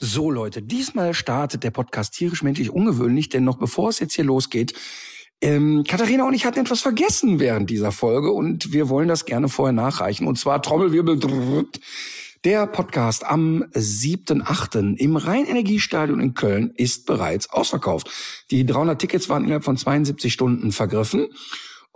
So Leute, diesmal startet der Podcast tierisch menschlich ungewöhnlich, denn noch bevor es jetzt hier losgeht, ähm, Katharina und ich hatten etwas vergessen während dieser Folge und wir wollen das gerne vorher nachreichen. Und zwar Trommelwirbel. Der Podcast am 7.8. im Rheinenergiestadion in Köln ist bereits ausverkauft. Die 300 Tickets waren innerhalb von 72 Stunden vergriffen.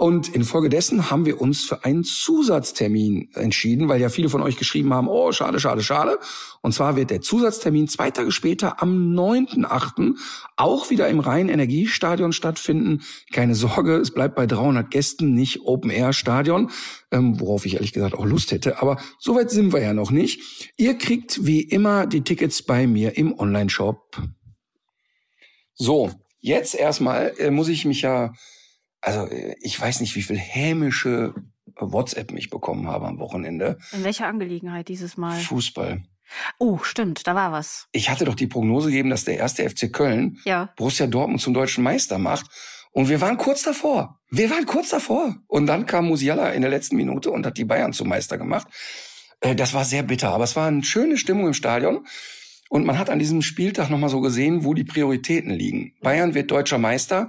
Und infolgedessen haben wir uns für einen Zusatztermin entschieden, weil ja viele von euch geschrieben haben, oh, schade, schade, schade. Und zwar wird der Zusatztermin zwei Tage später am 9.8. auch wieder im Rhein-Energiestadion stattfinden. Keine Sorge, es bleibt bei 300 Gästen, nicht Open-Air-Stadion, ähm, worauf ich ehrlich gesagt auch Lust hätte. Aber soweit sind wir ja noch nicht. Ihr kriegt wie immer die Tickets bei mir im Online-Shop. So, jetzt erstmal äh, muss ich mich ja also ich weiß nicht, wie viel hämische WhatsApp mich bekommen habe am Wochenende. In welcher Angelegenheit dieses Mal? Fußball. Oh, stimmt, da war was. Ich hatte doch die Prognose gegeben, dass der erste FC Köln ja. Borussia Dortmund zum deutschen Meister macht. Und wir waren kurz davor. Wir waren kurz davor. Und dann kam Musiala in der letzten Minute und hat die Bayern zum Meister gemacht. Äh, das war sehr bitter, aber es war eine schöne Stimmung im Stadion. Und man hat an diesem Spieltag nochmal so gesehen, wo die Prioritäten liegen. Bayern wird deutscher Meister.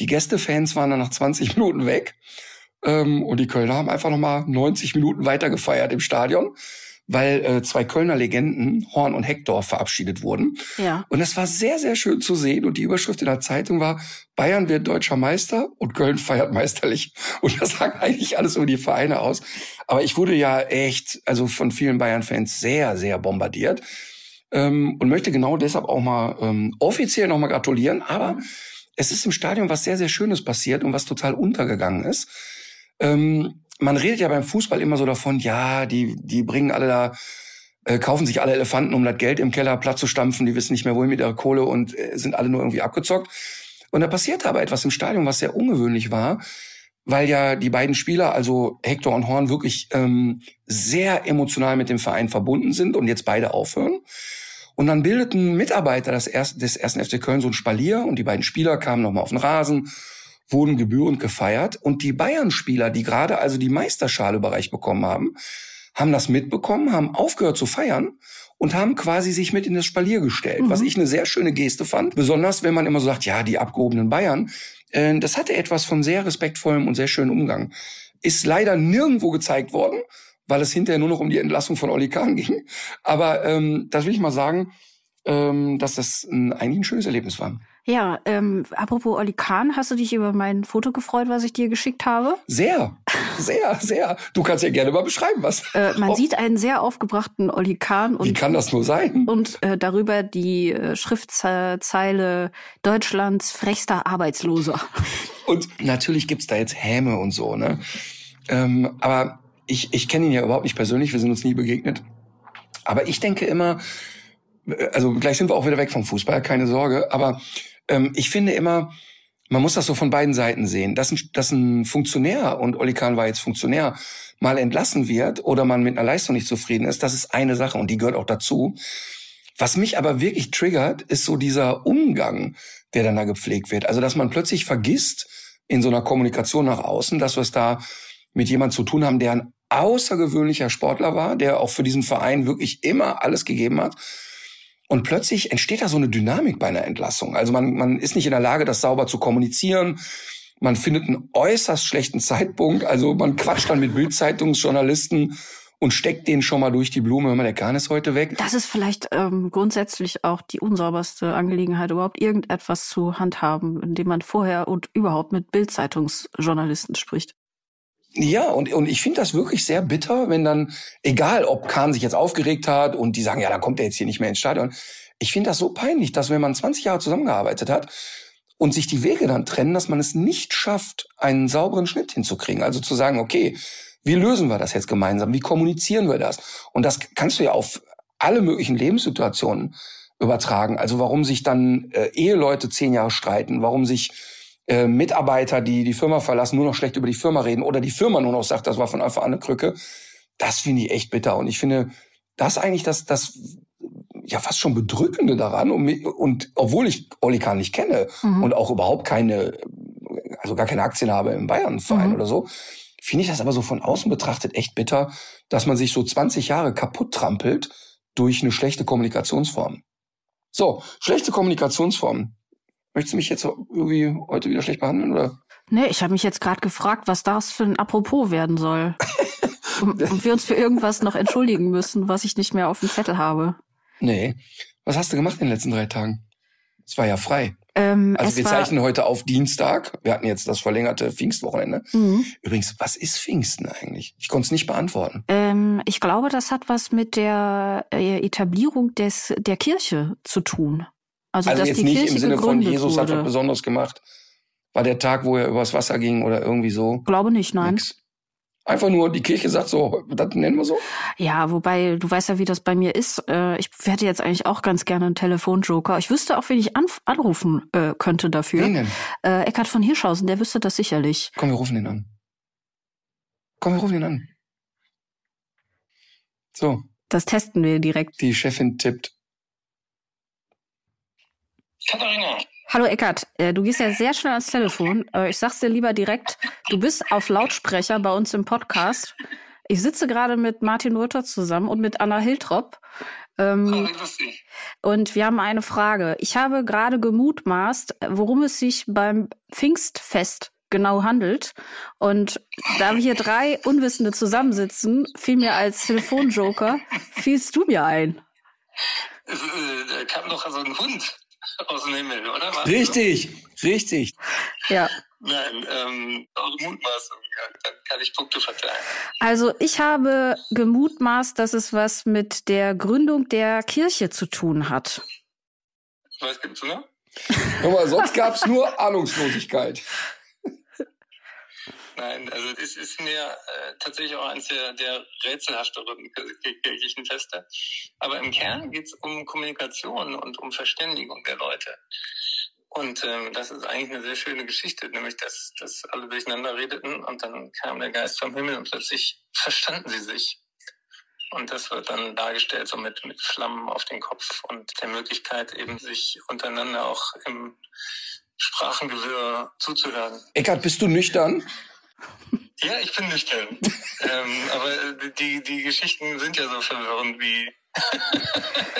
Die Gästefans waren dann nach 20 Minuten weg. Ähm, und die Kölner haben einfach nochmal 90 Minuten weiter gefeiert im Stadion, weil äh, zwei Kölner Legenden, Horn und Hector, verabschiedet wurden. Ja. Und es war sehr, sehr schön zu sehen. Und die Überschrift in der Zeitung war, Bayern wird deutscher Meister und Köln feiert meisterlich. Und das sagt eigentlich alles über die Vereine aus. Aber ich wurde ja echt, also von vielen Bayern-Fans sehr, sehr bombardiert. Ähm, und möchte genau deshalb auch mal ähm, offiziell nochmal gratulieren. Aber es ist im Stadion was sehr, sehr Schönes passiert und was total untergegangen ist. Ähm, man redet ja beim Fußball immer so davon, ja, die, die bringen alle da, äh, kaufen sich alle Elefanten, um das Geld im Keller platt zu stampfen, die wissen nicht mehr, wohin mit ihrer Kohle und äh, sind alle nur irgendwie abgezockt. Und da passierte aber etwas im Stadion, was sehr ungewöhnlich war, weil ja die beiden Spieler, also Hector und Horn, wirklich ähm, sehr emotional mit dem Verein verbunden sind und jetzt beide aufhören. Und dann bildeten Mitarbeiter des, ersten, FC Köln so ein Spalier und die beiden Spieler kamen nochmal auf den Rasen, wurden gebührend gefeiert. Und die Bayern-Spieler, die gerade also die Meisterschale überreicht bekommen haben, haben das mitbekommen, haben aufgehört zu feiern und haben quasi sich mit in das Spalier gestellt, mhm. was ich eine sehr schöne Geste fand. Besonders wenn man immer so sagt, ja, die abgehobenen Bayern. Äh, das hatte etwas von sehr respektvollem und sehr schönem Umgang. Ist leider nirgendwo gezeigt worden weil es hinterher nur noch um die Entlassung von Oli Kahn ging. Aber ähm, das will ich mal sagen, ähm, dass das ein, eigentlich ein schönes Erlebnis war. Ja, ähm, apropos Oli Kahn, hast du dich über mein Foto gefreut, was ich dir geschickt habe? Sehr, sehr, sehr. Du kannst ja gerne mal beschreiben, was. Äh, man oh. sieht einen sehr aufgebrachten Oli Kahn. Und, Wie kann das nur sein? Und äh, darüber die äh, Schriftzeile Deutschlands frechster Arbeitsloser. Und natürlich gibt's da jetzt Häme und so, ne? Ähm, aber ich, ich kenne ihn ja überhaupt nicht persönlich, wir sind uns nie begegnet. Aber ich denke immer, also gleich sind wir auch wieder weg vom Fußball, keine Sorge, aber ähm, ich finde immer, man muss das so von beiden Seiten sehen. Dass ein, dass ein Funktionär, und Oli Kahn war jetzt Funktionär, mal entlassen wird oder man mit einer Leistung nicht zufrieden ist, das ist eine Sache und die gehört auch dazu. Was mich aber wirklich triggert, ist so dieser Umgang, der dann da gepflegt wird. Also, dass man plötzlich vergisst in so einer Kommunikation nach außen, dass wir es da mit jemand zu tun haben, der ein außergewöhnlicher Sportler war, der auch für diesen Verein wirklich immer alles gegeben hat. Und plötzlich entsteht da so eine Dynamik bei einer Entlassung. Also man, man ist nicht in der Lage, das sauber zu kommunizieren. Man findet einen äußerst schlechten Zeitpunkt. Also man quatscht dann mit Bildzeitungsjournalisten und steckt den schon mal durch die Blume, wenn man der Kahn ist heute weg. Das ist vielleicht ähm, grundsätzlich auch die unsauberste Angelegenheit, überhaupt irgendetwas zu handhaben, indem man vorher und überhaupt mit Bildzeitungsjournalisten spricht. Ja, und, und ich finde das wirklich sehr bitter, wenn dann, egal ob Kahn sich jetzt aufgeregt hat und die sagen, ja, dann kommt er jetzt hier nicht mehr ins Stadion. Ich finde das so peinlich, dass wenn man 20 Jahre zusammengearbeitet hat und sich die Wege dann trennen, dass man es nicht schafft, einen sauberen Schnitt hinzukriegen. Also zu sagen, okay, Wie lösen wir das jetzt gemeinsam? Wie kommunizieren wir das? Und das kannst du ja auf alle möglichen Lebenssituationen übertragen. Also warum sich dann äh, Eheleute zehn Jahre streiten, warum sich äh, Mitarbeiter, die die Firma verlassen, nur noch schlecht über die Firma reden oder die Firma nur noch sagt, das war von Anfang an eine Krücke. Das finde ich echt bitter. Und ich finde, das eigentlich das, das ja fast schon bedrückende daran. Und, und obwohl ich Oli Kahn nicht kenne mhm. und auch überhaupt keine, also gar keine Aktien habe im Bayern-Verein mhm. oder so, finde ich das aber so von außen betrachtet echt bitter, dass man sich so 20 Jahre kaputt trampelt durch eine schlechte Kommunikationsform. So, schlechte Kommunikationsform. Möchtest du mich jetzt irgendwie heute wieder schlecht behandeln oder? Nee, ich habe mich jetzt gerade gefragt, was das für ein Apropos werden soll. und, und wir uns für irgendwas noch entschuldigen müssen, was ich nicht mehr auf dem Zettel habe. Nee. Was hast du gemacht in den letzten drei Tagen? Es war ja frei. Ähm, also wir zeichnen heute auf Dienstag. Wir hatten jetzt das verlängerte Pfingstwochenende. Mhm. Übrigens, was ist Pfingsten eigentlich? Ich konnte es nicht beantworten. Ähm, ich glaube, das hat was mit der äh, Etablierung des der Kirche zu tun. Also, also dass jetzt die nicht Kirche im Sinne von Jesus wurde. hat was Besonderes gemacht. War der Tag, wo er übers Wasser ging oder irgendwie so? Glaube nicht, nein. Nix. Einfach nur, die Kirche sagt so, das nennen wir so. Ja, wobei, du weißt ja, wie das bei mir ist. Äh, ich hätte jetzt eigentlich auch ganz gerne einen Telefonjoker. Ich wüsste auch, wen ich anrufen äh, könnte dafür. Wen denn? Äh, Eckhard von Hirschhausen, der wüsste das sicherlich. Komm, wir rufen ihn an. Komm, wir rufen ihn an. So. Das testen wir direkt. Die Chefin tippt. Katharina. Hallo Eckart, äh, du gehst ja sehr schnell ans Telefon. Ich sag's dir lieber direkt, du bist auf Lautsprecher bei uns im Podcast. Ich sitze gerade mit Martin Rütter zusammen und mit Anna Hiltrop. Ähm, und wir haben eine Frage. Ich habe gerade gemutmaßt, worum es sich beim Pfingstfest genau handelt. Und da wir hier drei Unwissende zusammensitzen, fiel mir als Telefonjoker, fielst du mir ein. Es, äh, da kam doch so ein Hund aus dem Himmel, oder? Was? Richtig, richtig. Ja. Nein, ähm, eure Mutmaßung, ja, dann kann ich Punkte verteilen. Also ich habe gemutmaßt, dass es was mit der Gründung der Kirche zu tun hat. Was gibt's noch? Aber sonst gab's nur Ahnungslosigkeit. Nein, also es ist mir äh, tatsächlich auch eines der, der rätselhafteren kirchlichen Feste. Aber im Kern geht es um Kommunikation und um Verständigung der Leute. Und ähm, das ist eigentlich eine sehr schöne Geschichte, nämlich dass, dass alle durcheinander redeten und dann kam der Geist vom Himmel und plötzlich verstanden sie sich. Und das wird dann dargestellt so mit, mit Flammen auf den Kopf und der Möglichkeit eben sich untereinander auch im Sprachengewirr zuzuhören. Eckart, bist du nüchtern? Ja, ich bin nüchtern. ähm, aber die, die Geschichten sind ja so verwirrend wie.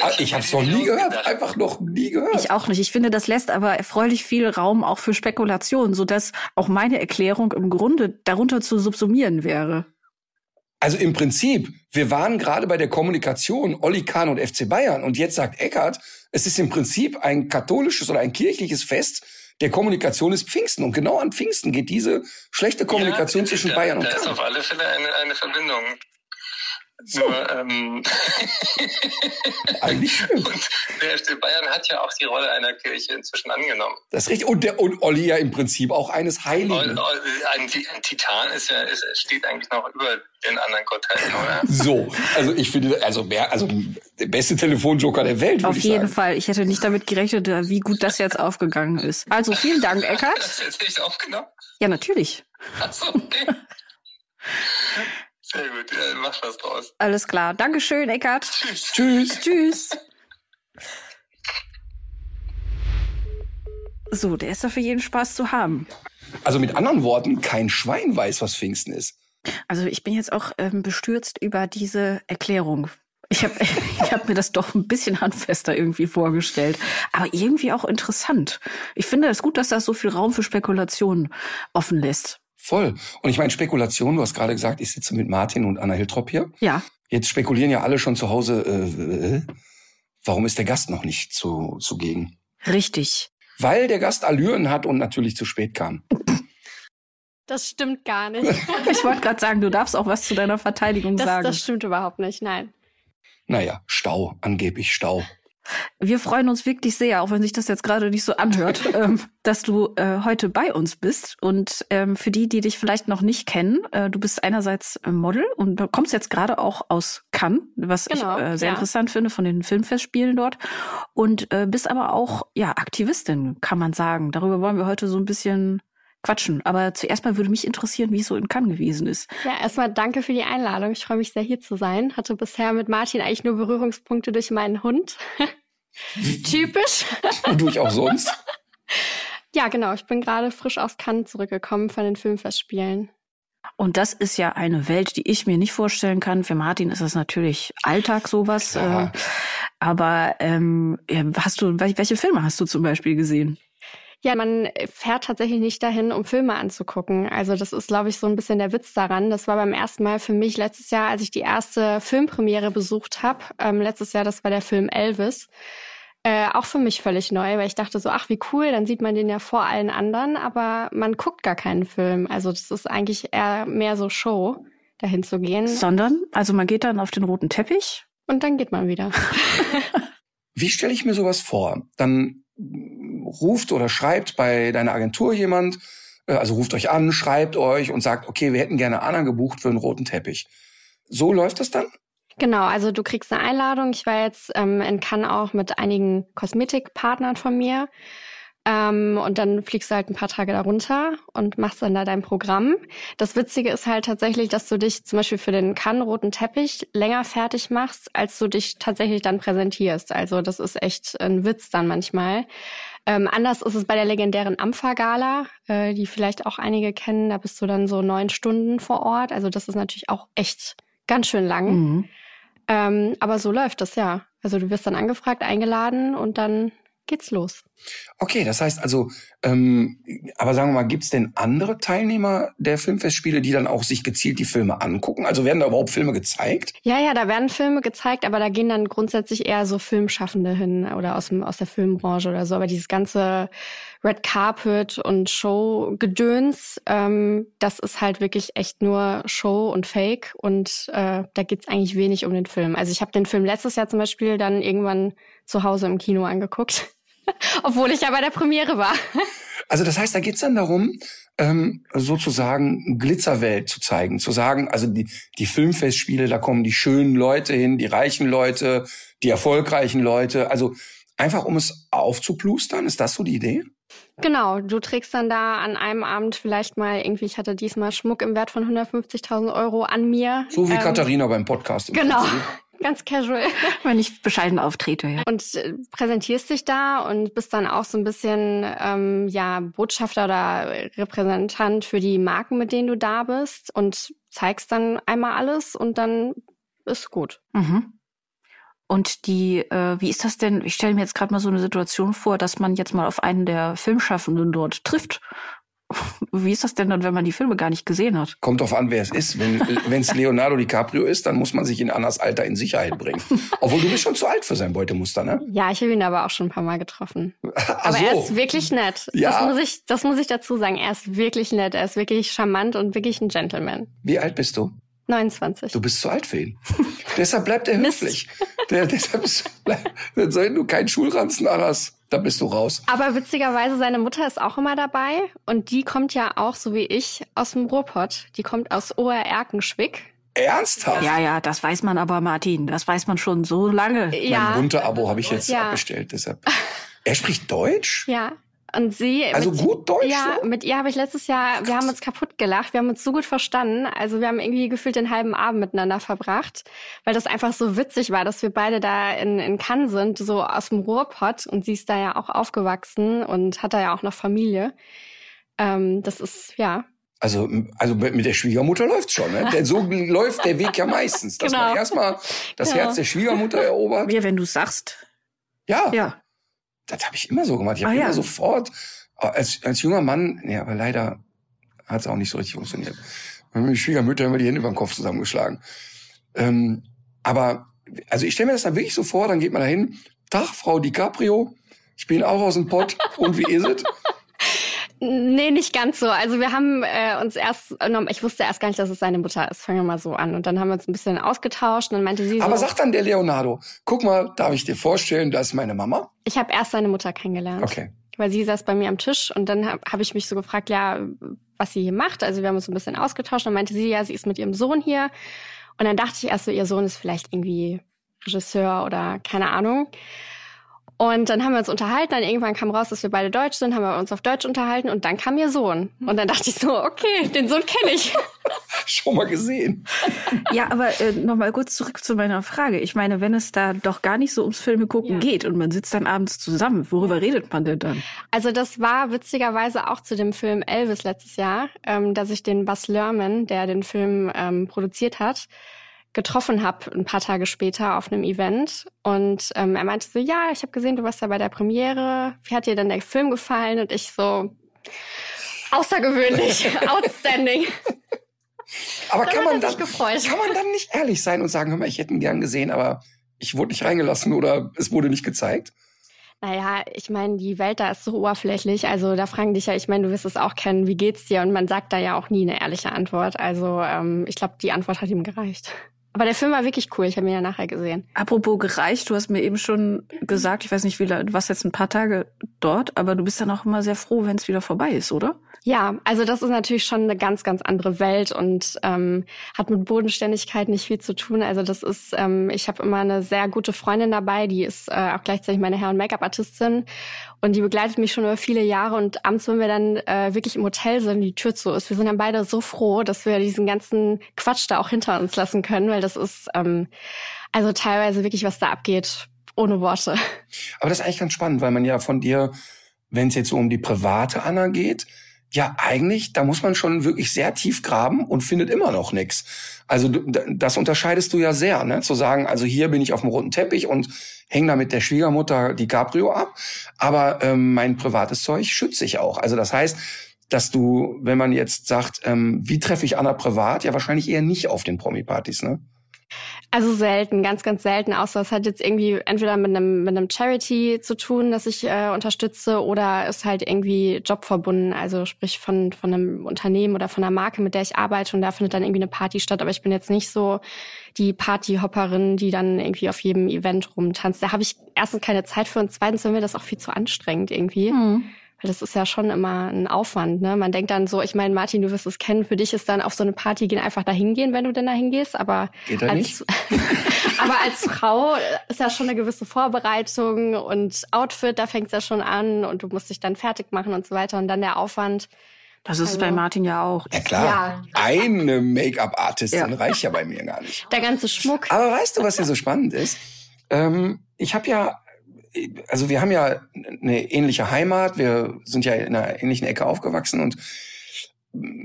Ah, ich habe es noch nie gehört, einfach noch nie gehört. Ich auch nicht. Ich finde, das lässt aber erfreulich viel Raum auch für Spekulationen, sodass auch meine Erklärung im Grunde darunter zu subsumieren wäre. Also im Prinzip, wir waren gerade bei der Kommunikation Olli Kahn und FC Bayern und jetzt sagt Eckert, es ist im Prinzip ein katholisches oder ein kirchliches Fest, der Kommunikation ist Pfingsten. Und genau an Pfingsten geht diese schlechte Kommunikation ja, zwischen da, Bayern und Da ist auf alle Fälle eine, eine Verbindung. So. Nur, ähm, Eigentlich schön. Und der FC Bayern hat ja auch die Rolle einer Kirche inzwischen angenommen. Das ist richtig. Und, der, und Olli ja im Prinzip auch eines Heiligen. Ein, ein Titan ist ja, ist, steht eigentlich noch über den anderen Gottheiten, oder? So, also ich finde, also wer, also der beste Telefonjoker der Welt. Auf jeden Fall. Ich hätte nicht damit gerechnet, wie gut das jetzt aufgegangen ist. Also vielen Dank, Eckart. Hast du jetzt nicht aufgenommen? Ja, natürlich. Ach so, okay. Sehr gut, ja, mach was draus. Alles klar. Dankeschön, Eckart. Tschüss. Tschüss. Tschüss. So, der ist doch für jeden Spaß zu haben. Also mit anderen Worten, kein Schwein weiß, was Pfingsten ist. Also ich bin jetzt auch ähm, bestürzt über diese Erklärung. Ich habe ich hab mir das doch ein bisschen handfester irgendwie vorgestellt, aber irgendwie auch interessant. Ich finde es gut, dass das so viel Raum für Spekulationen offen lässt. Voll. Und ich meine, Spekulation, du hast gerade gesagt, ich sitze mit Martin und Anna Hiltrop hier. Ja. Jetzt spekulieren ja alle schon zu Hause, äh, warum ist der Gast noch nicht zu, zugegen? Richtig. Weil der Gast Allüren hat und natürlich zu spät kam. Das stimmt gar nicht. ich wollte gerade sagen, du darfst auch was zu deiner Verteidigung das, sagen. Das stimmt überhaupt nicht, nein. Naja, Stau, angeblich Stau. Wir freuen uns wirklich sehr, auch wenn sich das jetzt gerade nicht so anhört, ähm, dass du äh, heute bei uns bist. Und ähm, für die, die dich vielleicht noch nicht kennen, äh, du bist einerseits Model und kommst jetzt gerade auch aus Cannes, was genau, ich äh, sehr ja. interessant finde von den Filmfestspielen dort. Und äh, bist aber auch ja Aktivistin, kann man sagen. Darüber wollen wir heute so ein bisschen quatschen. Aber zuerst mal würde mich interessieren, wie es so in Cannes gewesen ist. Ja, erstmal danke für die Einladung. Ich freue mich sehr, hier zu sein. Hatte bisher mit Martin eigentlich nur Berührungspunkte durch meinen Hund. Typisch. Und du ich auch sonst? Ja, genau. Ich bin gerade frisch aus Cannes zurückgekommen von den Filmfestspielen. Und das ist ja eine Welt, die ich mir nicht vorstellen kann. Für Martin ist das natürlich Alltag sowas. Ja. Äh, aber ähm, hast du, welche Filme hast du zum Beispiel gesehen? Ja, man fährt tatsächlich nicht dahin, um Filme anzugucken. Also das ist, glaube ich, so ein bisschen der Witz daran. Das war beim ersten Mal für mich letztes Jahr, als ich die erste Filmpremiere besucht habe. Ähm, letztes Jahr, das war der Film Elvis. Äh, auch für mich völlig neu, weil ich dachte so, ach wie cool, dann sieht man den ja vor allen anderen, aber man guckt gar keinen Film. Also das ist eigentlich eher mehr so Show, dahin zu gehen. Sondern, also man geht dann auf den roten Teppich. Und dann geht man wieder. wie stelle ich mir sowas vor? Dann ruft oder schreibt bei deiner Agentur jemand, äh, also ruft euch an, schreibt euch und sagt, okay, wir hätten gerne Anna gebucht für einen roten Teppich. So läuft das dann? Genau, also du kriegst eine Einladung. Ich war jetzt ähm, in Cannes auch mit einigen Kosmetikpartnern von mir. Ähm, und dann fliegst du halt ein paar Tage darunter und machst dann da dein Programm. Das Witzige ist halt tatsächlich, dass du dich zum Beispiel für den Cannes roten Teppich länger fertig machst, als du dich tatsächlich dann präsentierst. Also das ist echt ein Witz dann manchmal. Ähm, anders ist es bei der legendären Ampha-Gala, äh, die vielleicht auch einige kennen. Da bist du dann so neun Stunden vor Ort. Also das ist natürlich auch echt ganz schön lang. Mhm. Ähm, aber so läuft das ja. Also du wirst dann angefragt, eingeladen und dann geht's los. Okay, das heißt also, ähm, aber sagen wir mal, gibt's denn andere Teilnehmer der Filmfestspiele, die dann auch sich gezielt die Filme angucken? Also werden da überhaupt Filme gezeigt? Ja, ja, da werden Filme gezeigt, aber da gehen dann grundsätzlich eher so Filmschaffende hin oder aus, dem, aus der Filmbranche oder so. Aber dieses ganze Red Carpet und Show-Gedöns, ähm, das ist halt wirklich echt nur Show und Fake und äh, da geht's eigentlich wenig um den Film. Also ich habe den Film letztes Jahr zum Beispiel dann irgendwann zu Hause im Kino angeguckt. Obwohl ich ja bei der Premiere war. Also das heißt, da geht's dann darum, ähm, sozusagen Glitzerwelt zu zeigen, zu sagen, also die, die Filmfestspiele, da kommen die schönen Leute hin, die reichen Leute, die erfolgreichen Leute, also einfach um es aufzuplustern, ist das so die Idee? Genau, du trägst dann da an einem Abend vielleicht mal irgendwie, ich hatte diesmal Schmuck im Wert von 150.000 Euro an mir. So wie ähm, Katharina beim Podcast. Genau, Prinzip. Ganz casual. Wenn ich bescheiden auftrete, ja. Und äh, präsentierst dich da und bist dann auch so ein bisschen ähm, ja Botschafter oder Repräsentant für die Marken, mit denen du da bist und zeigst dann einmal alles und dann ist gut. Mhm. Und die, äh, wie ist das denn? Ich stelle mir jetzt gerade mal so eine Situation vor, dass man jetzt mal auf einen der Filmschaffenden dort trifft wie ist das denn dann, wenn man die Filme gar nicht gesehen hat? Kommt drauf an, wer es ist. Wenn es Leonardo DiCaprio ist, dann muss man sich in Annas Alter in Sicherheit bringen. Obwohl du bist schon zu alt für sein Beutemuster, ne? Ja, ich habe ihn aber auch schon ein paar Mal getroffen. aber so. er ist wirklich nett. Ja. Das muss ich, das muss ich dazu sagen. Er ist wirklich nett. Er ist wirklich charmant und wirklich ein Gentleman. Wie alt bist du? 29. Du bist zu alt für ihn. deshalb bleibt er höflich. Der, deshalb ist, wenn du keinen Schulranzen hast, da bist du raus. Aber witzigerweise, seine Mutter ist auch immer dabei und die kommt ja auch, so wie ich, aus dem Ruhrpott. Die kommt aus Oer-Erkenschwick. Ernsthaft? Ja, ja, das weiß man aber, Martin. Das weiß man schon so lange. Ja. Mein bunte Abo habe ich jetzt ja. abbestellt, deshalb. Er spricht Deutsch? Ja. Und sie. Also mit, gut Deutsch? Ja, mit ihr habe ich letztes Jahr, wir haben uns kaputt gelacht, wir haben uns so gut verstanden. Also wir haben irgendwie gefühlt den halben Abend miteinander verbracht, weil das einfach so witzig war, dass wir beide da in, in Cannes sind, so aus dem Ruhrpott. Und sie ist da ja auch aufgewachsen und hat da ja auch noch Familie. Ähm, das ist, ja, also, also mit der Schwiegermutter läuft's schon. Ne? Denn so läuft der Weg ja meistens, dass genau. man erstmal das genau. Herz der Schwiegermutter erobert. Ja, wenn du sagst. Ja. Ja das habe ich immer so gemacht. Ich habe ah, immer ja. sofort, als, als junger Mann, ja, aber leider hat es auch nicht so richtig funktioniert. Meine Schwiegermütter haben mir die Hände über den Kopf zusammengeschlagen. Ähm, aber, also ich stelle mir das dann wirklich so vor, dann geht man da hin, Tag, Frau DiCaprio, ich bin auch aus dem Pott und wie ist es? Nee, nicht ganz so. Also wir haben äh, uns erst, ich wusste erst gar nicht, dass es seine Mutter ist. Fangen wir mal so an. Und dann haben wir uns ein bisschen ausgetauscht und dann meinte sie so. Aber sagt dann der Leonardo, guck mal, darf ich dir vorstellen, das ist meine Mama? Ich habe erst seine Mutter kennengelernt. Okay. Weil sie saß bei mir am Tisch und dann habe hab ich mich so gefragt, ja, was sie hier macht. Also wir haben uns ein bisschen ausgetauscht und dann meinte sie, ja, sie ist mit ihrem Sohn hier. Und dann dachte ich erst so, ihr Sohn ist vielleicht irgendwie Regisseur oder keine Ahnung. Und dann haben wir uns unterhalten, dann irgendwann kam raus, dass wir beide Deutsch sind, haben wir uns auf Deutsch unterhalten und dann kam ihr Sohn. Und dann dachte ich so, okay, den Sohn kenne ich. Schon mal gesehen. Ja, aber äh, nochmal kurz zurück zu meiner Frage. Ich meine, wenn es da doch gar nicht so ums Filme gucken ja. geht und man sitzt dann abends zusammen, worüber redet man denn dann? Also das war witzigerweise auch zu dem Film Elvis letztes Jahr, ähm, dass ich den Bas Lerman, der den Film ähm, produziert hat, getroffen habe, ein paar Tage später auf einem Event. Und ähm, er meinte so, ja, ich habe gesehen, du warst da bei der Premiere. Wie hat dir denn der Film gefallen? Und ich so, außergewöhnlich, outstanding. Aber kann man, dann, kann man dann nicht ehrlich sein und sagen, hör mal, ich hätte ihn gern gesehen, aber ich wurde nicht reingelassen oder es wurde nicht gezeigt? Naja, ich meine, die Welt da ist so oberflächlich. Also da fragen dich ja, ich meine, du wirst es auch kennen, wie geht's dir? Und man sagt da ja auch nie eine ehrliche Antwort. Also ähm, ich glaube, die Antwort hat ihm gereicht. Aber der Film war wirklich cool. Ich habe ihn ja nachher gesehen. Apropos gereicht, du hast mir eben schon gesagt, ich weiß nicht, wie du warst jetzt ein paar Tage dort, aber du bist dann auch immer sehr froh, wenn es wieder vorbei ist, oder? Ja, also das ist natürlich schon eine ganz, ganz andere Welt und ähm, hat mit Bodenständigkeit nicht viel zu tun. Also das ist, ähm, ich habe immer eine sehr gute Freundin dabei, die ist äh, auch gleichzeitig meine Hair- und Make-up-Artistin und die begleitet mich schon über viele Jahre und abends, wenn wir dann äh, wirklich im Hotel sind, die Tür zu ist, wir sind dann beide so froh, dass wir diesen ganzen Quatsch da auch hinter uns lassen können, weil das ist ähm, also teilweise wirklich, was da abgeht, ohne Worte. Aber das ist eigentlich ganz spannend, weil man ja von dir, wenn es jetzt so um die private Anna geht, ja, eigentlich, da muss man schon wirklich sehr tief graben und findet immer noch nichts. Also das unterscheidest du ja sehr, ne? Zu sagen, also hier bin ich auf dem roten Teppich und hänge da mit der Schwiegermutter die Cabrio ab, aber ähm, mein privates Zeug schütze ich auch. Also das heißt, dass du, wenn man jetzt sagt, ähm, wie treffe ich Anna privat, ja wahrscheinlich eher nicht auf den Promi-Partys, ne? Also selten, ganz, ganz selten, außer es hat jetzt irgendwie entweder mit einem, mit einem Charity zu tun, das ich äh, unterstütze, oder ist halt irgendwie jobverbunden, also sprich von, von einem Unternehmen oder von einer Marke, mit der ich arbeite und da findet dann irgendwie eine Party statt. Aber ich bin jetzt nicht so die Partyhopperin, die dann irgendwie auf jedem Event rumtanzt. Da habe ich erstens keine Zeit für und zweitens wäre mir das auch viel zu anstrengend irgendwie. Mhm. Weil das ist ja schon immer ein Aufwand, ne? Man denkt dann so, ich meine, Martin, du wirst es kennen, für dich ist dann auf so eine Party gehen einfach dahin gehen, wenn du denn dahin gehst, aber Geht als, nicht? aber als Frau ist ja schon eine gewisse Vorbereitung und Outfit, da fängt es ja schon an und du musst dich dann fertig machen und so weiter und dann der Aufwand. Das ist also, bei Martin ja auch. Ja klar, ja. eine Make-up-Artistin ja. reicht ja bei mir gar nicht. Der ganze Schmuck. Aber weißt du, was hier so spannend ist? Ähm, ich habe ja also wir haben ja eine ähnliche Heimat, wir sind ja in einer ähnlichen Ecke aufgewachsen und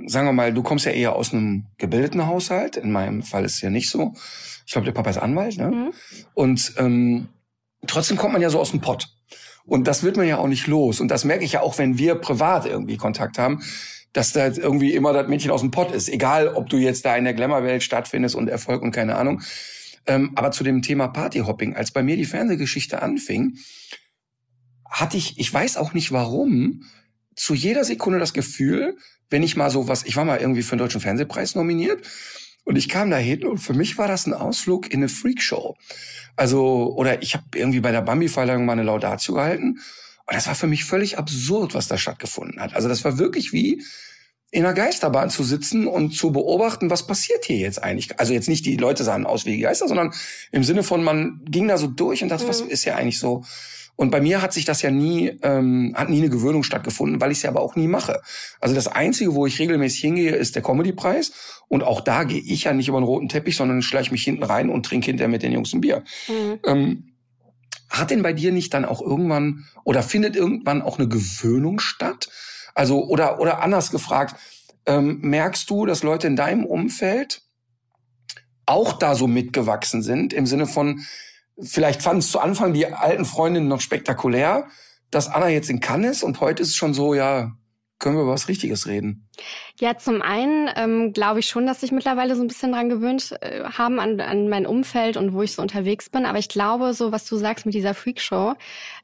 sagen wir mal, du kommst ja eher aus einem gebildeten Haushalt. In meinem Fall ist es ja nicht so. Ich glaube, der Papa ist Anwalt, ne? Mhm. Und ähm, trotzdem kommt man ja so aus dem Pott. Und das wird man ja auch nicht los. Und das merke ich ja auch, wenn wir privat irgendwie Kontakt haben, dass da irgendwie immer das Mädchen aus dem Pott ist. Egal, ob du jetzt da in der Glamour-Welt stattfindest und Erfolg und keine Ahnung. Ähm, aber zu dem Thema Partyhopping, als bei mir die Fernsehgeschichte anfing, hatte ich, ich weiß auch nicht warum, zu jeder Sekunde das Gefühl, wenn ich mal so was, ich war mal irgendwie für den Deutschen Fernsehpreis nominiert und ich kam da hin und für mich war das ein Ausflug in eine Freakshow. Also, oder ich habe irgendwie bei der Bambi-Verleihung mal eine Laudatio gehalten und das war für mich völlig absurd, was da stattgefunden hat. Also das war wirklich wie, in einer Geisterbahn zu sitzen und zu beobachten, was passiert hier jetzt eigentlich. Also jetzt nicht die Leute sahen aus wie Geister, sondern im Sinne von, man ging da so durch und dachte, mhm. was ist ja eigentlich so. Und bei mir hat sich das ja nie, ähm, hat nie eine Gewöhnung stattgefunden, weil ich es ja aber auch nie mache. Also das Einzige, wo ich regelmäßig hingehe, ist der Comedy-Preis. Und auch da gehe ich ja nicht über den roten Teppich, sondern schleiche mich hinten rein und trinke hinterher mit den Jungs ein Bier. Mhm. Ähm, hat denn bei dir nicht dann auch irgendwann oder findet irgendwann auch eine Gewöhnung statt? Also, oder, oder anders gefragt, ähm, merkst du, dass Leute in deinem Umfeld auch da so mitgewachsen sind, im Sinne von, vielleicht fanden es zu Anfang die alten Freundinnen noch spektakulär, dass Anna jetzt in Cannes ist und heute ist es schon so, ja, können wir über was Richtiges reden? Ja, zum einen ähm, glaube ich schon, dass sich mittlerweile so ein bisschen dran gewöhnt äh, haben an, an mein Umfeld und wo ich so unterwegs bin. Aber ich glaube, so was du sagst mit dieser Freakshow,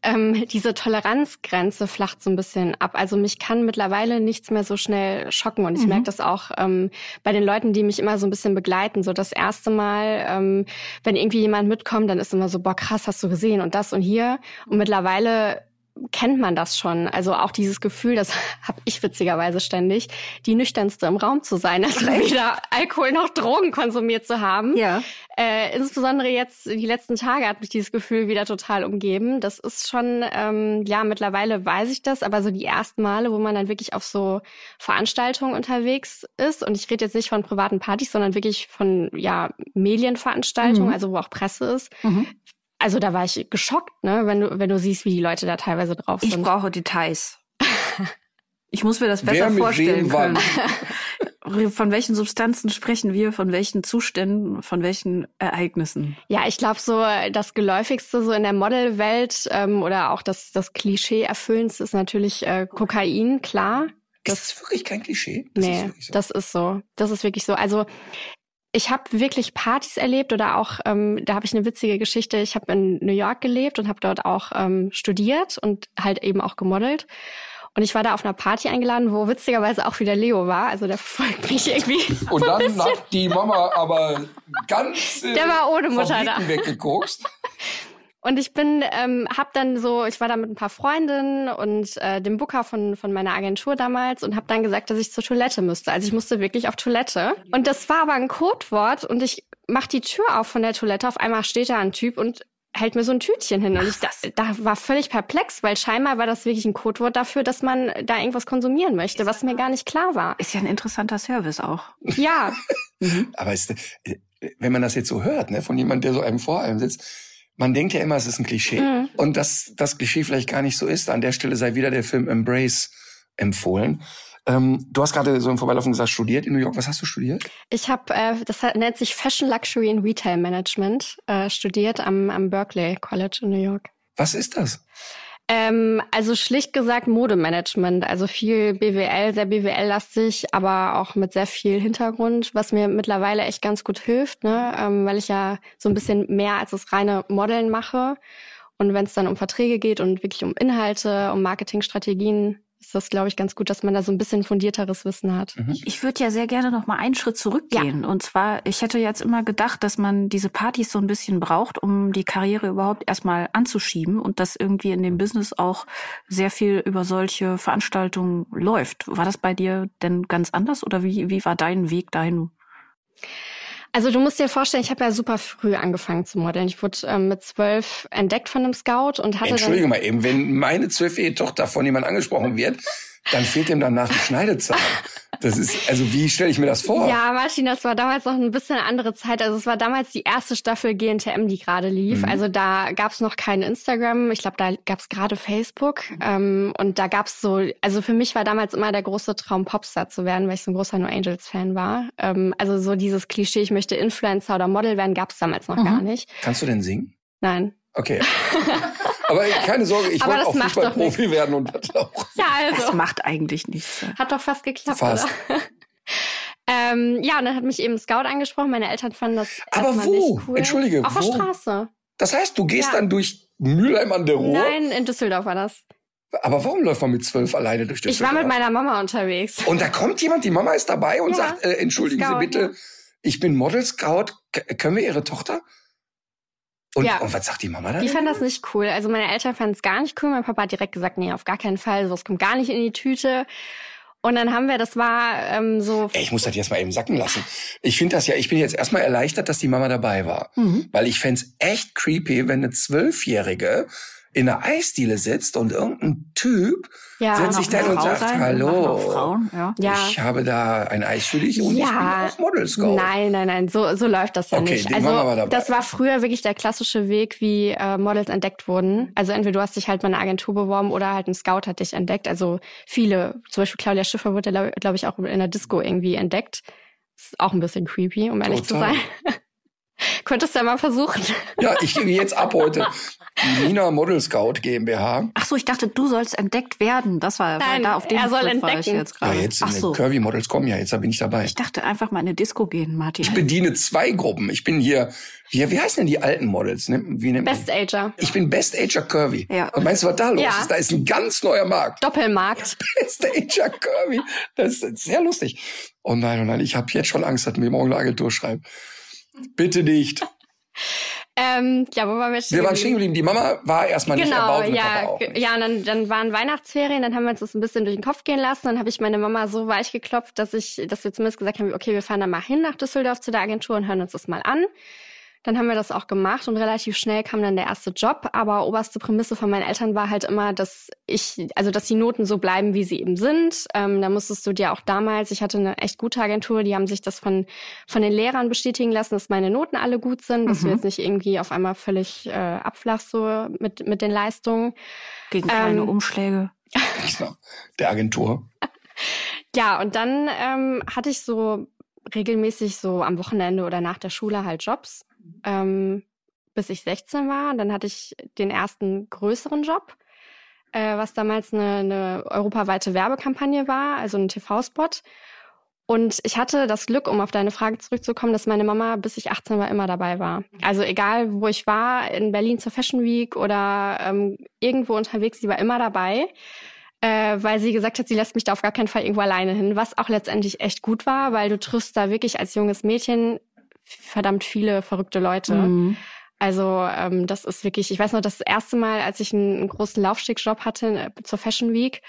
ähm, diese Toleranzgrenze flacht so ein bisschen ab. Also mich kann mittlerweile nichts mehr so schnell schocken. Und ich mhm. merke das auch ähm, bei den Leuten, die mich immer so ein bisschen begleiten. So das erste Mal, ähm, wenn irgendwie jemand mitkommt, dann ist immer so, boah, krass, hast du gesehen und das und hier. Und mittlerweile kennt man das schon. Also auch dieses Gefühl, das habe ich witzigerweise ständig, die nüchternste im Raum zu sein, also weder Alkohol noch Drogen konsumiert zu haben. Ja. Äh, insbesondere jetzt die letzten Tage hat mich dieses Gefühl wieder total umgeben. Das ist schon, ähm, ja, mittlerweile weiß ich das, aber so die ersten Male, wo man dann wirklich auf so Veranstaltungen unterwegs ist, und ich rede jetzt nicht von privaten Partys, sondern wirklich von ja Medienveranstaltungen, mhm. also wo auch Presse ist, mhm also da war ich geschockt, ne, wenn du, wenn du siehst, wie die Leute da teilweise drauf sind. Ich brauche Details. ich muss mir das besser vorstellen können. Von welchen Substanzen sprechen wir? Von welchen Zuständen? Von welchen Ereignissen? Ja, ich glaube so das geläufigste so in der Modelwelt ähm, oder auch das das Klischee erfüllendste ist natürlich äh, Kokain, klar. Das ist wirklich kein Klischee. Das nee, ist so. das ist so. Das ist wirklich so. Also ich habe wirklich Partys erlebt oder auch, ähm, da habe ich eine witzige Geschichte. Ich habe in New York gelebt und habe dort auch ähm, studiert und halt eben auch gemodelt. Und ich war da auf einer Party eingeladen, wo witzigerweise auch wieder Leo war. Also der verfolgt mich irgendwie. Und dann hat die Mama aber ganz äh, der war ohne Mutter da. weggeguckt. Und ich bin, ähm, hab dann so, ich war da mit ein paar Freundinnen und äh, dem Booker von von meiner Agentur damals und habe dann gesagt, dass ich zur Toilette müsste. Also ich musste wirklich auf Toilette. Und das war aber ein Codewort und ich mach die Tür auf von der Toilette. Auf einmal steht da ein Typ und hält mir so ein Tütchen hin. Und ich da, da war völlig perplex, weil scheinbar war das wirklich ein Codewort dafür, dass man da irgendwas konsumieren möchte, was mir gar nicht klar war. Ist ja ein interessanter Service auch. Ja. mhm. Aber ist, äh, wenn man das jetzt so hört, ne, von jemandem, der so einem vor einem sitzt, man denkt ja immer, es ist ein Klischee. Mhm. Und dass das Klischee vielleicht gar nicht so ist. An der Stelle sei wieder der Film Embrace empfohlen. Ähm, du hast gerade so im Vorbeilaufen gesagt, studiert in New York. Was hast du studiert? Ich habe, äh, das nennt sich Fashion Luxury and Retail Management, äh, studiert am, am Berkeley College in New York. Was ist das? Ähm, also schlicht gesagt Modemanagement, also viel BWL, sehr BWL-lastig, aber auch mit sehr viel Hintergrund, was mir mittlerweile echt ganz gut hilft, ne? Ähm, weil ich ja so ein bisschen mehr als das reine Modeln mache. Und wenn es dann um Verträge geht und wirklich um Inhalte, um Marketingstrategien, ist das, glaube ich, ganz gut, dass man da so ein bisschen fundierteres Wissen hat. Mhm. Ich würde ja sehr gerne noch mal einen Schritt zurückgehen. Ja. Und zwar, ich hätte jetzt immer gedacht, dass man diese Partys so ein bisschen braucht, um die Karriere überhaupt erstmal anzuschieben und dass irgendwie in dem Business auch sehr viel über solche Veranstaltungen läuft. War das bei dir denn ganz anders oder wie, wie war dein Weg dahin? Also du musst dir vorstellen, ich habe ja super früh angefangen zu modeln. Ich wurde ähm, mit zwölf entdeckt von einem Scout und hatte Entschuldige mal eben, wenn meine zwölfjährige Tochter von jemand angesprochen wird, dann fehlt ihm danach ein Schneidezahn. Das ist, also wie stelle ich mir das vor? Ja, Martin, das war damals noch ein bisschen andere Zeit. Also es war damals die erste Staffel GNTM, die gerade lief. Mhm. Also da gab es noch kein Instagram. Ich glaube, da gab es gerade Facebook. Ähm, und da gab es so, also für mich war damals immer der große Traum, Popstar zu werden, weil ich so ein großer No Angels-Fan war. Ähm, also so dieses Klischee, ich möchte Influencer oder Model werden, gab es damals noch mhm. gar nicht. Kannst du denn singen? Nein. Okay. Aber keine Sorge, ich wollte auch Fußballprofi werden und das auch. Ja, also. Das macht eigentlich nichts. Hat doch fast geklappt, fast. oder? ähm, ja, und dann hat mich eben Scout angesprochen. Meine Eltern fanden das Aber wo? Nicht cool. Entschuldige, Auf wo? der Straße. Das heißt, du gehst ja. dann durch Mülheim an der Ruhr? Nein, in Düsseldorf war das. Aber warum läuft man mit zwölf alleine durch Düsseldorf? Ich war mit meiner Mama unterwegs. Und da kommt jemand, die Mama ist dabei und ja, sagt, äh, entschuldigen Scout, Sie bitte, ja. ich bin Model Scout, können wir Ihre Tochter? Und, ja. und was sagt die Mama dann? Die fand das nicht cool. Also meine Eltern fanden es gar nicht cool. Mein Papa hat direkt gesagt, nee, auf gar keinen Fall. Sowas kommt gar nicht in die Tüte. Und dann haben wir, das war ähm, so. Ey, ich muss das jetzt mal eben sacken lassen. Ich finde das ja, ich bin jetzt erstmal erleichtert, dass die Mama dabei war. Mhm. Weil ich fände echt creepy, wenn eine Zwölfjährige in einer Eisdiele sitzt und irgendein Typ ja, setzt sich da und sagt, sein, hallo, Frauen, ja. ich habe da ein Eis für dich und ja. ich bin auch Model Scout. Nein, nein, nein, so, so läuft das ja okay, nicht. Also das war früher wirklich der klassische Weg, wie äh, Models entdeckt wurden. Also entweder du hast dich halt bei einer Agentur beworben oder halt ein Scout hat dich entdeckt. Also viele, zum Beispiel Claudia Schiffer wurde, glaube ich, auch in der Disco irgendwie entdeckt. Ist auch ein bisschen creepy, um ehrlich Total. zu sein. Könntest du ja mal versuchen. Ja, ich gehe jetzt ab heute. die Nina Model Scout GmbH. Ach so, ich dachte, du sollst entdeckt werden. Das war Nein, da auf dem er soll Trip war ich entdecken. jetzt Ja, gerade. jetzt Ach in so. Curvy Models kommen ja, jetzt da bin ich dabei. Ich dachte einfach mal in eine Disco gehen, Martin. Ich bediene zwei Gruppen. Ich bin hier, wie, wie heißen denn die alten Models? Wie nennt man- Best Ager. Ich bin Best Ager Curvy. Ja. Und meinst du, was da los Ja. ist? Da ist ein ganz neuer Markt. Doppelmarkt. Best Ager Curvy. Das ist sehr lustig. Oh nein, oh nein, ich habe jetzt schon Angst, dass mir morgen eine Agentur schreibt. Bitte nicht. Ähm, ja, wo waren wir stehen Wir waren stehen geblieben. Die Mama war erstmal nicht Genau, erbaut und der ja, nicht. ja, und dann, dann waren Weihnachtsferien, dann haben wir uns das ein bisschen durch den Kopf gehen lassen, dann habe ich meine Mama so weich geklopft, dass ich, dass wir zumindest gesagt haben, okay, wir fahren dann mal hin nach Düsseldorf zu der Agentur und hören uns das mal an. Dann haben wir das auch gemacht und relativ schnell kam dann der erste Job. Aber oberste Prämisse von meinen Eltern war halt immer, dass ich, also dass die Noten so bleiben, wie sie eben sind. Ähm, da musstest du dir auch damals, ich hatte eine echt gute Agentur, die haben sich das von von den Lehrern bestätigen lassen, dass meine Noten alle gut sind, dass du Mhm. jetzt nicht irgendwie auf einmal völlig äh, abflachst so mit mit den Leistungen. Gegen kleine Ähm, Umschläge. Genau. Der Agentur. Ja, und dann ähm, hatte ich so regelmäßig so am Wochenende oder nach der Schule halt Jobs, ähm, bis ich 16 war. Und dann hatte ich den ersten größeren Job, äh, was damals eine, eine europaweite Werbekampagne war, also ein TV-Spot. Und ich hatte das Glück, um auf deine Frage zurückzukommen, dass meine Mama, bis ich 18 war, immer dabei war. Also egal, wo ich war, in Berlin zur Fashion Week oder ähm, irgendwo unterwegs, sie war immer dabei äh, weil sie gesagt hat, sie lässt mich da auf gar keinen Fall irgendwo alleine hin, was auch letztendlich echt gut war, weil du triffst da wirklich als junges Mädchen verdammt viele verrückte Leute. Mhm. Also ähm, das ist wirklich, ich weiß noch, das erste Mal, als ich einen, einen großen Laufstegjob hatte äh, zur Fashion Week,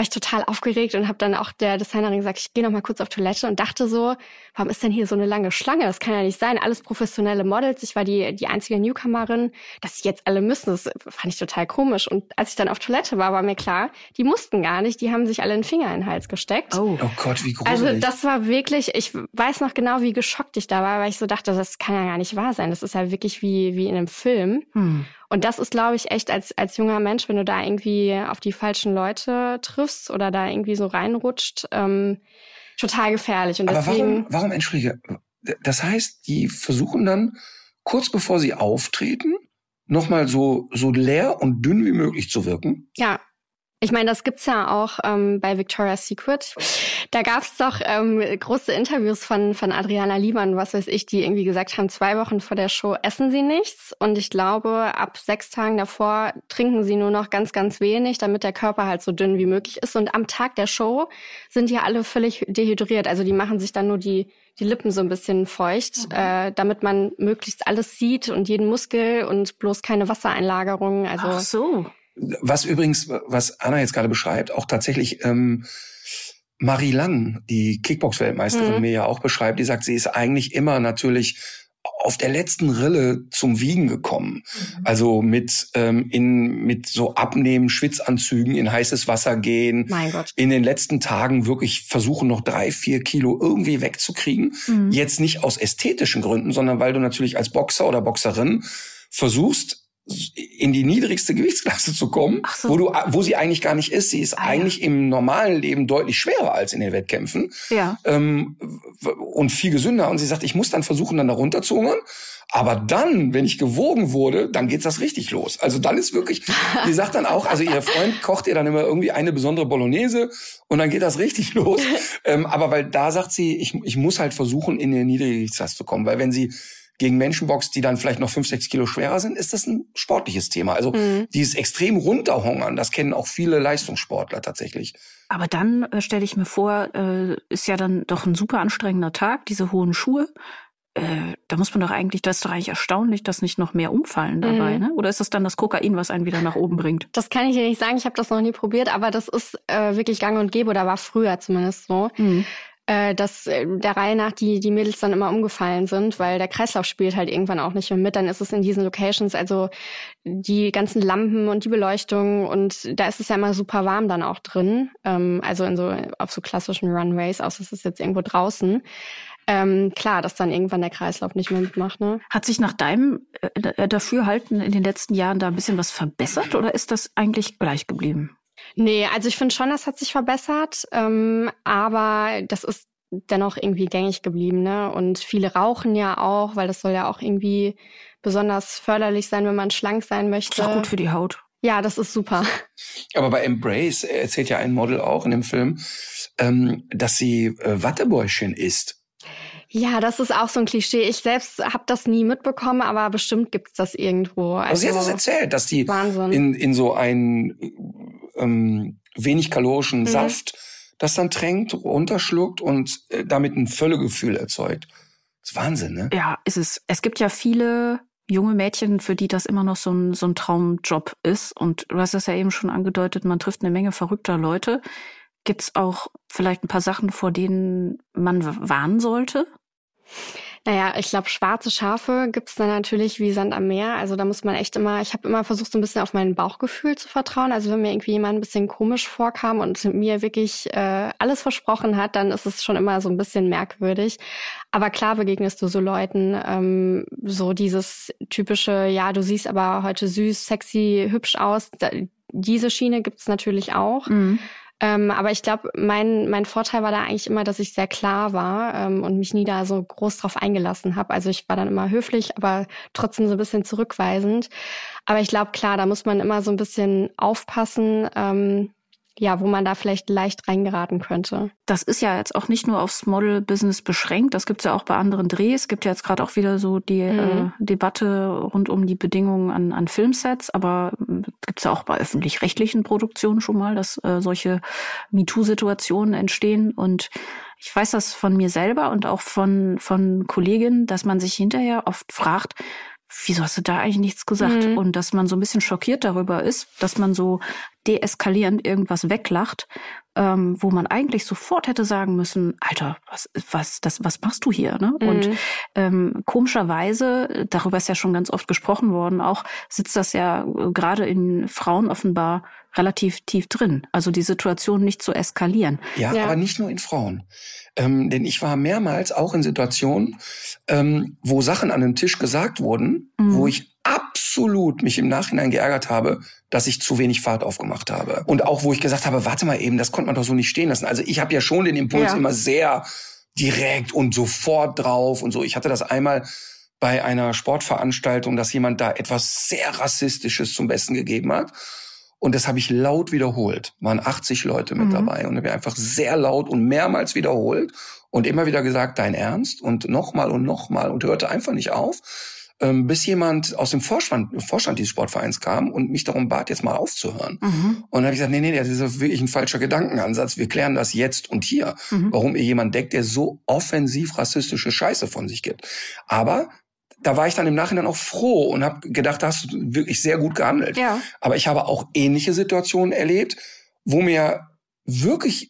war ich total aufgeregt und habe dann auch der Designerin gesagt, ich gehe noch mal kurz auf Toilette und dachte so, warum ist denn hier so eine lange Schlange? Das kann ja nicht sein. Alles professionelle Models. Ich war die die einzige Newcomerin, dass sie jetzt alle müssen. Das fand ich total komisch. Und als ich dann auf Toilette war, war mir klar, die mussten gar nicht. Die haben sich alle einen Finger in den Hals gesteckt. Oh. Oh Gott, wie gruselig. Also das war wirklich, ich weiß noch genau, wie geschockt ich da war, weil ich so dachte, das kann ja gar nicht wahr sein. Das ist ja wirklich wie, wie in einem Film. Hm. Und das ist, glaube ich, echt als, als junger Mensch, wenn du da irgendwie auf die falschen Leute triffst oder da irgendwie so reinrutscht, ähm, total gefährlich. Und Aber deswegen, warum, warum, entschuldige, das heißt, die versuchen dann, kurz bevor sie auftreten, nochmal so, so leer und dünn wie möglich zu wirken? ja. Ich meine, das gibt's ja auch ähm, bei Victoria's Secret. Da gab's doch ähm, große Interviews von von Adriana Liemann, was weiß ich, die irgendwie gesagt haben, zwei Wochen vor der Show essen sie nichts und ich glaube, ab sechs Tagen davor trinken sie nur noch ganz, ganz wenig, damit der Körper halt so dünn wie möglich ist. Und am Tag der Show sind die alle völlig dehydriert. Also die machen sich dann nur die die Lippen so ein bisschen feucht, äh, damit man möglichst alles sieht und jeden Muskel und bloß keine Wassereinlagerung. Also Ach so. Was übrigens, was Anna jetzt gerade beschreibt, auch tatsächlich ähm, Marie Lang, die Kickbox-Weltmeisterin, Mhm. mir ja auch beschreibt, die sagt, sie ist eigentlich immer natürlich auf der letzten Rille zum Wiegen gekommen. Also mit ähm, in mit so abnehmen, Schwitzanzügen, in heißes Wasser gehen, mein Gott. in den letzten Tagen wirklich versuchen, noch drei, vier Kilo irgendwie wegzukriegen. Mhm. Jetzt nicht aus ästhetischen Gründen, sondern weil du natürlich als Boxer oder Boxerin versuchst, in die niedrigste Gewichtsklasse zu kommen, so. wo du, wo sie eigentlich gar nicht ist. Sie ist Ah, ja. eigentlich im normalen Leben deutlich schwerer als in den Wettkämpfen Ja. ähm, und viel gesünder. Und sie sagt, ich muss dann versuchen, dann da runterzungern. Aber dann, wenn ich gewogen wurde, dann geht's das richtig los. Also dann ist wirklich, sie sagt dann auch, also ihr Freund kocht ihr dann immer irgendwie eine besondere Bolognese und dann geht das richtig los. ähm, aber weil da sagt sie, ich, ich muss halt versuchen, in den Niedrigkeitsklasse zu kommen. Weil wenn sie gegen Menschen boxt, die dann vielleicht noch fünf, sechs Kilo schwerer sind, ist das ein sportliches Thema. Also Mhm. dieses extrem runterhungern, das kennen auch viele Leistungssportler tatsächlich. Aber dann äh, stelle ich mir vor, äh, ist ja dann doch ein super anstrengender Tag, diese hohen Schuhe. Äh, da muss man doch eigentlich, das ist doch eigentlich erstaunlich, dass nicht noch mehr umfallen dabei, Mhm. ne? Oder ist das dann das Kokain, was einen wieder nach oben bringt? Das kann ich dir nicht sagen, ich habe das noch nie probiert, aber das ist äh, wirklich gang und gäbe oder war früher zumindest so, Mhm. Äh, dass äh, der Reihe nach die, die Mädels dann immer umgefallen sind, weil der Kreislauf spielt halt irgendwann auch nicht mehr mit. Dann ist es in diesen Locations, also die ganzen Lampen und die Beleuchtung und da ist es ja immer super warm dann auch drin. Ähm, also in so auf so klassischen Runways, außer es ist jetzt irgendwo draußen. Ähm, klar, dass dann irgendwann der Kreislauf nicht mehr mitmacht, ne? Hat sich nach deinem äh, Dafürhalten in den letzten Jahren da ein bisschen was verbessert oder ist das eigentlich gleich geblieben? Nee, also ich finde schon, das hat sich verbessert, ähm, aber das ist dennoch irgendwie gängig geblieben. Ne? Und viele rauchen ja auch, weil das soll ja auch irgendwie besonders förderlich sein, wenn man schlank sein möchte. Ist auch gut für die Haut. Ja, das ist super. Aber bei Embrace erzählt ja ein Model auch in dem Film, ähm, dass sie äh, Wattebäuschen isst. Ja, das ist auch so ein Klischee. Ich selbst habe das nie mitbekommen, aber bestimmt gibt's das irgendwo. Also, also sie hat das erzählt, dass die Wahnsinn. in, in so einen ähm, wenig kalorischen Mhm. Saft das dann tränkt, runterschluckt und äh, damit ein Völlegefühl erzeugt. Das ist Wahnsinn, ne? Ja, ist es. Es gibt ja viele junge Mädchen, für die das immer noch so ein, so ein Traumjob ist. Und du hast das ja eben schon angedeutet, man trifft eine Menge verrückter Leute. Gibt's auch vielleicht ein paar Sachen, vor denen man warnen sollte? Naja, ich glaube, schwarze Schafe gibt's dann natürlich wie Sand am Meer. Also da muss man echt immer, ich habe immer versucht, so ein bisschen auf mein Bauchgefühl zu vertrauen. Also wenn mir irgendwie jemand ein bisschen komisch vorkam und mir wirklich äh, alles versprochen hat, dann ist es schon immer so ein bisschen merkwürdig. Aber klar begegnest du so Leuten, ähm, so dieses typische, ja, du siehst aber heute süß, sexy, hübsch aus. Da, diese Schiene gibt's natürlich auch. Ähm, aber ich glaube, mein, mein Vorteil war da eigentlich immer, dass ich sehr klar war ähm, und mich nie da so groß drauf eingelassen habe. Also ich war dann immer höflich, aber trotzdem so ein bisschen zurückweisend. Aber ich glaube, klar, da muss man immer so ein bisschen aufpassen, ähm, ja, wo man da vielleicht leicht reingeraten könnte. Das ist ja jetzt auch nicht nur aufs Model-Business beschränkt. Das gibt's ja auch bei anderen Drehs. Es gibt ja jetzt gerade auch wieder so die Mhm. äh, Debatte rund um die Bedingungen an, an Filmsets. Aber äh, gibt's ja auch bei öffentlich-rechtlichen Produktionen schon mal, dass äh, solche MeToo-Situationen entstehen. Und ich weiß das von mir selber und auch von, von Kolleginnen, dass man sich hinterher oft fragt, wieso hast du da eigentlich nichts gesagt? Mhm. Und dass man so ein bisschen schockiert darüber ist, dass man so deeskalierend irgendwas weglacht, ähm, wo man eigentlich sofort hätte sagen müssen, Alter, was, was, das, was machst du hier? Ne? Und Mhm. ähm, komischerweise, darüber ist ja schon ganz oft gesprochen worden, auch sitzt das ja äh, gerade in Frauen offenbar relativ tief drin. Also die Situation nicht zu eskalieren. Ja, Ja. aber nicht nur in Frauen. Ähm, denn ich war mehrmals auch in Situationen, ähm, wo Sachen an einem Tisch gesagt wurden, Mhm. wo ich absolut mich im Nachhinein geärgert habe, dass ich zu wenig Fahrt aufgemacht habe. Und auch wo ich gesagt habe, warte mal eben, das konnte man doch so nicht stehen lassen. Also ich habe ja schon den Impuls Ja. immer sehr direkt und sofort drauf und so. Ich hatte das einmal bei einer Sportveranstaltung, dass jemand da etwas sehr Rassistisches zum Besten gegeben hat. Und das habe ich laut wiederholt. Waren 80 Leute mit Mhm. dabei und habe einfach sehr laut und mehrmals wiederholt und immer wieder gesagt, dein Ernst und nochmal und nochmal und hörte einfach nicht auf, ähm, bis jemand aus dem Vorstand, Vorstand dieses Sportvereins kam und mich darum bat, jetzt mal aufzuhören. Mhm. Und dann habe ich gesagt, nee, nee, das ist wirklich ein falscher Gedankenansatz. Wir klären das jetzt und hier. Mhm. Warum ihr jemand deckt, der so offensiv rassistische Scheiße von sich gibt. Aber da war ich dann im Nachhinein auch froh und habe gedacht, da hast du wirklich sehr gut gehandelt. Ja. Aber ich habe auch ähnliche Situationen erlebt, wo mir wirklich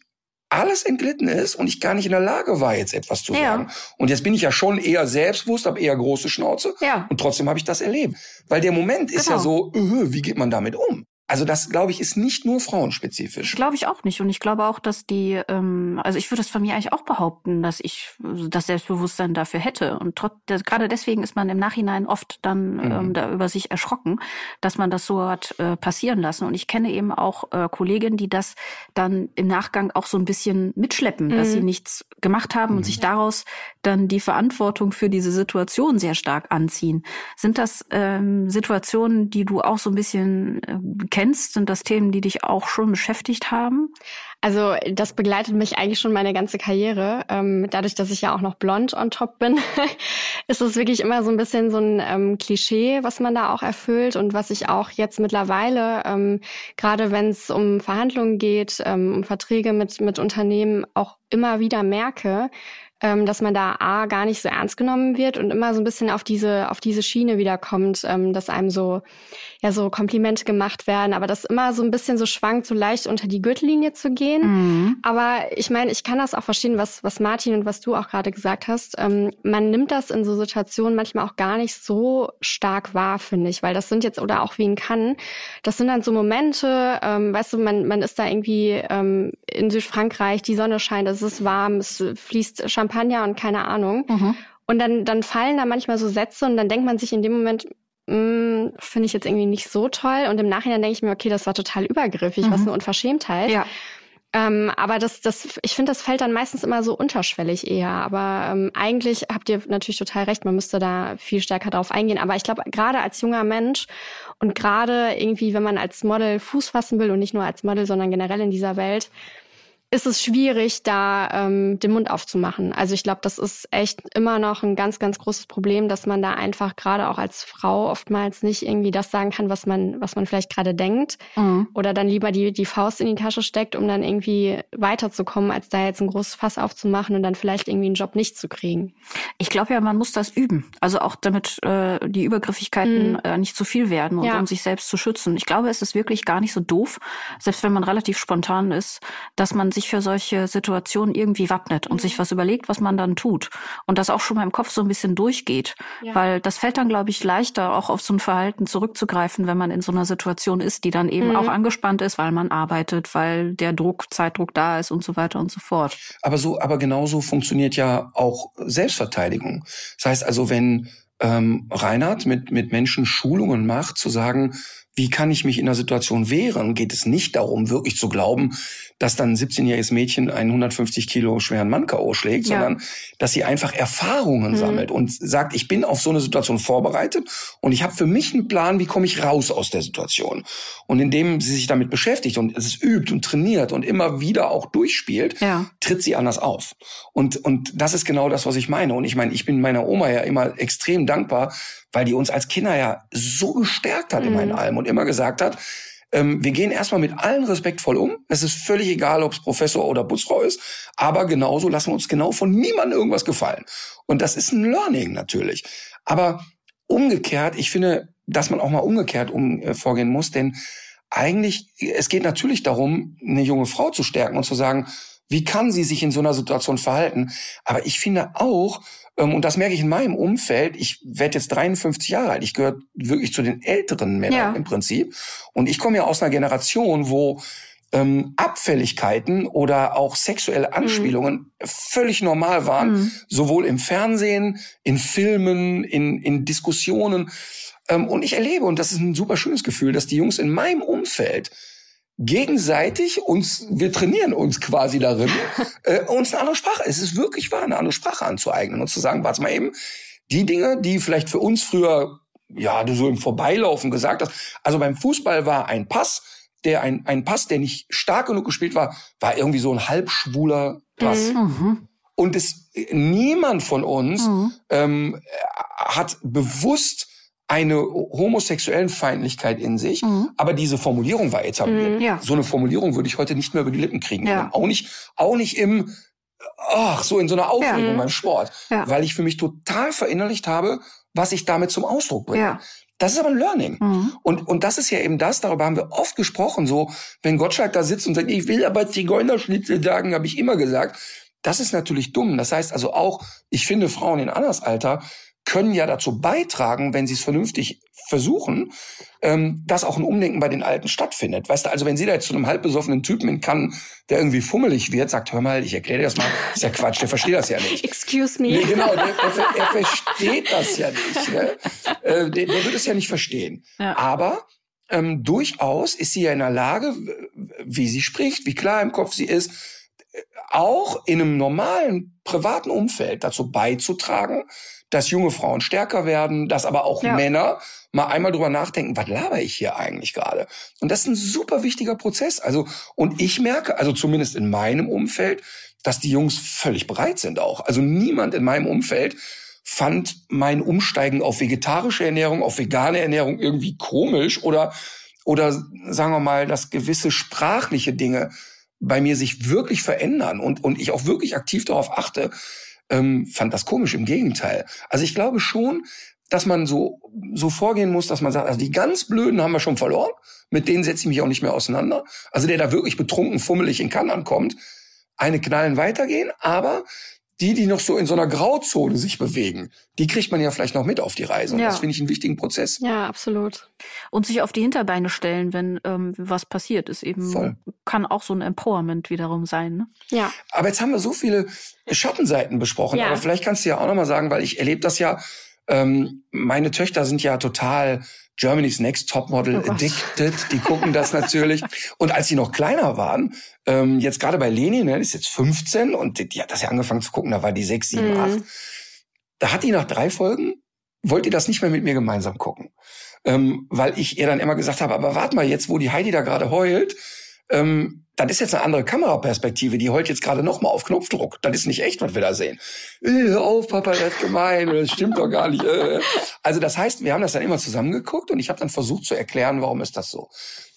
alles entglitten ist und ich gar nicht in der Lage war, jetzt etwas zu Ja. sagen. Und jetzt bin ich ja schon eher selbstbewusst, habe eher große Schnauze. Ja. Und trotzdem habe ich das erlebt. Weil der Moment ist Genau. ja so, äh, wie geht man damit um? Also das, glaube ich, ist nicht nur frauenspezifisch. Glaube ich auch nicht. Und ich glaube auch, dass die, ähm, also ich würde es von mir eigentlich auch behaupten, dass ich das Selbstbewusstsein dafür hätte. Und trotz, das, gerade deswegen ist man im Nachhinein oft dann Mhm. ähm, da über sich erschrocken, dass man das so hat äh, passieren lassen. Und ich kenne eben auch äh, Kolleginnen, die das dann im Nachgang auch so ein bisschen mitschleppen, dass Mhm. sie nichts gemacht haben und sich daraus dann die Verantwortung für diese Situation sehr stark anziehen. Sind das ähm, Situationen, die du auch so ein bisschen äh, kennst? Sind das Themen, die dich auch schon beschäftigt haben? Also das begleitet mich eigentlich schon meine ganze Karriere. Ähm, dadurch, dass ich ja auch noch blond on top bin, ist es wirklich immer so ein bisschen so ein ähm, Klischee, was man da auch erfüllt und was ich auch jetzt mittlerweile, ähm, gerade wenn es um Verhandlungen geht, ähm, um Verträge mit, mit Unternehmen, auch immer wieder merke, ähm, dass man da A gar nicht so ernst genommen wird und immer so ein bisschen auf diese, auf diese Schiene wiederkommt, ähm, dass einem so, ja, so Komplimente gemacht werden, aber das immer so ein bisschen so schwankt, so leicht unter die Gürtellinie zu gehen. Mhm. Aber ich meine, ich kann das auch verstehen, was, was Martin und was du auch gerade gesagt hast. Ähm, man nimmt das in so Situationen manchmal auch gar nicht so stark wahr, finde ich, weil das sind jetzt, oder auch wie in Cannes, das sind dann so Momente, ähm, weißt du, man, man ist da irgendwie ähm, in Südfrankreich, die Sonne scheint, es ist warm, es fließt Champagner und keine Ahnung. Mhm. Und dann, dann fallen da manchmal so Sätze und dann denkt man sich in dem Moment, "Mm, finde ich jetzt irgendwie nicht so toll. Und im Nachhinein denke ich mir, okay, das war total übergriffig, was Mhm. eine Unverschämtheit. Ja. Ähm, aber das, das, ich finde, das fällt dann meistens immer so unterschwellig eher. Aber ähm, eigentlich habt ihr natürlich total recht, man müsste da viel stärker drauf eingehen. Aber ich glaube, gerade als junger Mensch und gerade irgendwie, wenn man als Model Fuß fassen will und nicht nur als Model, sondern generell in dieser Welt, ist es schwierig, da ähm, den Mund aufzumachen. Also ich glaube, das ist echt immer noch ein ganz, ganz großes Problem, dass man da einfach gerade auch als Frau oftmals nicht irgendwie das sagen kann, was man, was man vielleicht gerade denkt. Mhm. Oder dann lieber die, die Faust in die Tasche steckt, um dann irgendwie weiterzukommen, als da jetzt ein großes Fass aufzumachen und dann vielleicht irgendwie einen Job nicht zu kriegen. Ich glaube ja, man muss das üben. Also auch damit äh, die Übergriffigkeiten mhm. äh, nicht zu viel werden und ja. um sich selbst zu schützen. Ich glaube, es ist wirklich gar nicht so doof, selbst wenn man relativ spontan ist, dass man sich sich für solche Situationen irgendwie wappnet und mhm. sich was überlegt, was man dann tut. Und das auch schon mal im Kopf so ein bisschen durchgeht. Ja. Weil das fällt dann, glaube ich, leichter, auch auf so ein Verhalten zurückzugreifen, wenn man in so einer Situation ist, die dann eben mhm. auch angespannt ist, weil man arbeitet, weil der Druck, Zeitdruck da ist und so weiter und so fort. Aber so, aber genauso funktioniert ja auch Selbstverteidigung. Das heißt also, wenn ähm, Reinhard mit, mit Menschen Schulungen macht, zu sagen, wie kann ich mich in der Situation wehren? Geht es nicht darum, wirklich zu glauben, dass dann ein 17-jähriges Mädchen einen 150 Kilo schweren Mann K.O. schlägt, ja. sondern dass sie einfach Erfahrungen mhm. sammelt und sagt, ich bin auf so eine Situation vorbereitet und ich habe für mich einen Plan, wie komme ich raus aus der Situation. Und indem sie sich damit beschäftigt und es übt und trainiert und immer wieder auch durchspielt, ja. tritt sie anders auf. Und, und das ist genau das, was ich meine. Und ich meine, ich bin meiner Oma ja immer extrem dankbar, weil die uns als Kinder ja so gestärkt hat mhm. in allem und immer gesagt hat, ähm, wir gehen erstmal mit allen respektvoll um. Es ist völlig egal, ob es Professor oder Putzfrau ist, aber genauso lassen wir uns genau von niemandem irgendwas gefallen. Und das ist ein Learning natürlich. Aber umgekehrt, ich finde, dass man auch mal umgekehrt um, äh, vorgehen muss, denn eigentlich, es geht natürlich darum, eine junge Frau zu stärken und zu sagen, wie kann sie sich in so einer Situation verhalten? Aber ich finde auch, und das merke ich in meinem Umfeld. Ich werde jetzt 53 Jahre alt. Ich gehöre wirklich zu den älteren Männern ja. im Prinzip. Und ich komme ja aus einer Generation, wo ähm, Abfälligkeiten oder auch sexuelle mhm. Anspielungen mhm. völlig normal waren, mhm. sowohl im Fernsehen, in Filmen, in, in Diskussionen. Ähm, und ich erlebe, und das ist ein super schönes Gefühl, dass die Jungs in meinem Umfeld gegenseitig uns, wir trainieren uns quasi darin, äh, uns eine andere Sprache, es ist wirklich wahr, eine andere Sprache anzueignen und zu sagen, warte mal eben, die Dinge, die vielleicht für uns früher, ja, du so im Vorbeilaufen gesagt hast, also beim Fußball war ein Pass, der ein, ein Pass, der nicht stark genug gespielt war, war irgendwie so ein halbschwuler Pass. Mhm. Und es, niemand von uns mhm. ähm, hat bewusst eine homosexuellen Feindlichkeit in sich, mhm. aber diese Formulierung war etabliert. Mhm, ja. So eine Formulierung würde ich heute nicht mehr über die Lippen kriegen. Ja. Auch nicht, auch nicht im, ach, so in so einer Aufregung ja. beim Sport, weil ich für mich total verinnerlicht habe, was ich damit zum Ausdruck bringe. Das ist aber ein Learning. Mhm. Und, und das ist ja eben das, darüber haben wir oft gesprochen, so, wenn Gottschalk da sitzt und sagt, ich will aber Zigeunerschnitzel sagen, habe ich immer gesagt, das ist natürlich dumm. Das heißt also auch, ich finde Frauen in Annas Alter können ja dazu beitragen, wenn sie es vernünftig versuchen, ähm, dass auch ein Umdenken bei den Alten stattfindet. Weißt du, also wenn sie da jetzt zu einem halbbesoffenen Typen in kann, der irgendwie fummelig wird, sagt, hör mal, ich erkläre dir das mal, ist ja Quatsch, der versteht das ja nicht. Excuse me. Nee, genau, der, der, der versteht das ja nicht. Ne? Äh, der, der wird es ja nicht verstehen. Ja. Aber ähm, durchaus ist sie ja in der Lage, wie sie spricht, wie klar im Kopf sie ist, auch in einem normalen privaten Umfeld dazu beizutragen, dass junge Frauen stärker werden, dass aber auch ja. Männer mal einmal drüber nachdenken, was laber ich hier eigentlich gerade? Und das ist ein super wichtiger Prozess. Also, und ich merke, also zumindest in meinem Umfeld, dass die Jungs völlig bereit sind auch. Also niemand in meinem Umfeld fand mein Umsteigen auf vegetarische Ernährung, auf vegane Ernährung irgendwie komisch oder, oder sagen wir mal, dass gewisse sprachliche Dinge bei mir sich wirklich verändern und, und ich auch wirklich aktiv darauf achte, ähm, fand das komisch. Im Gegenteil. Also ich glaube schon, dass man so, so vorgehen muss, dass man sagt, also die ganz Blöden haben wir schon verloren. Mit denen setze ich mich auch nicht mehr auseinander. Also der da wirklich betrunken, fummelig in Cannes ankommt, eine Knallen weitergehen, aber die, die noch so in so einer Grauzone sich bewegen, die kriegt man ja vielleicht noch mit auf die Reise. Und ja. das finde ich einen wichtigen Prozess. Ja, absolut. Und sich auf die Hinterbeine stellen, wenn ähm, was passiert, ist eben, Voll. kann auch so ein Empowerment wiederum sein. Ne? Ja. Aber jetzt haben wir so viele Schattenseiten besprochen. Ja. Aber vielleicht kannst du ja auch nochmal sagen, weil ich erlebe das ja Ähm, meine Töchter sind ja total Germany's Next Topmodel oh addicted. Die gucken das natürlich. Und als sie noch kleiner waren, ähm, jetzt gerade bei Leni, ne, die ist jetzt 15 und die, die, hat das ja angefangen zu gucken, da war die 6, 7, mhm. 8. Da hat die nach drei Folgen, wollte die das nicht mehr mit mir gemeinsam gucken. Ähm, weil ich ihr dann immer gesagt habe, aber warte mal, jetzt wo die Heidi da gerade heult, ähm, das ist jetzt eine andere Kameraperspektive. Die heult jetzt gerade noch mal auf Knopfdruck. Das ist nicht echt, was wir da sehen. Äh, hör auf, Papa, das ist gemein. Das stimmt doch gar nicht. Äh. Also das heißt, wir haben das dann immer zusammengeguckt und ich habe dann versucht zu erklären, warum ist das so.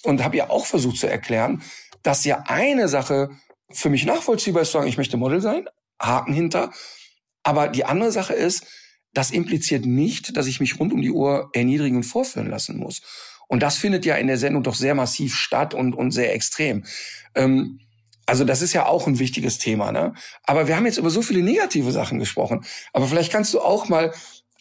Und habe ja auch versucht zu erklären, dass ja eine Sache für mich nachvollziehbar ist, sagen, ich möchte Model sein, Haken hinter. Aber die andere Sache ist, das impliziert nicht, dass ich mich rund um die Uhr erniedrigen und vorführen lassen muss. Und das findet ja in der Sendung doch sehr massiv statt und, und sehr extrem. Ähm, also das ist ja auch ein wichtiges Thema. Ne? Aber wir haben jetzt über so viele negative Sachen gesprochen. Aber vielleicht kannst du auch mal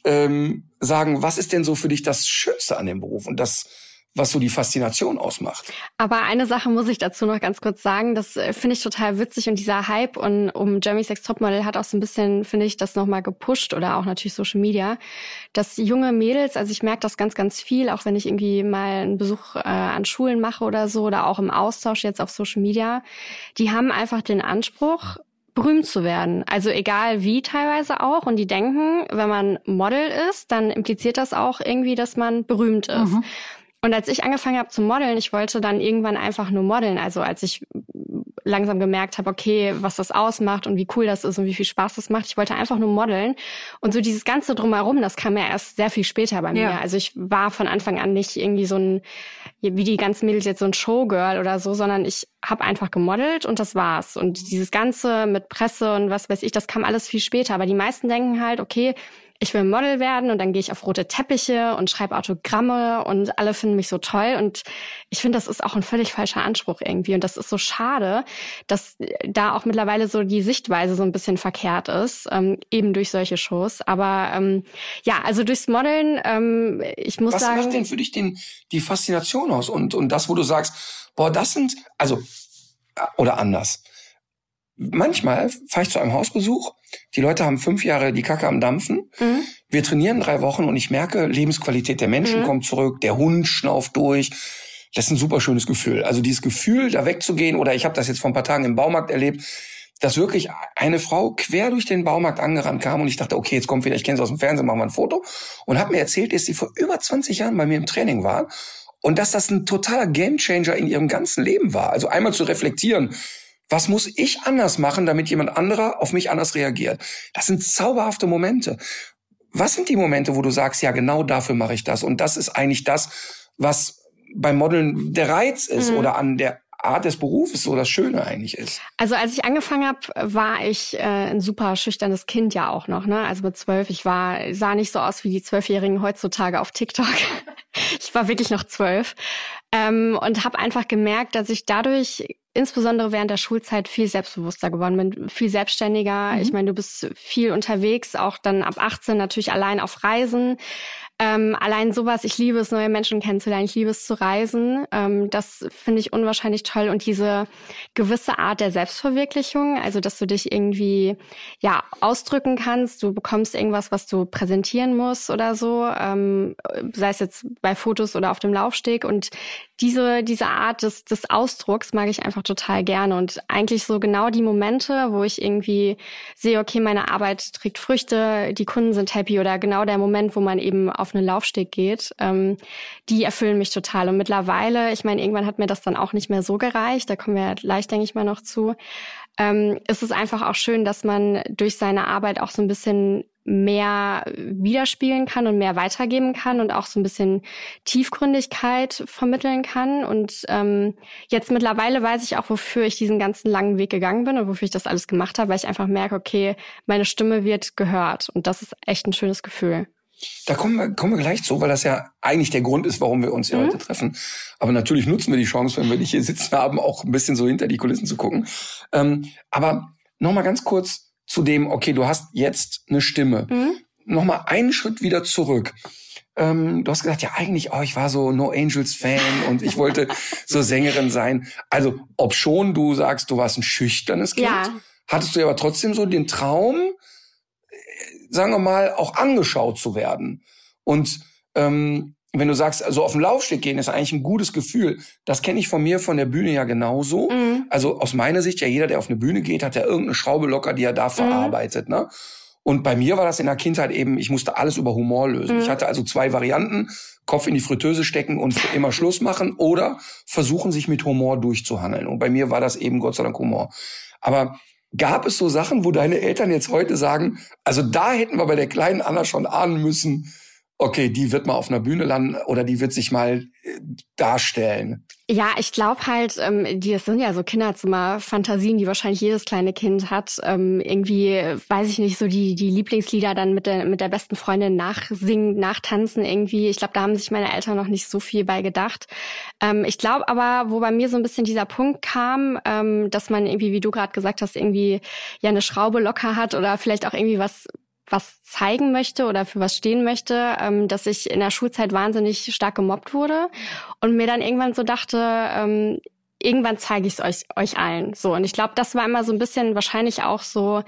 ähm, sagen, was ist denn so für dich das Schönste an dem Beruf und das was so die Faszination ausmacht. Aber eine Sache muss ich dazu noch ganz kurz sagen, das äh, finde ich total witzig und dieser Hype und um Jeremy Sex Topmodel hat auch so ein bisschen, finde ich, das nochmal gepusht oder auch natürlich Social Media, dass junge Mädels, also ich merke das ganz, ganz viel, auch wenn ich irgendwie mal einen Besuch äh, an Schulen mache oder so oder auch im Austausch jetzt auf Social Media, die haben einfach den Anspruch, berühmt zu werden. Also egal wie teilweise auch. Und die denken, wenn man Model ist, dann impliziert das auch irgendwie, dass man berühmt ist. Mhm. Und als ich angefangen habe zu modeln, ich wollte dann irgendwann einfach nur modeln. Also als ich langsam gemerkt habe, okay, was das ausmacht und wie cool das ist und wie viel Spaß das macht. Ich wollte einfach nur modeln. Und so dieses Ganze drumherum, das kam ja erst sehr viel später bei mir. Ja. Also ich war von Anfang an nicht irgendwie so ein, wie die ganzen Mädels jetzt so ein Showgirl oder so, sondern ich habe einfach gemodelt und das war's. Und dieses Ganze mit Presse und was weiß ich, das kam alles viel später. Aber die meisten denken halt, okay, ich will Model werden und dann gehe ich auf rote Teppiche und schreibe Autogramme und alle finden mich so toll. Und ich finde, das ist auch ein völlig falscher Anspruch irgendwie. Und das ist so schade, dass da auch mittlerweile so die Sichtweise so ein bisschen verkehrt ist, ähm, eben durch solche Shows. Aber ähm, ja, also durchs Modeln, ähm, ich muss Was sagen. Was macht denn für dich den, die Faszination aus? Und, und das, wo du sagst, boah, das sind, also, oder anders manchmal fahre ich zu einem Hausbesuch. Die Leute haben fünf Jahre die Kacke am Dampfen. Mhm. Wir trainieren drei Wochen und ich merke, Lebensqualität der Menschen mhm. kommt zurück, der Hund schnauft durch. Das ist ein super schönes Gefühl. Also dieses Gefühl, da wegzugehen, oder ich habe das jetzt vor ein paar Tagen im Baumarkt erlebt, dass wirklich eine Frau quer durch den Baumarkt angerannt kam und ich dachte, okay, jetzt kommt wieder, ich kenne sie aus dem Fernsehen, machen wir ein Foto. Und hat mir erzählt, dass sie vor über 20 Jahren bei mir im Training war und dass das ein totaler Gamechanger in ihrem ganzen Leben war. Also einmal zu reflektieren, was muss ich anders machen, damit jemand anderer auf mich anders reagiert? Das sind zauberhafte Momente. Was sind die Momente, wo du sagst, ja, genau dafür mache ich das? Und das ist eigentlich das, was beim Modeln der Reiz ist mhm. oder an der Art des Berufes so das Schöne eigentlich ist. Also als ich angefangen habe, war ich äh, ein super schüchternes Kind ja auch noch. Ne? Also mit zwölf, ich war sah nicht so aus wie die Zwölfjährigen heutzutage auf TikTok. ich war wirklich noch zwölf ähm, und habe einfach gemerkt, dass ich dadurch insbesondere während der Schulzeit viel selbstbewusster geworden bin, viel selbstständiger. Mhm. Ich meine, du bist viel unterwegs, auch dann ab 18 natürlich allein auf Reisen. Ähm, allein sowas, ich liebe es, neue Menschen kennenzulernen, ich liebe es zu reisen. Ähm, das finde ich unwahrscheinlich toll. Und diese gewisse Art der Selbstverwirklichung, also dass du dich irgendwie ja ausdrücken kannst, du bekommst irgendwas, was du präsentieren musst oder so, ähm, sei es jetzt bei Fotos oder auf dem Laufsteg. Und diese, diese Art des, des Ausdrucks mag ich einfach total gerne. Und eigentlich so genau die Momente, wo ich irgendwie sehe, okay, meine Arbeit trägt Früchte, die Kunden sind happy oder genau der Moment, wo man eben auf einen Laufsteg geht, ähm, die erfüllen mich total. Und mittlerweile, ich meine, irgendwann hat mir das dann auch nicht mehr so gereicht, da kommen wir leicht, denke ich mal, noch zu. Ähm, ist es einfach auch schön, dass man durch seine Arbeit auch so ein bisschen mehr widerspielen kann und mehr weitergeben kann und auch so ein bisschen Tiefgründigkeit vermitteln kann. Und ähm, jetzt mittlerweile weiß ich auch, wofür ich diesen ganzen langen Weg gegangen bin und wofür ich das alles gemacht habe, weil ich einfach merke, okay, meine Stimme wird gehört. Und das ist echt ein schönes Gefühl. Da kommen wir, kommen wir gleich zu, weil das ja eigentlich der Grund ist, warum wir uns hier mhm. heute treffen. Aber natürlich nutzen wir die Chance, wenn wir dich hier sitzen haben, auch ein bisschen so hinter die Kulissen zu gucken. Ähm, aber nochmal ganz kurz zu dem, okay, du hast jetzt eine Stimme. Mhm. Nochmal einen Schritt wieder zurück. Ähm, du hast gesagt, ja eigentlich, oh, ich war so No Angels Fan und ich wollte so Sängerin sein. Also, ob schon du sagst, du warst ein schüchternes Kind, ja. hattest du aber trotzdem so den Traum, sagen wir mal, auch angeschaut zu werden. Und ähm, wenn du sagst, also auf den Laufsteg gehen ist eigentlich ein gutes Gefühl. Das kenne ich von mir von der Bühne ja genauso. Mhm. Also aus meiner Sicht, ja jeder, der auf eine Bühne geht, hat ja irgendeine Schraube locker, die er da mhm. verarbeitet. Ne? Und bei mir war das in der Kindheit eben, ich musste alles über Humor lösen. Mhm. Ich hatte also zwei Varianten. Kopf in die Fritteuse stecken und immer Schluss machen oder versuchen, sich mit Humor durchzuhandeln. Und bei mir war das eben Gott sei Dank Humor. Aber gab es so Sachen, wo deine Eltern jetzt heute sagen, also da hätten wir bei der kleinen Anna schon ahnen müssen, okay, die wird mal auf einer Bühne landen oder die wird sich mal äh, darstellen. Ja, ich glaube halt, ähm, die das sind ja so Kinderzimmer-Fantasien, die wahrscheinlich jedes kleine Kind hat. Ähm, irgendwie, weiß ich nicht, so die die Lieblingslieder dann mit der mit der besten Freundin nachsingen, nachtanzen irgendwie. Ich glaube, da haben sich meine Eltern noch nicht so viel bei gedacht. Ähm, ich glaube aber, wo bei mir so ein bisschen dieser Punkt kam, ähm, dass man irgendwie, wie du gerade gesagt hast, irgendwie ja eine Schraube locker hat oder vielleicht auch irgendwie was was zeigen möchte oder für was stehen möchte, ähm, dass ich in der Schulzeit wahnsinnig stark gemobbt wurde und mir dann irgendwann so dachte, ähm, irgendwann zeige ich es euch, euch allen. So und ich glaube, das war immer so ein bisschen wahrscheinlich auch so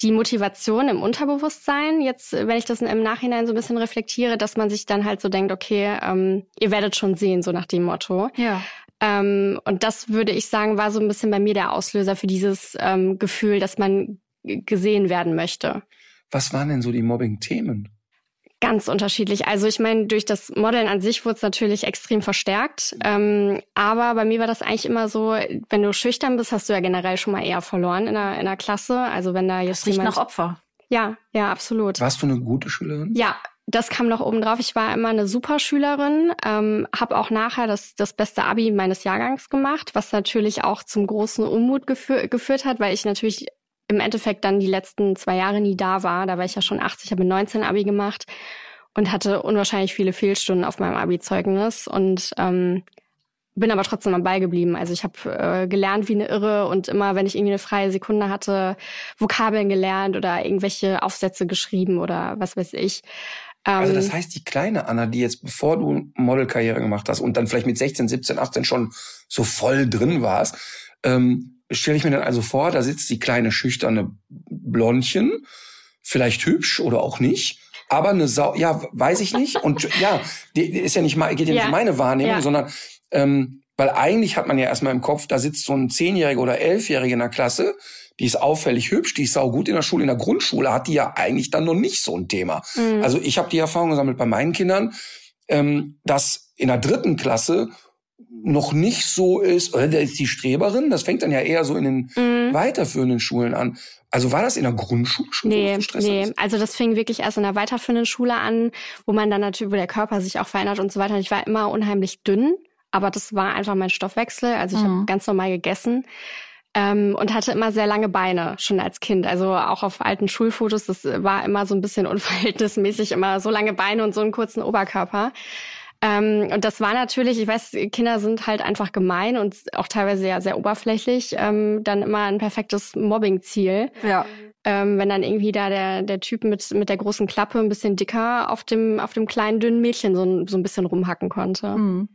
die Motivation im Unterbewusstsein. Jetzt, wenn ich das im Nachhinein so ein bisschen reflektiere, dass man sich dann halt so denkt, okay, ähm, ihr werdet schon sehen, so nach dem Motto. Ja. Ähm, und das würde ich sagen, war so ein bisschen bei mir der Auslöser für dieses ähm, Gefühl, dass man gesehen werden möchte. Was waren denn so die Mobbing-Themen? Ganz unterschiedlich. Also ich meine, durch das Modeln an sich wurde es natürlich extrem verstärkt. Ähm, aber bei mir war das eigentlich immer so, wenn du schüchtern bist, hast du ja generell schon mal eher verloren in der, in der Klasse. Also wenn da jetzt das riecht nach Opfer. Ja, ja, absolut. Warst du eine gute Schülerin? Ja, das kam noch oben drauf. Ich war immer eine super Schülerin, ähm, habe auch nachher das, das beste Abi meines Jahrgangs gemacht, was natürlich auch zum großen Unmut gefür geführt hat, weil ich natürlich im Endeffekt dann die letzten zwei Jahre nie da war. Da war ich ja schon 80, habe 19 Abi gemacht und hatte unwahrscheinlich viele Fehlstunden auf meinem Abi-Zeugnis und ähm, bin aber trotzdem am Ball geblieben. Also ich habe äh, gelernt wie eine Irre und immer, wenn ich irgendwie eine freie Sekunde hatte, Vokabeln gelernt oder irgendwelche Aufsätze geschrieben oder was weiß ich. Ähm, also das heißt, die kleine Anna, die jetzt, bevor du Modelkarriere gemacht hast und dann vielleicht mit 16, 17, 18 schon so voll drin warst, ähm, stelle ich mir dann also vor, da sitzt die kleine schüchterne Blondchen, vielleicht hübsch oder auch nicht, aber eine Sau, ja, weiß ich nicht. Und ja, die, die ist ja nicht mal, geht ja, ja. nicht meine Wahrnehmung, ja. sondern ähm, weil eigentlich hat man ja erstmal im Kopf, da sitzt so ein Zehnjähriger oder Elfjähriger in der Klasse, die ist auffällig hübsch, die ist sau gut in der Schule. In der Grundschule hat die ja eigentlich dann noch nicht so ein Thema. Mhm. Also ich habe die Erfahrung gesammelt bei meinen Kindern, ähm, dass in der dritten Klasse noch nicht so ist, oder der ist die Streberin, das fängt dann ja eher so in den mhm. weiterführenden Schulen an. Also war das in der Grundschule schon nee, so Nee, also das fing wirklich erst in der weiterführenden Schule an, wo man dann natürlich, wo der Körper sich auch verändert und so weiter. Ich war immer unheimlich dünn, aber das war einfach mein Stoffwechsel. Also ich mhm. habe ganz normal gegessen. Ähm, und hatte immer sehr lange Beine schon als Kind. Also auch auf alten Schulfotos, das war immer so ein bisschen unverhältnismäßig, immer so lange Beine und so einen kurzen Oberkörper. Ähm, und das war natürlich, ich weiß, Kinder sind halt einfach gemein und auch teilweise ja sehr oberflächlich, ähm, dann immer ein perfektes Mobbing-Ziel. Ja. Ähm, wenn dann irgendwie da der, der Typ mit, mit der großen Klappe ein bisschen dicker auf dem, auf dem kleinen, dünnen Mädchen so, so ein bisschen rumhacken konnte. Mhm.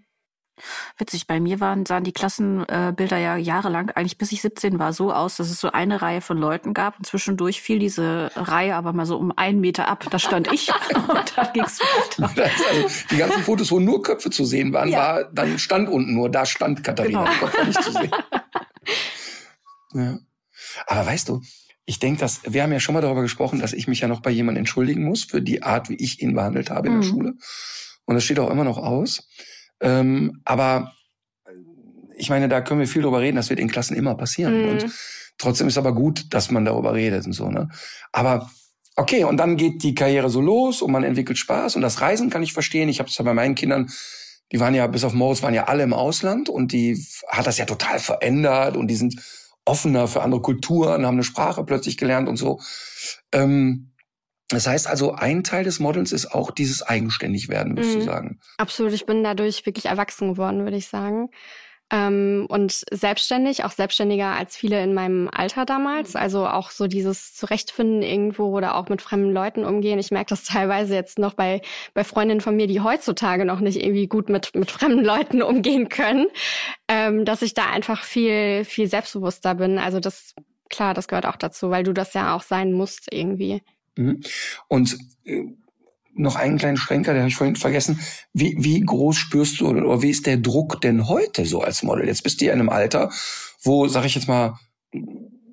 Witzig, bei mir waren, sahen die Klassenbilder ja jahrelang, eigentlich bis ich 17 war, so aus, dass es so eine Reihe von Leuten gab und zwischendurch fiel diese Reihe aber mal so um einen Meter ab. Da stand ich und da ging's weiter. Also die ganzen Fotos, wo nur Köpfe zu sehen waren, ja. war, dann stand unten nur, da stand Katharina, genau. Kopf war nicht zu sehen. Ja. Aber weißt du, ich denke, dass wir haben ja schon mal darüber gesprochen, dass ich mich ja noch bei jemandem entschuldigen muss für die Art, wie ich ihn behandelt habe in mhm. der Schule. Und das steht auch immer noch aus. Ähm, aber ich meine, da können wir viel drüber reden, das wird in Klassen immer passieren. Mhm. Und trotzdem ist aber gut, dass man darüber redet und so, ne? Aber okay, und dann geht die Karriere so los und man entwickelt Spaß und das Reisen kann ich verstehen. Ich habe es ja bei meinen Kindern, die waren ja bis auf Moritz waren ja alle im Ausland und die hat das ja total verändert und die sind offener für andere Kulturen, haben eine Sprache plötzlich gelernt und so. Ähm, das heißt also, ein Teil des Models ist auch dieses Eigenständigwerden, würdest mhm. du sagen? Absolut. Ich bin dadurch wirklich erwachsen geworden, würde ich sagen. Ähm, und selbstständig, auch selbstständiger als viele in meinem Alter damals. Mhm. Also auch so dieses Zurechtfinden irgendwo oder auch mit fremden Leuten umgehen. Ich merke das teilweise jetzt noch bei, bei Freundinnen von mir, die heutzutage noch nicht irgendwie gut mit, mit fremden Leuten umgehen können, ähm, dass ich da einfach viel, viel selbstbewusster bin. Also das, klar, das gehört auch dazu, weil du das ja auch sein musst irgendwie. Mhm. Und äh, noch einen kleinen Schlenker, den habe ich vorhin vergessen. Wie, wie groß spürst du oder wie ist der Druck denn heute so als Model? Jetzt bist du ja in einem Alter, wo, sag ich jetzt mal,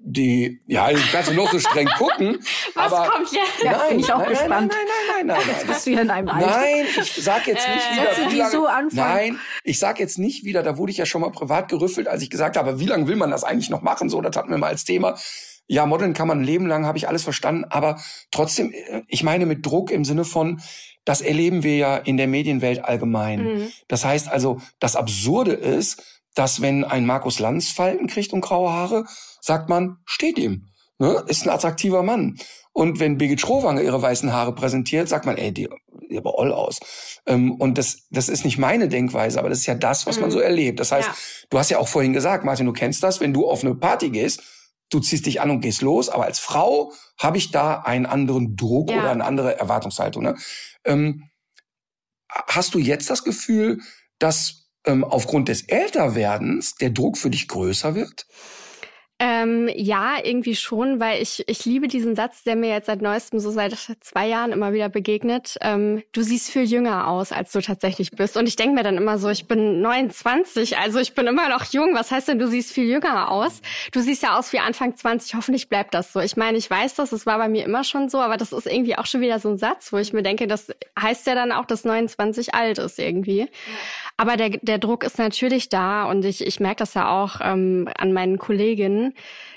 die, ja, ich kann noch so streng gucken. Was aber kommt jetzt? Ja, nein, bin ich auch nein, gespannt. Nein, nein, nein, nein, nein. Jetzt bist du ja in einem Alter. Nein, ich sag jetzt nicht wieder. Sätze, wie lange- so anfangen. Nein, ich sag jetzt nicht wieder, da wurde ich ja schon mal privat gerüffelt, als ich gesagt habe, wie lange will man das eigentlich noch machen? So, das hatten wir mal als Thema. Ja, Modeln kann man ein Leben lang, habe ich alles verstanden, aber trotzdem, äh, ich meine mit Druck im Sinne von, das erleben wir ja in der Medienwelt allgemein. Mhm. Das heißt also, das Absurde ist, dass wenn ein Markus Lanz Falten kriegt und graue Haare, sagt man, steht ihm. Ne? Ist ein attraktiver Mann. Und wenn Birgit Schrowange ihre weißen Haare präsentiert, sagt man, ey, die, die aber all aus. Ähm, und das, das ist nicht meine Denkweise, aber das ist ja das, was man Mhm. so erlebt. Das heißt, Ja. du hast ja auch vorhin gesagt, Martin, du kennst das, wenn du auf eine Party gehst, du ziehst dich an und gehst los, aber als Frau habe ich da einen anderen Druck Ja. oder eine andere Erwartungshaltung. Ne? Ähm, hast du jetzt das Gefühl, dass ähm, aufgrund des Älterwerdens der Druck für dich größer wird? Ähm, ja, irgendwie schon, weil ich, ich liebe diesen Satz, der mir jetzt seit neuestem, so seit zwei Jahren immer wieder begegnet. Ähm, du siehst viel jünger aus, als du tatsächlich bist. Und ich denke mir dann immer so, ich bin 29, also ich bin immer noch jung. Was heißt denn, du siehst viel jünger aus? Du siehst ja aus wie Anfang 20, hoffentlich bleibt das so. Ich meine, ich weiß das, es war bei mir immer schon so, aber das ist irgendwie auch schon wieder so ein Satz, wo ich mir denke, das heißt ja dann auch, dass 29 alt ist irgendwie. Aber der, der Druck ist natürlich da und ich, ich merke das ja auch ähm, an meinen Kolleginnen,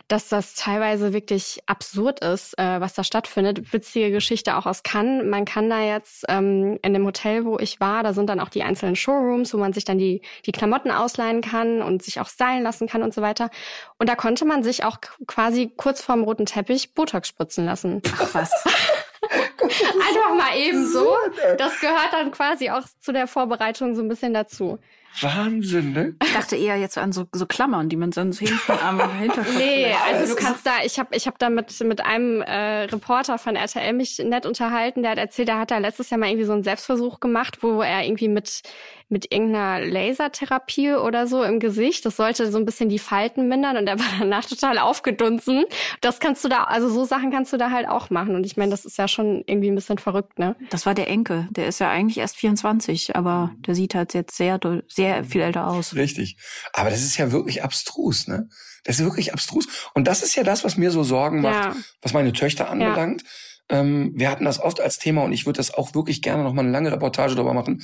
dass das teilweise wirklich absurd ist, äh, was da stattfindet. Witzige Geschichte auch aus Cannes. Man kann da jetzt ähm, in dem Hotel, wo ich war, da sind dann auch die einzelnen Showrooms, wo man sich dann die, die Klamotten ausleihen kann und sich auch stylen lassen kann und so weiter. Und da konnte man sich auch quasi kurz vorm roten Teppich Botox spritzen lassen. Ach was. Einfach mal eben so. Das gehört dann quasi auch zu der Vorbereitung so ein bisschen dazu. Wahnsinn, ne? Ich dachte eher jetzt an so, so Klammern, die man sonst hinten am Hinterkopf Nee, also du kannst da, ich habe ich hab da mit, mit einem äh, Reporter von RTL mich nett unterhalten, der hat erzählt, er hat da letztes Jahr mal irgendwie so einen Selbstversuch gemacht, wo er irgendwie mit, mit irgendeiner Lasertherapie oder so im Gesicht, das sollte so ein bisschen die Falten mindern und er war danach total aufgedunsen. Das kannst du da, also so Sachen kannst du da halt auch machen und ich meine, das ist ja schon irgendwie ein bisschen verrückt, ne? Das war der Enkel. Der ist ja eigentlich erst 24, aber der sieht halt jetzt sehr, sehr viel älter aus. Richtig. Aber das ist ja wirklich abstrus, ne? Das ist wirklich abstrus. Und das ist ja das, was mir so Sorgen macht, Ja. was meine Töchter anbelangt. Ähm, wir hatten das oft als Thema und ich würde das auch wirklich gerne noch mal eine lange Reportage darüber machen.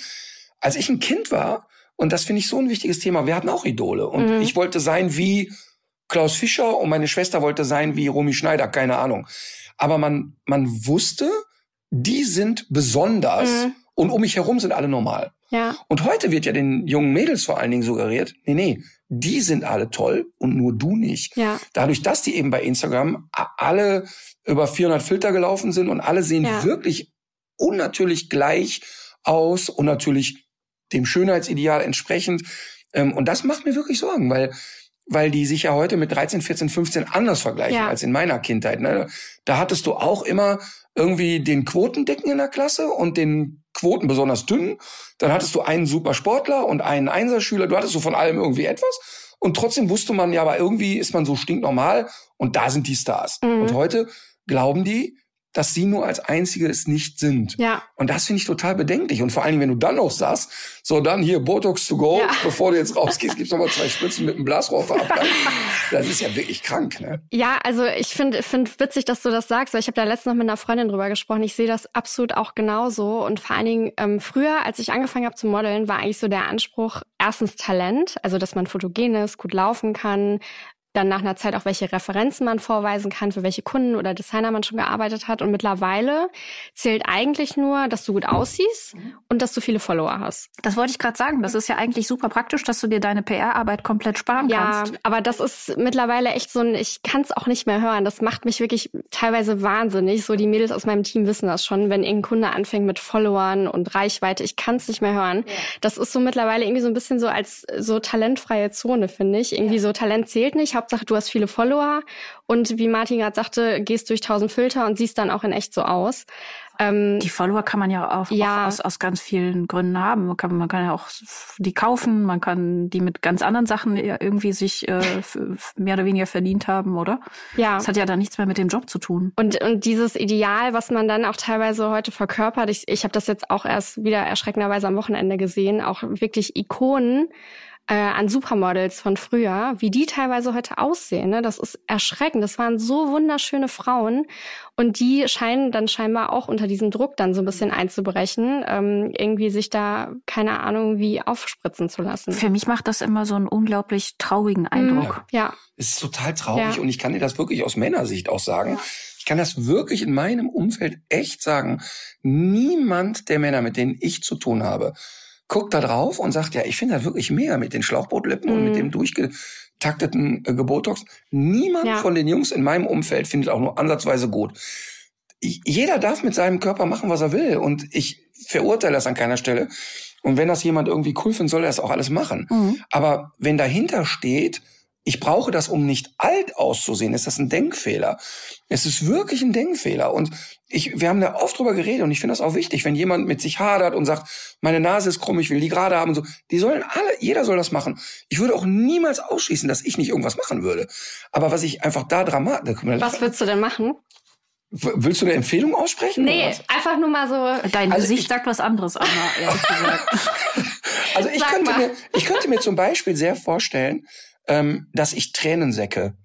Als ich ein Kind war, und das finde ich so ein wichtiges Thema, wir hatten auch Idole. Und Mhm. ich wollte sein wie Klaus Fischer und meine Schwester wollte sein wie Romy Schneider, keine Ahnung. Aber man, man wusste, die sind besonders Mhm. und um mich herum sind alle normal. Ja. Und heute wird ja den jungen Mädels vor allen Dingen suggeriert, nee, nee, die sind alle toll und nur du nicht. Ja. Dadurch, dass die eben bei Instagram alle über 400 Filter gelaufen sind und alle sehen Ja. wirklich unnatürlich gleich aus und natürlich dem Schönheitsideal entsprechend. Ähm, Und das macht mir wirklich Sorgen, weil weil die sich ja heute mit 13, 14, 15 anders vergleichen Ja. als in meiner Kindheit. Ne? Da hattest du auch immer irgendwie den Quotendicken in der Klasse und den Quoten besonders dünnen. Dann hattest du einen super Sportler und einen Einserschüler. Du hattest so von allem irgendwie etwas. Und trotzdem wusste man ja, aber irgendwie ist man so stinknormal und da sind die Stars. Mhm. Und heute glauben die, dass sie nur als Einzige es nicht sind. Ja. Und das finde ich total bedenklich. Und vor allen Dingen, wenn du dann noch sagst, so dann hier Botox to go, Ja. bevor du jetzt rausgehst, gibt's noch mal zwei Spritzen mit einem Blasrohrverabgang. das ist ja wirklich krank, ne? Ja, also ich finde find witzig, dass du das sagst, weil ich habe da letztens noch mit einer Freundin drüber gesprochen. Ich sehe das absolut auch genauso. Und vor allen Dingen ähm, früher, als ich angefangen habe zu modeln, war eigentlich so der Anspruch, erstens Talent, also dass man fotogen ist, gut laufen kann, dann nach einer Zeit auch welche Referenzen man vorweisen kann, für welche Kunden oder Designer man schon gearbeitet hat. Und mittlerweile zählt eigentlich nur, dass du gut aussiehst und dass du viele Follower hast. Das wollte ich gerade sagen. Das ist ja eigentlich super praktisch, dass du dir deine PR-Arbeit komplett sparen Ja, kannst. aber das ist mittlerweile echt so ein, ich kann es auch nicht mehr hören. Das macht mich wirklich teilweise wahnsinnig. So die Mädels aus meinem Team wissen das schon, wenn irgendein Kunde anfängt mit Followern und Reichweite, ich kann es nicht mehr hören. Das ist so mittlerweile irgendwie so ein bisschen so als so talentfreie Zone, finde ich. Irgendwie so Talent zählt nicht, Hauptsache du hast viele Follower und wie Martin gerade sagte, gehst durch tausend Filter und siehst dann auch in echt so aus. Ähm, die Follower kann man ja auch, ja. auch aus, aus ganz vielen Gründen haben. Man kann, man kann ja auch die kaufen, man kann die mit ganz anderen Sachen irgendwie sich äh, mehr oder weniger verdient haben, oder? Ja. Das hat ja dann nichts mehr mit dem Job zu tun. Und, und dieses Ideal, was man dann auch teilweise heute verkörpert, ich, ich habe das jetzt auch erst wieder erschreckenderweise am Wochenende gesehen, auch wirklich Ikonen, äh, an Supermodels von früher, wie die teilweise heute aussehen. Ne? Das ist erschreckend. Das waren so wunderschöne Frauen und die scheinen dann scheinbar auch unter diesem Druck dann so ein bisschen einzubrechen, ähm, irgendwie sich da keine Ahnung wie aufspritzen zu lassen. Für mich macht das immer so einen unglaublich traurigen Eindruck. Mhm. Ja. Es ist total traurig ja. und ich kann dir das wirklich aus Männersicht auch sagen. Ich kann das wirklich in meinem Umfeld echt sagen. Niemand der Männer, mit denen ich zu tun habe, guckt da drauf und sagt, ja, ich finde das wirklich mega mit den Schlauchbootlippen mhm. und mit mhm. dem durchgetakteten äh, Gebotox. Niemand ja. von den Jungs in meinem Umfeld findet auch nur ansatzweise gut. jeder darf mit seinem Körper machen, was er will. Und ich verurteile das an keiner Stelle. Und wenn das jemand irgendwie cool findet, soll er das auch alles machen. Mhm. Aber wenn dahinter steht, ich brauche das, um nicht alt auszusehen, ist das ein Denkfehler. Es ist wirklich ein Denkfehler. Und ich, wir haben da oft drüber geredet und ich finde das auch wichtig, wenn jemand mit sich hadert und sagt, meine Nase ist krumm, ich will die gerade haben, so, die sollen alle, jeder soll das machen. Ich würde auch niemals ausschließen, dass ich nicht irgendwas machen würde. Aber was ich einfach da dramatisch. Was würdest du denn machen? Willst du eine Empfehlung aussprechen? Nee, einfach nur mal so. Dein also Gesicht ich, sagt was anderes, Anna, ehrlich gesagt. also ich könnte, mir, ich könnte mir zum Beispiel sehr vorstellen, ähm, dass ich Tränensäcke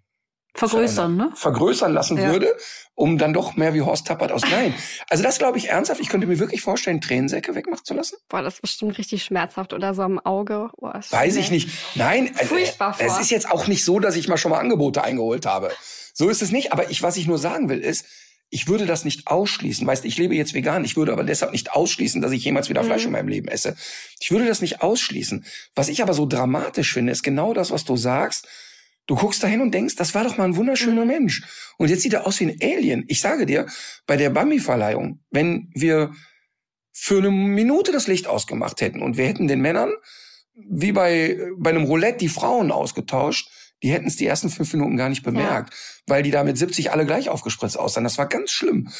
vergrößern, ne? vergrößern lassen ja. würde, um dann doch mehr wie Horst Tappert aus. Nein. Also das glaube ich ernsthaft. Ich könnte mir wirklich vorstellen, Tränensäcke wegmachen zu lassen. Boah, das ist bestimmt richtig schmerzhaft oder so am Auge. Oh, Weiß ich nicht. Nein, äh, Furchtbar äh, es ist jetzt auch nicht so, dass ich mal schon mal Angebote eingeholt habe. So ist es nicht. Aber ich, was ich nur sagen will, ist, ich würde das nicht ausschließen. Weißt, ich lebe jetzt vegan. Ich würde aber deshalb nicht ausschließen, dass ich jemals wieder Fleisch mhm. in meinem Leben esse. Ich würde das nicht ausschließen. Was ich aber so dramatisch finde, ist genau das, was du sagst. Du guckst dahin und denkst, das war doch mal ein wunderschöner mhm. Mensch. Und jetzt sieht er aus wie ein Alien. Ich sage dir, bei der Bambi-Verleihung, wenn wir für eine Minute das Licht ausgemacht hätten und wir hätten den Männern wie bei, bei einem Roulette die Frauen ausgetauscht, die hätten es die ersten fünf Minuten gar nicht bemerkt, ja. weil die da mit 70 alle gleich aufgespritzt aussahen. Das war ganz schlimm.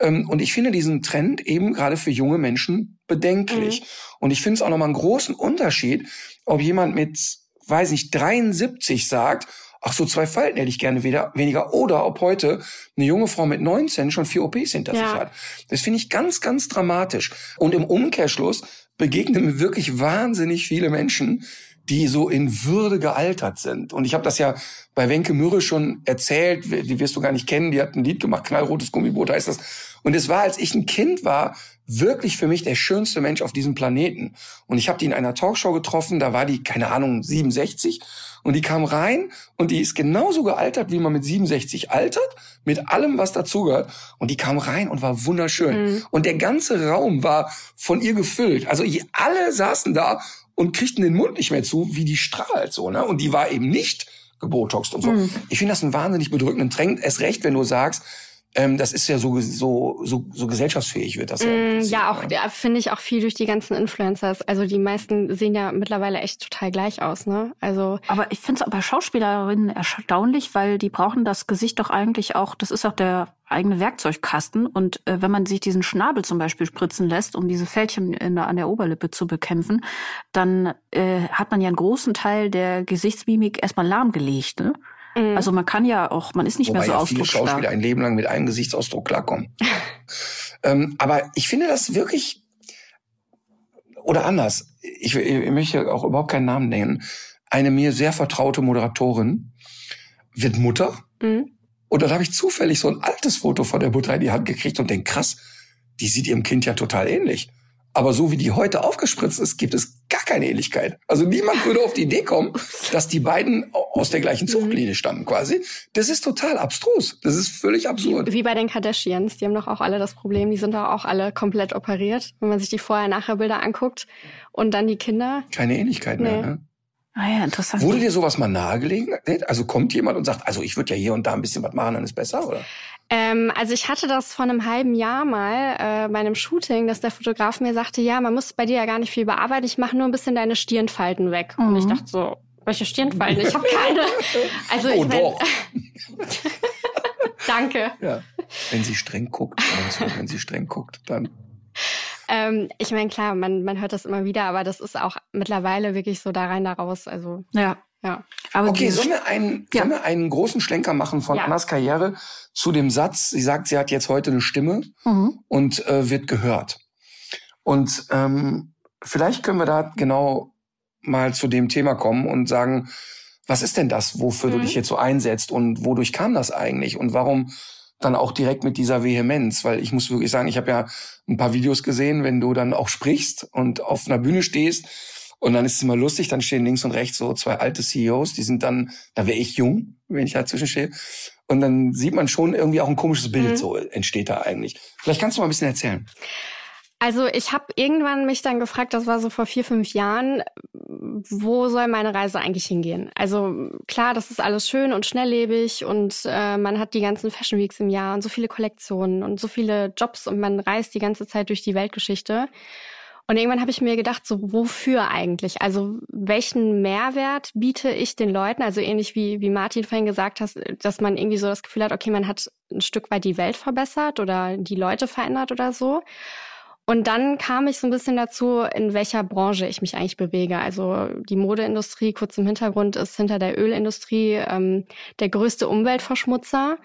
Ähm, und ich finde diesen Trend eben gerade für junge Menschen bedenklich. Mhm. Und ich finde es auch nochmal einen großen Unterschied, ob jemand mit, weiß nicht, 73 sagt, ach so, zwei Falten hätte ich gerne wieder, weniger. Oder ob heute eine junge Frau mit 19 schon vier OPs hinter ja. sich hat. Das finde ich ganz, ganz dramatisch. Und im Umkehrschluss begegnen mir wirklich wahnsinnig viele Menschen, die so in Würde gealtert sind. Und ich habe das ja bei Wenke Mürre schon erzählt, die wirst du gar nicht kennen, die hat ein Lied gemacht, Knallrotes Gummiboot heißt das. Und es war, als ich ein Kind war, wirklich für mich der schönste Mensch auf diesem Planeten. Und ich habe die in einer Talkshow getroffen, da war die, keine Ahnung, 67. Und die kam rein und die ist genauso gealtert, wie man mit 67 altert, mit allem, was dazugehört. Und die kam rein und war wunderschön. Mhm. Und der ganze Raum war von ihr gefüllt. Also alle saßen da und kriegten den Mund nicht mehr zu, wie die strahlt so, ne? Und die war eben nicht gebotoxt und so. Mhm. Ich finde das einen wahnsinnig bedrückenden Trend. Erst recht, wenn du sagst, ähm, das ist ja so, so, so, so gesellschaftsfähig wird das ja. Mm, ja, auch, ja, finde ich auch viel durch die ganzen Influencers. Also die meisten sehen ja mittlerweile echt total gleich aus, ne? Also. Aber ich finde es bei Schauspielerinnen erstaunlich, weil die brauchen das Gesicht doch eigentlich auch, das ist auch der eigene Werkzeugkasten. Und äh, wenn man sich diesen Schnabel zum Beispiel spritzen lässt, um diese Fältchen in der, an der Oberlippe zu bekämpfen, dann äh, hat man ja einen großen Teil der Gesichtsmimik erstmal lahmgelegt. Ne? Mhm. Also man kann ja auch, man ist nicht Wobei mehr so ja ausdrucksstark. viele Schauspieler ein Leben lang mit einem Gesichtsausdruck klarkommen. ähm, aber ich finde das wirklich, oder anders, ich, ich möchte auch überhaupt keinen Namen nennen, eine mir sehr vertraute Moderatorin wird Mutter. Mhm. Und dann habe ich zufällig so ein altes Foto von der Mutter in die Hand gekriegt und denk krass, die sieht ihrem Kind ja total ähnlich. Aber so wie die heute aufgespritzt ist, gibt es gar keine Ähnlichkeit. Also niemand würde auf die Idee kommen, dass die beiden aus der gleichen Zuchtlinie stammen quasi. Das ist total abstrus. Das ist völlig absurd. Wie, wie bei den Kardashians. Die haben doch auch alle das Problem. Die sind doch auch alle komplett operiert. Wenn man sich die Vorher-Nachher-Bilder anguckt und dann die Kinder. Keine Ähnlichkeit nee. mehr. Ne? Ah ja, interessant. Wurde dir sowas mal nahegelegen? Also kommt jemand und sagt, also ich würde ja hier und da ein bisschen was machen, dann ist besser, oder? Ähm, also ich hatte das vor einem halben Jahr mal äh, bei einem Shooting, dass der Fotograf mir sagte, ja, man muss bei dir ja gar nicht viel bearbeiten, ich mache nur ein bisschen deine Stirnfalten weg. Mhm. Und ich mhm. dachte so, Welche Stirnfalten? Ich habe keine. Also oh ich mein, doch. Danke. Ja. Wenn sie streng guckt, also, wenn sie streng guckt, dann. Ähm, ich meine, klar, man, man hört das immer wieder, aber das ist auch mittlerweile wirklich so da rein, da raus. Also, Ja. ja. Aber Okay, sollen wir, einen, Ja. sollen wir einen großen Schlenker machen von Ja. Annas Karriere zu dem Satz, sie sagt, sie hat jetzt heute eine Stimme Mhm. und äh, wird gehört. Und ähm, vielleicht können wir da genau mal zu dem Thema kommen und sagen, was ist denn das, wofür du Mhm. dich jetzt so einsetzt und wodurch kam das eigentlich und warum dann auch direkt mit dieser Vehemenz? Weil ich muss wirklich sagen, ich habe ja ein paar Videos gesehen, wenn du dann auch sprichst und auf einer Bühne stehst und dann ist es immer lustig, dann stehen links und rechts so zwei alte CEOs, die sind dann, da wäre ich jung, wenn ich dazwischen stehe. Und dann sieht man schon irgendwie auch ein komisches Bild, Mhm. so entsteht da eigentlich. Vielleicht kannst du mal ein bisschen erzählen. Also ich habe irgendwann mich dann gefragt, das war so vor vier, fünf Jahren, wo soll meine Reise eigentlich hingehen? Also klar, das ist alles schön und schnelllebig und äh, man hat die ganzen Fashion Weeks im Jahr und so viele Kollektionen und so viele Jobs und man reist die ganze Zeit durch die Weltgeschichte. Und irgendwann habe ich mir gedacht, so wofür eigentlich? Also welchen Mehrwert biete ich den Leuten? Also ähnlich wie, wie Martin vorhin gesagt hat, dass man irgendwie so das Gefühl hat, okay, man hat ein Stück weit die Welt verbessert oder die Leute verändert oder so. Und dann kam ich so ein bisschen dazu, in welcher Branche ich mich eigentlich bewege. Also die Modeindustrie, kurz im Hintergrund, ist hinter der Ölindustrie ähm, der größte Umweltverschmutzer.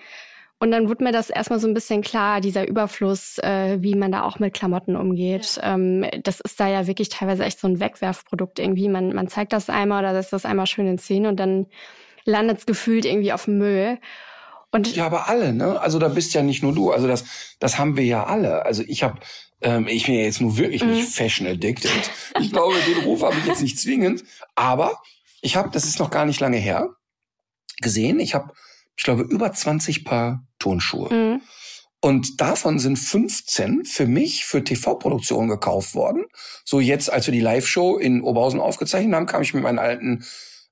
Und dann wurde mir das erstmal so ein bisschen klar, dieser Überfluss, äh, wie man da auch mit Klamotten umgeht. Ähm, das ist da ja wirklich teilweise echt so ein Wegwerfprodukt irgendwie. Man, man zeigt das einmal oder setzt das einmal schön in Szene und dann landet es gefühlt irgendwie auf dem Müll. Und Ja, aber alle, ne? Also da bist ja nicht nur du. Also das, das haben wir ja alle. Also ich habe, ähm, ich bin ja jetzt nur wirklich nicht fashion addicted. Ich glaube, den Ruf habe ich jetzt nicht zwingend. Aber ich habe, das ist noch gar nicht lange her, gesehen. Ich habe, ich glaube, über 20 Paar Turnschuhe. Mhm. Und davon sind 15 für mich für TV-Produktionen gekauft worden. So jetzt, als wir die Live-Show in Oberhausen aufgezeichnet haben, kam ich mit meinen alten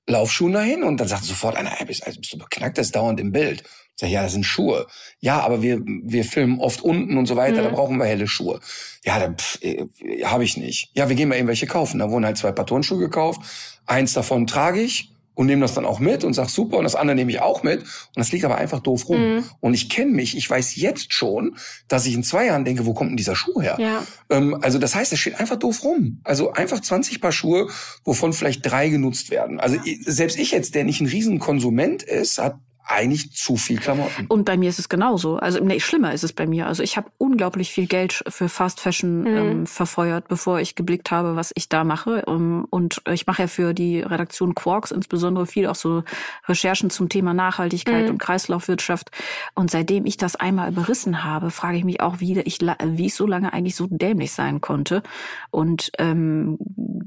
Laufschuhen dahin und dann sagte sofort einer, hey, bist, also bist du beknackt, das ist dauernd im Bild. Sag ich, ja, das sind Schuhe. Ja, aber wir, wir filmen oft unten und so weiter, Mhm. da brauchen wir helle Schuhe. Ja, da äh, habe ich nicht. Ja, wir gehen mal irgendwelche kaufen. Da wurden halt zwei Paar Turnschuhe gekauft. Eins davon trage ich und nehme das dann auch mit und sag super und das andere nehme ich auch mit. Und das liegt aber einfach doof rum. Mhm. Und ich kenne mich, ich weiß jetzt schon, dass ich in zwei Jahren denke, wo kommt denn dieser Schuh her? ja. Ähm, also das heißt, es steht einfach doof rum. Also einfach 20 Paar Schuhe, wovon vielleicht drei genutzt werden. Also ich, selbst ich jetzt, der nicht ein Riesenkonsument ist, hat eigentlich zu viel Klamotten. Und bei mir ist es genauso. Also nee, schlimmer ist es bei mir. Also ich habe unglaublich viel Geld für Fast Fashion Mhm. ähm, verfeuert, bevor ich geblickt habe, was ich da mache. Um, und ich mache ja für die Redaktion Quarks insbesondere viel auch so Recherchen zum Thema Nachhaltigkeit Mhm. und Kreislaufwirtschaft. Und seitdem ich das einmal überrissen habe, frage ich mich auch, wie ich, wie ich so lange eigentlich so dämlich sein konnte. Und ähm,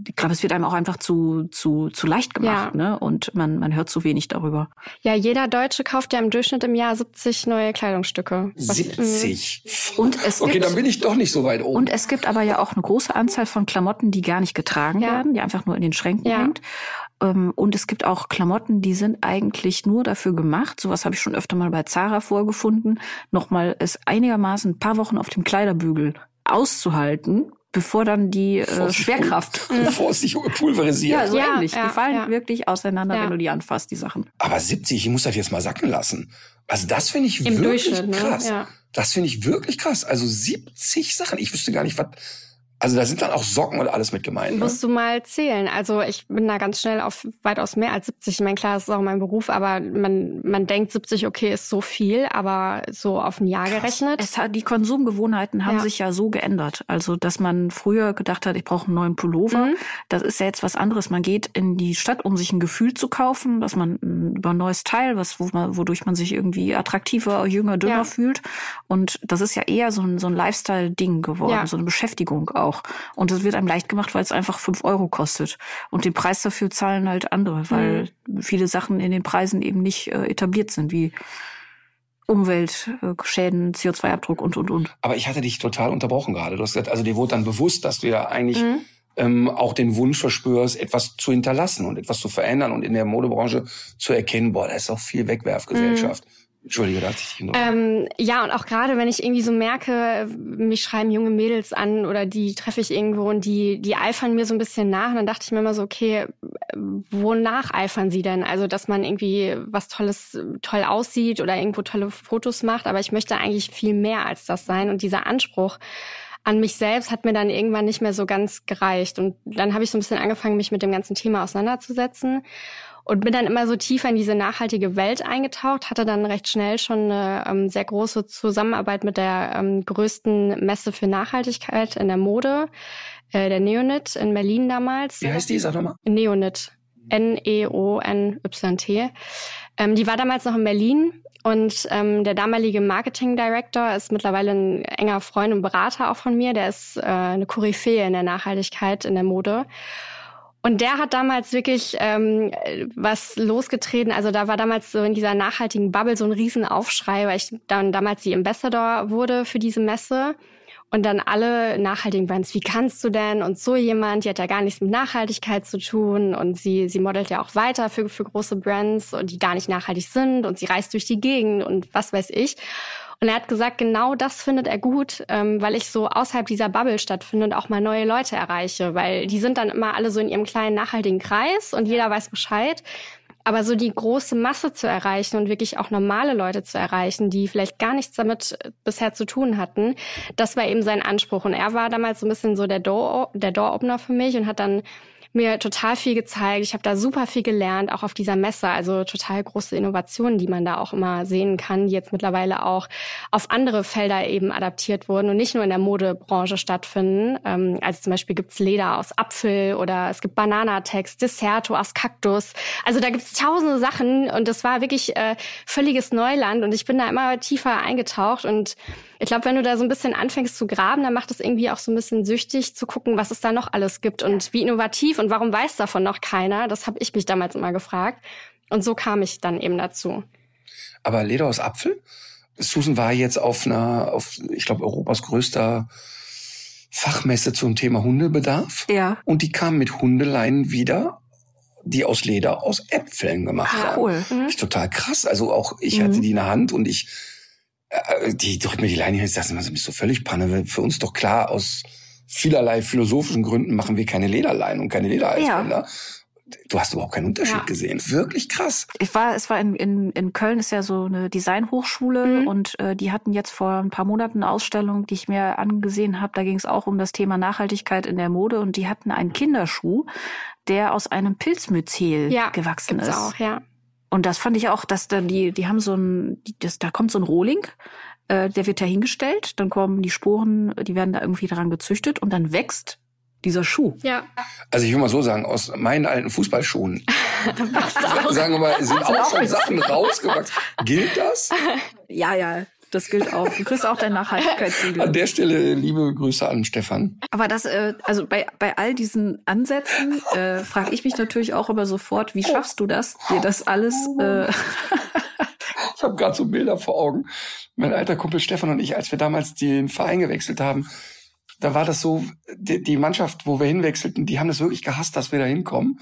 ich glaube, es wird einem auch einfach zu zu zu leicht gemacht, Ja. ne? Und man man hört zu wenig darüber. Ja, jeder Deutsche kauft ja im Durchschnitt im Jahr 70 neue Kleidungsstücke. Was- 70. Und es Okay, gibt, dann bin ich doch nicht so weit oben. Und es gibt aber ja auch eine große Anzahl von Klamotten, die gar nicht getragen Ja. werden, die einfach nur in den Schränken Ja. hängt. Ähm, Und es gibt auch Klamotten, die sind eigentlich nur dafür gemacht, sowas habe ich schon öfter mal bei Zara vorgefunden, nochmal es einigermaßen ein paar Wochen auf dem Kleiderbügel auszuhalten, bevor dann die äh, Schwerkraft. pul- Bevor es sich pulverisiert. Ja, so Ja, ähnlich. ja, die fallen ja. wirklich auseinander, Ja. wenn du die anfasst, die Sachen. Aber 70, ich muss das jetzt mal sacken lassen. Also das finde ich Im wirklich Durchschnitt, ne? krass. Ja. Das finde ich wirklich krass. Also 70 Sachen. Ich wüsste gar nicht, was. Also da sind dann auch Socken und alles mit gemeint. Ne? Musst du mal zählen. Also ich bin da ganz schnell auf weitaus mehr als 70. Ich meine, klar, das ist auch mein Beruf, aber man, man denkt 70, okay, ist so viel, aber so auf ein Jahr gerechnet. Es hat, die Konsumgewohnheiten haben Ja. sich ja so geändert. Also, dass man früher gedacht hat, ich brauche einen neuen Pullover. Mhm. Das ist ja jetzt was anderes. Man geht in die Stadt, um sich ein Gefühl zu kaufen, dass man mm, über ein neues Teil, was, wo man, wodurch man sich irgendwie attraktiver, jünger, dünner Ja. fühlt. Und das ist ja eher so ein, so ein Lifestyle-Ding geworden, Ja. so eine Beschäftigung auch. Und das wird einem leicht gemacht, weil es einfach fünf Euro kostet. Und den Preis dafür zahlen halt andere, weil viele Sachen in den Preisen eben nicht äh, etabliert sind, wie Umweltschäden, CO2-Abdruck und, und, und. Aber ich hatte dich total unterbrochen gerade. Du hast gesagt, also dir wurde dann bewusst, dass du ja eigentlich Mhm. ähm, auch den Wunsch verspürst, etwas zu hinterlassen und etwas zu verändern und in der Modebranche zu erkennen, boah, da ist auch viel Wegwerfgesellschaft. Mhm. Entschuldige, da hat sich ähm, Ja, und auch gerade, wenn ich irgendwie so merke, mich schreiben junge Mädels an oder die treffe ich irgendwo und die, die eifern mir so ein bisschen nach. Und dann dachte ich mir immer so, okay, wonach eifern sie denn? Also, dass man irgendwie was Tolles, toll aussieht oder irgendwo tolle Fotos macht. Aber ich möchte eigentlich viel mehr als das sein. Und dieser Anspruch, an mich selbst hat mir dann irgendwann nicht mehr so ganz gereicht. Und dann habe ich so ein bisschen angefangen, mich mit dem ganzen Thema auseinanderzusetzen und bin dann immer so tiefer in diese nachhaltige Welt eingetaucht, hatte dann recht schnell schon eine ähm, sehr große Zusammenarbeit mit der ähm, größten Messe für Nachhaltigkeit in der Mode, äh, der Neonit in Berlin damals. Wie heißt die? Sag nochmal. Neonit. N-E-O-N-Y-T. Ähm, die war damals noch in Berlin und ähm, der damalige Marketing Director ist mittlerweile ein enger Freund und Berater auch von mir. Der ist äh, eine Koryphäe in der Nachhaltigkeit in der Mode. Und der hat damals wirklich ähm, was losgetreten. Also da war damals so in dieser nachhaltigen Bubble so ein Riesenaufschrei, weil ich dann damals die Ambassador wurde für diese Messe. Und dann alle nachhaltigen Brands, wie kannst du denn? Und so jemand, die hat ja gar nichts mit Nachhaltigkeit zu tun. Und sie, sie modelt ja auch weiter für, für große Brands, und die gar nicht nachhaltig sind. Und sie reist durch die Gegend und was weiß ich. Und er hat gesagt, genau das findet er gut, ähm, weil ich so außerhalb dieser Bubble stattfinde und auch mal neue Leute erreiche, weil die sind dann immer alle so in ihrem kleinen nachhaltigen Kreis und jeder weiß Bescheid. Aber so die große Masse zu erreichen und wirklich auch normale Leute zu erreichen, die vielleicht gar nichts damit äh, bisher zu tun hatten, das war eben sein Anspruch. Und er war damals so ein bisschen so der Door, der Door-Opener für mich und hat dann mir total viel gezeigt. Ich habe da super viel gelernt, auch auf dieser Messe. Also total große Innovationen, die man da auch immer sehen kann, die jetzt mittlerweile auch auf andere Felder eben adaptiert wurden und nicht nur in der Modebranche stattfinden. Ähm, also zum Beispiel gibt's Leder aus Apfel oder es gibt Bananatex, Desserto aus Kaktus. Also da gibt's tausende Sachen und das war wirklich äh, völliges Neuland und ich bin da immer tiefer eingetaucht und ich glaube, wenn du da so ein bisschen anfängst zu graben, dann macht es irgendwie auch so ein bisschen süchtig zu gucken, was es da noch alles gibt und wie innovativ und warum weiß davon noch keiner. Das habe ich mich damals immer gefragt. Und so kam ich dann eben dazu. Aber Leder aus Apfel? Susan war jetzt auf einer, auf, ich glaube, Europas größter Fachmesse zum Thema Hundebedarf. Ja. Und die kam mit Hundeleinen wieder, die aus Leder aus Äpfeln gemacht ah, cool. Mhm. Ich, total krass. Also auch ich hatte mhm. die in der Hand und ich die drückt mir die Leine hin. Immer, du bist so völlig Panne. Für uns doch klar, aus vielerlei philosophischen Gründen machen wir keine Lederleinen und keine Lederhalsbänder. Ja. Du hast überhaupt keinen Unterschied ja. gesehen. Wirklich krass. Ich war, es war in, in, in Köln ist ja so eine Designhochschule mhm. und äh, die hatten jetzt vor ein paar Monaten eine Ausstellung, die ich mir angesehen habe. Da ging es auch um das Thema Nachhaltigkeit in der Mode und die hatten einen Kinderschuh, der aus einem Pilzmyzel ja, gewachsen ist. Auch, ja. Und das fand ich auch, dass da die, die haben so ein, das, da kommt so ein Rohling, äh, der wird da hingestellt, dann kommen die Sporen, die werden da irgendwie dran gezüchtet und dann wächst dieser Schuh. Ja. Also ich will mal so sagen, aus meinen alten Fußballschuhen, sagen wir mal, sind auch schon Sachen rausgewachsen. Gilt das? Ja, ja. Das gilt auch. Du kriegst auch dein Nachhaltigkeitssiegel. An der Stelle liebe Grüße an Stefan. Aber das, äh, also bei, bei all diesen Ansätzen äh, frage ich mich natürlich auch immer sofort, wie schaffst du das, dir das alles... Äh ich habe gerade so Bilder vor Augen. Mein alter Kumpel Stefan und ich, als wir damals den Verein gewechselt haben, da war das so, die, die Mannschaft, wo wir hinwechselten, die haben das wirklich gehasst, dass wir da hinkommen.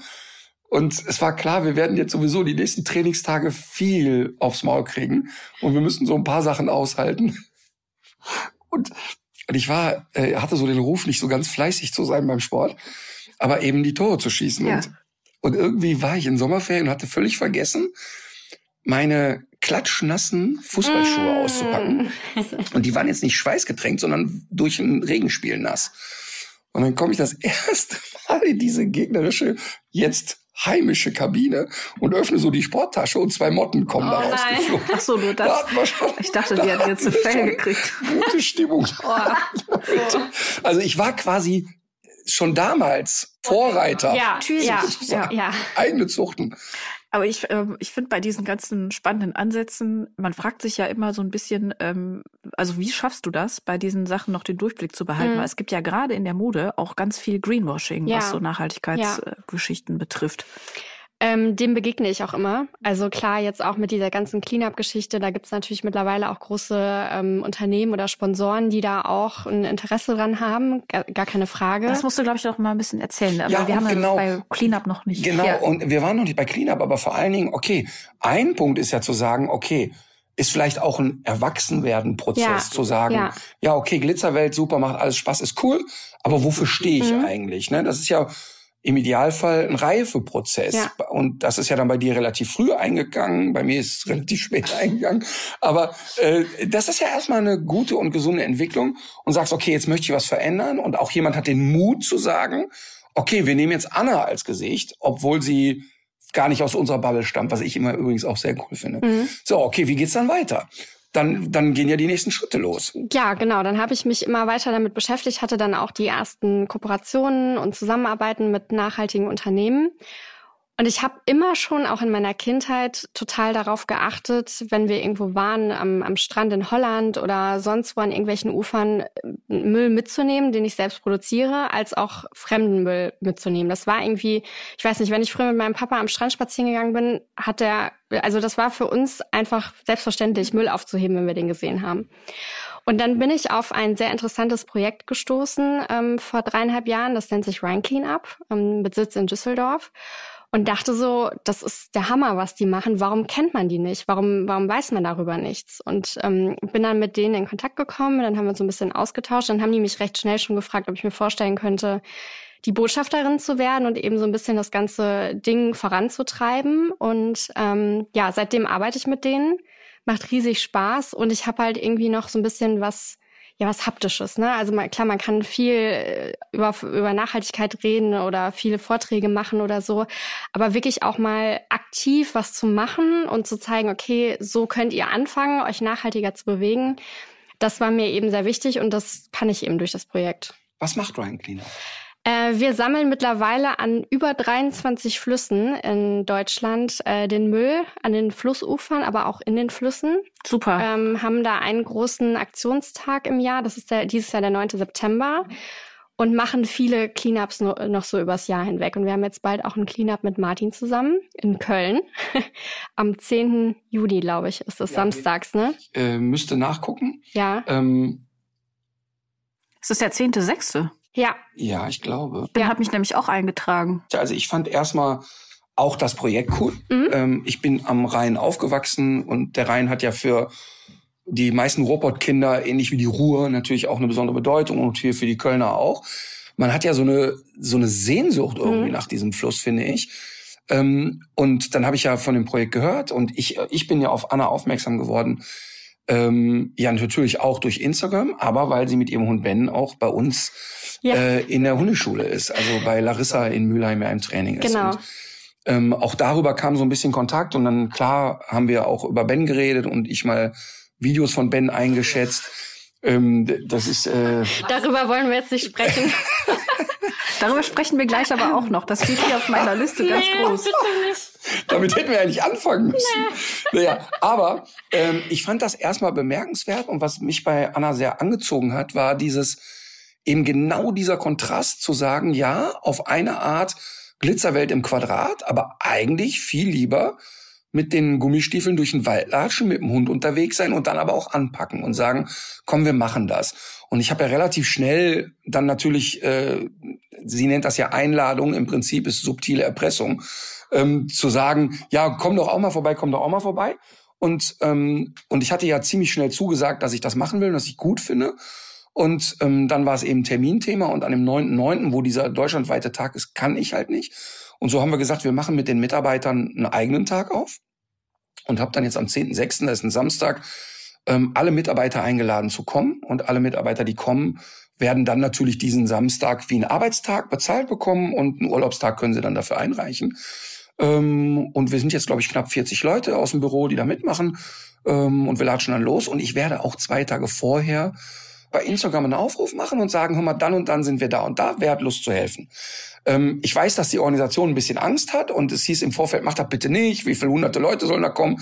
Und es war klar, wir werden jetzt sowieso die nächsten Trainingstage viel aufs Maul kriegen und wir müssen so ein paar Sachen aushalten. Und, ich war, äh, hatte so den Ruf, nicht so ganz fleißig zu sein beim Sport, aber eben die Tore zu schießen. Ja. Und, und irgendwie war ich in Sommerferien und hatte völlig vergessen, meine klatschnassen Fußballschuhe mm. auszupacken. Und die waren jetzt nicht schweißgetränkt, sondern durch ein Regenspiel nass. Und dann komme ich das erste Mal in diese gegnerische, jetzt heimische Kabine und öffne so die Sporttasche und zwei Motten kommen oh, da rausgeflogen. Ach so, nur das. Da schon, ich dachte, die hat jetzt eine Fell gekriegt. Gute Stimmung. Oh. Also ich war quasi schon damals Vorreiter. Ja, ja, ja, ja. Eigene Zuchten. Aber ich, äh, ich finde bei diesen ganzen spannenden Ansätzen, man fragt sich ja immer so ein bisschen, ähm, also wie schaffst du das, bei diesen Sachen noch den Durchblick zu behalten? Mhm. Weil es gibt ja gerade in der Mode auch ganz viel Greenwashing, ja. was so Nachhaltigkeitsgeschichten ja. betrifft. Ähm, dem begegne ich auch immer. Also klar, jetzt auch mit dieser ganzen Cleanup-Geschichte, da gibt's natürlich mittlerweile auch große ähm, Unternehmen oder Sponsoren, die da auch ein Interesse dran haben, gar, gar keine Frage. Das musst du, glaube ich, noch mal ein bisschen erzählen. Aber ja, wir haben genau, ja bei Cleanup noch nicht. Genau, ja. und wir waren noch nicht bei Cleanup, aber vor allen Dingen, okay, ein Punkt ist ja zu sagen, okay, ist vielleicht auch ein Erwachsenwerden-Prozess Ja, zu sagen, ja. ja. okay, Glitzerwelt, super, macht alles Spaß, ist cool, aber wofür stehe ich Mhm. eigentlich? Ne? Das ist ja im Idealfall ein Reifeprozess. Ja. Und das ist ja dann bei dir relativ früh eingegangen, bei mir ist es relativ spät eingegangen. Aber äh, das ist ja erstmal eine gute und gesunde Entwicklung und sagst, okay, jetzt möchte ich was verändern und auch jemand hat den Mut zu sagen, okay, wir nehmen jetzt Anna als Gesicht, obwohl sie gar nicht aus unserer Bubble stammt, was ich immer übrigens auch sehr cool finde. Mhm. So, okay, wie geht's dann weiter? Dann, dann gehen ja die nächsten Schritte los. Ja, genau. Dann habe ich mich immer weiter damit beschäftigt, hatte dann auch die ersten Kooperationen und Zusammenarbeiten mit nachhaltigen Unternehmen. Und ich habe immer schon auch in meiner Kindheit total darauf geachtet, wenn wir irgendwo waren am, am Strand in Holland oder sonst wo an irgendwelchen Ufern, äh, Müll mitzunehmen, den ich selbst produziere, als auch fremden Müll mitzunehmen. Das war irgendwie, ich weiß nicht, wenn ich früher mit meinem Papa am Strand spazieren gegangen bin, hat er, also das war für uns einfach selbstverständlich, Müll aufzuheben, wenn wir den gesehen haben. Und dann bin ich auf ein sehr interessantes Projekt gestoßen ähm, vor dreieinhalb Jahren. Das nennt sich Rhine Cleanup, ähm, mit Sitz in Düsseldorf. Und dachte so, das ist der Hammer, was die machen. Warum kennt man die nicht? Warum, warum weiß man darüber nichts? Und ähm, bin dann mit denen in Kontakt gekommen. Dann haben wir uns so ein bisschen ausgetauscht. Dann haben die mich recht schnell schon gefragt, ob ich mir vorstellen könnte, die Botschafterin zu werden und eben so ein bisschen das ganze Ding voranzutreiben. Und ähm, ja, seitdem arbeite ich mit denen macht riesig Spaß und ich habe halt irgendwie noch so ein bisschen was ja was haptisches, ne? Also man, klar, man kann viel äh, über über Nachhaltigkeit reden oder viele Vorträge machen oder so, aber wirklich auch mal aktiv was zu machen und zu zeigen, okay, so könnt ihr anfangen, euch nachhaltiger zu bewegen. Das war mir eben sehr wichtig und das kann ich eben durch das Projekt. Was macht Ryan Cleaner? Äh, wir sammeln mittlerweile an über 23 Flüssen in Deutschland äh, den Müll an den Flussufern, aber auch in den Flüssen. Super. Ähm, haben da einen großen Aktionstag im Jahr, das ist der, dieses Jahr der 9. September. Und machen viele Cleanups no, noch so übers Jahr hinweg. Und wir haben jetzt bald auch ein Cleanup mit Martin zusammen in Köln. Am 10. Juli, glaube ich, ist das Ja, samstags, ne? Äh, müsste nachgucken. Ja. Ähm, Es ist der zehnte, sechste. Ja. ja, ich glaube. Der hat mich nämlich auch eingetragen. Also ich fand erstmal auch das Projekt cool. Mhm. Ähm, ich bin am Rhein aufgewachsen und der Rhein hat ja für die meisten Robotkinder, ähnlich wie die Ruhr, natürlich auch eine besondere Bedeutung und hier für die Kölner auch. Man hat ja so eine, so eine Sehnsucht irgendwie Mhm. nach diesem Fluss, finde ich. Ähm, und dann habe ich ja von dem Projekt gehört und ich, ich bin ja auf Anna aufmerksam geworden. Ähm, ja, natürlich auch durch Instagram, aber weil sie mit ihrem Hund Ben auch bei uns Ja. äh, in der Hundeschule ist, also bei Larissa in Mülheim ja im Training ist. Genau. Und, ähm, auch darüber kam so ein bisschen Kontakt und dann klar haben wir auch über Ben geredet und ich mal Videos von Ben eingeschätzt. Ähm, das ist äh, Darüber wollen wir jetzt nicht sprechen. Darüber sprechen wir gleich aber auch noch. Das steht hier auf meiner Liste ganz Nee, groß. bitte nicht. damit hätten wir ja nicht anfangen müssen. Naja, aber ähm, ich fand das erstmal bemerkenswert und was mich bei Anna sehr angezogen hat, war dieses eben genau dieser Kontrast zu sagen, ja, auf eine Art Glitzerwelt im Quadrat, aber eigentlich viel lieber mit den Gummistiefeln durch den Wald latschen, mit dem Hund unterwegs sein und dann aber auch anpacken und sagen, komm, wir machen das. Und ich habe ja relativ schnell dann natürlich, äh, sie nennt das ja Einladung, im Prinzip ist subtile Erpressung, ähm, zu sagen, ja, komm doch auch mal vorbei, komm doch auch mal vorbei. Und, ähm, und ich hatte ja ziemlich schnell zugesagt, dass ich das machen will und dass ich gut finde. Und ähm, dann war es eben Terminthema und an dem 9.9., wo dieser deutschlandweite Tag ist, kann ich halt nicht. Und so haben wir gesagt, wir machen mit den Mitarbeitern einen eigenen Tag auf und habe dann jetzt am 10.6., das ist ein Samstag, ähm, alle Mitarbeiter eingeladen zu kommen. Und alle Mitarbeiter, die kommen, werden dann natürlich diesen Samstag wie einen Arbeitstag bezahlt bekommen und einen Urlaubstag können sie dann dafür einreichen. Ähm, und wir sind jetzt, glaube ich, knapp 40 Leute aus dem Büro, die da mitmachen. Ähm, und wir latschen dann los. Und ich werde auch zwei Tage vorher bei Instagram einen Aufruf machen und sagen, hör mal, dann und dann sind wir da und da, wer hat Lust zu helfen? Ähm, ich weiß, dass die Organisation ein bisschen Angst hat und es hieß im Vorfeld, macht das bitte nicht, wie viele hunderte Leute sollen da kommen?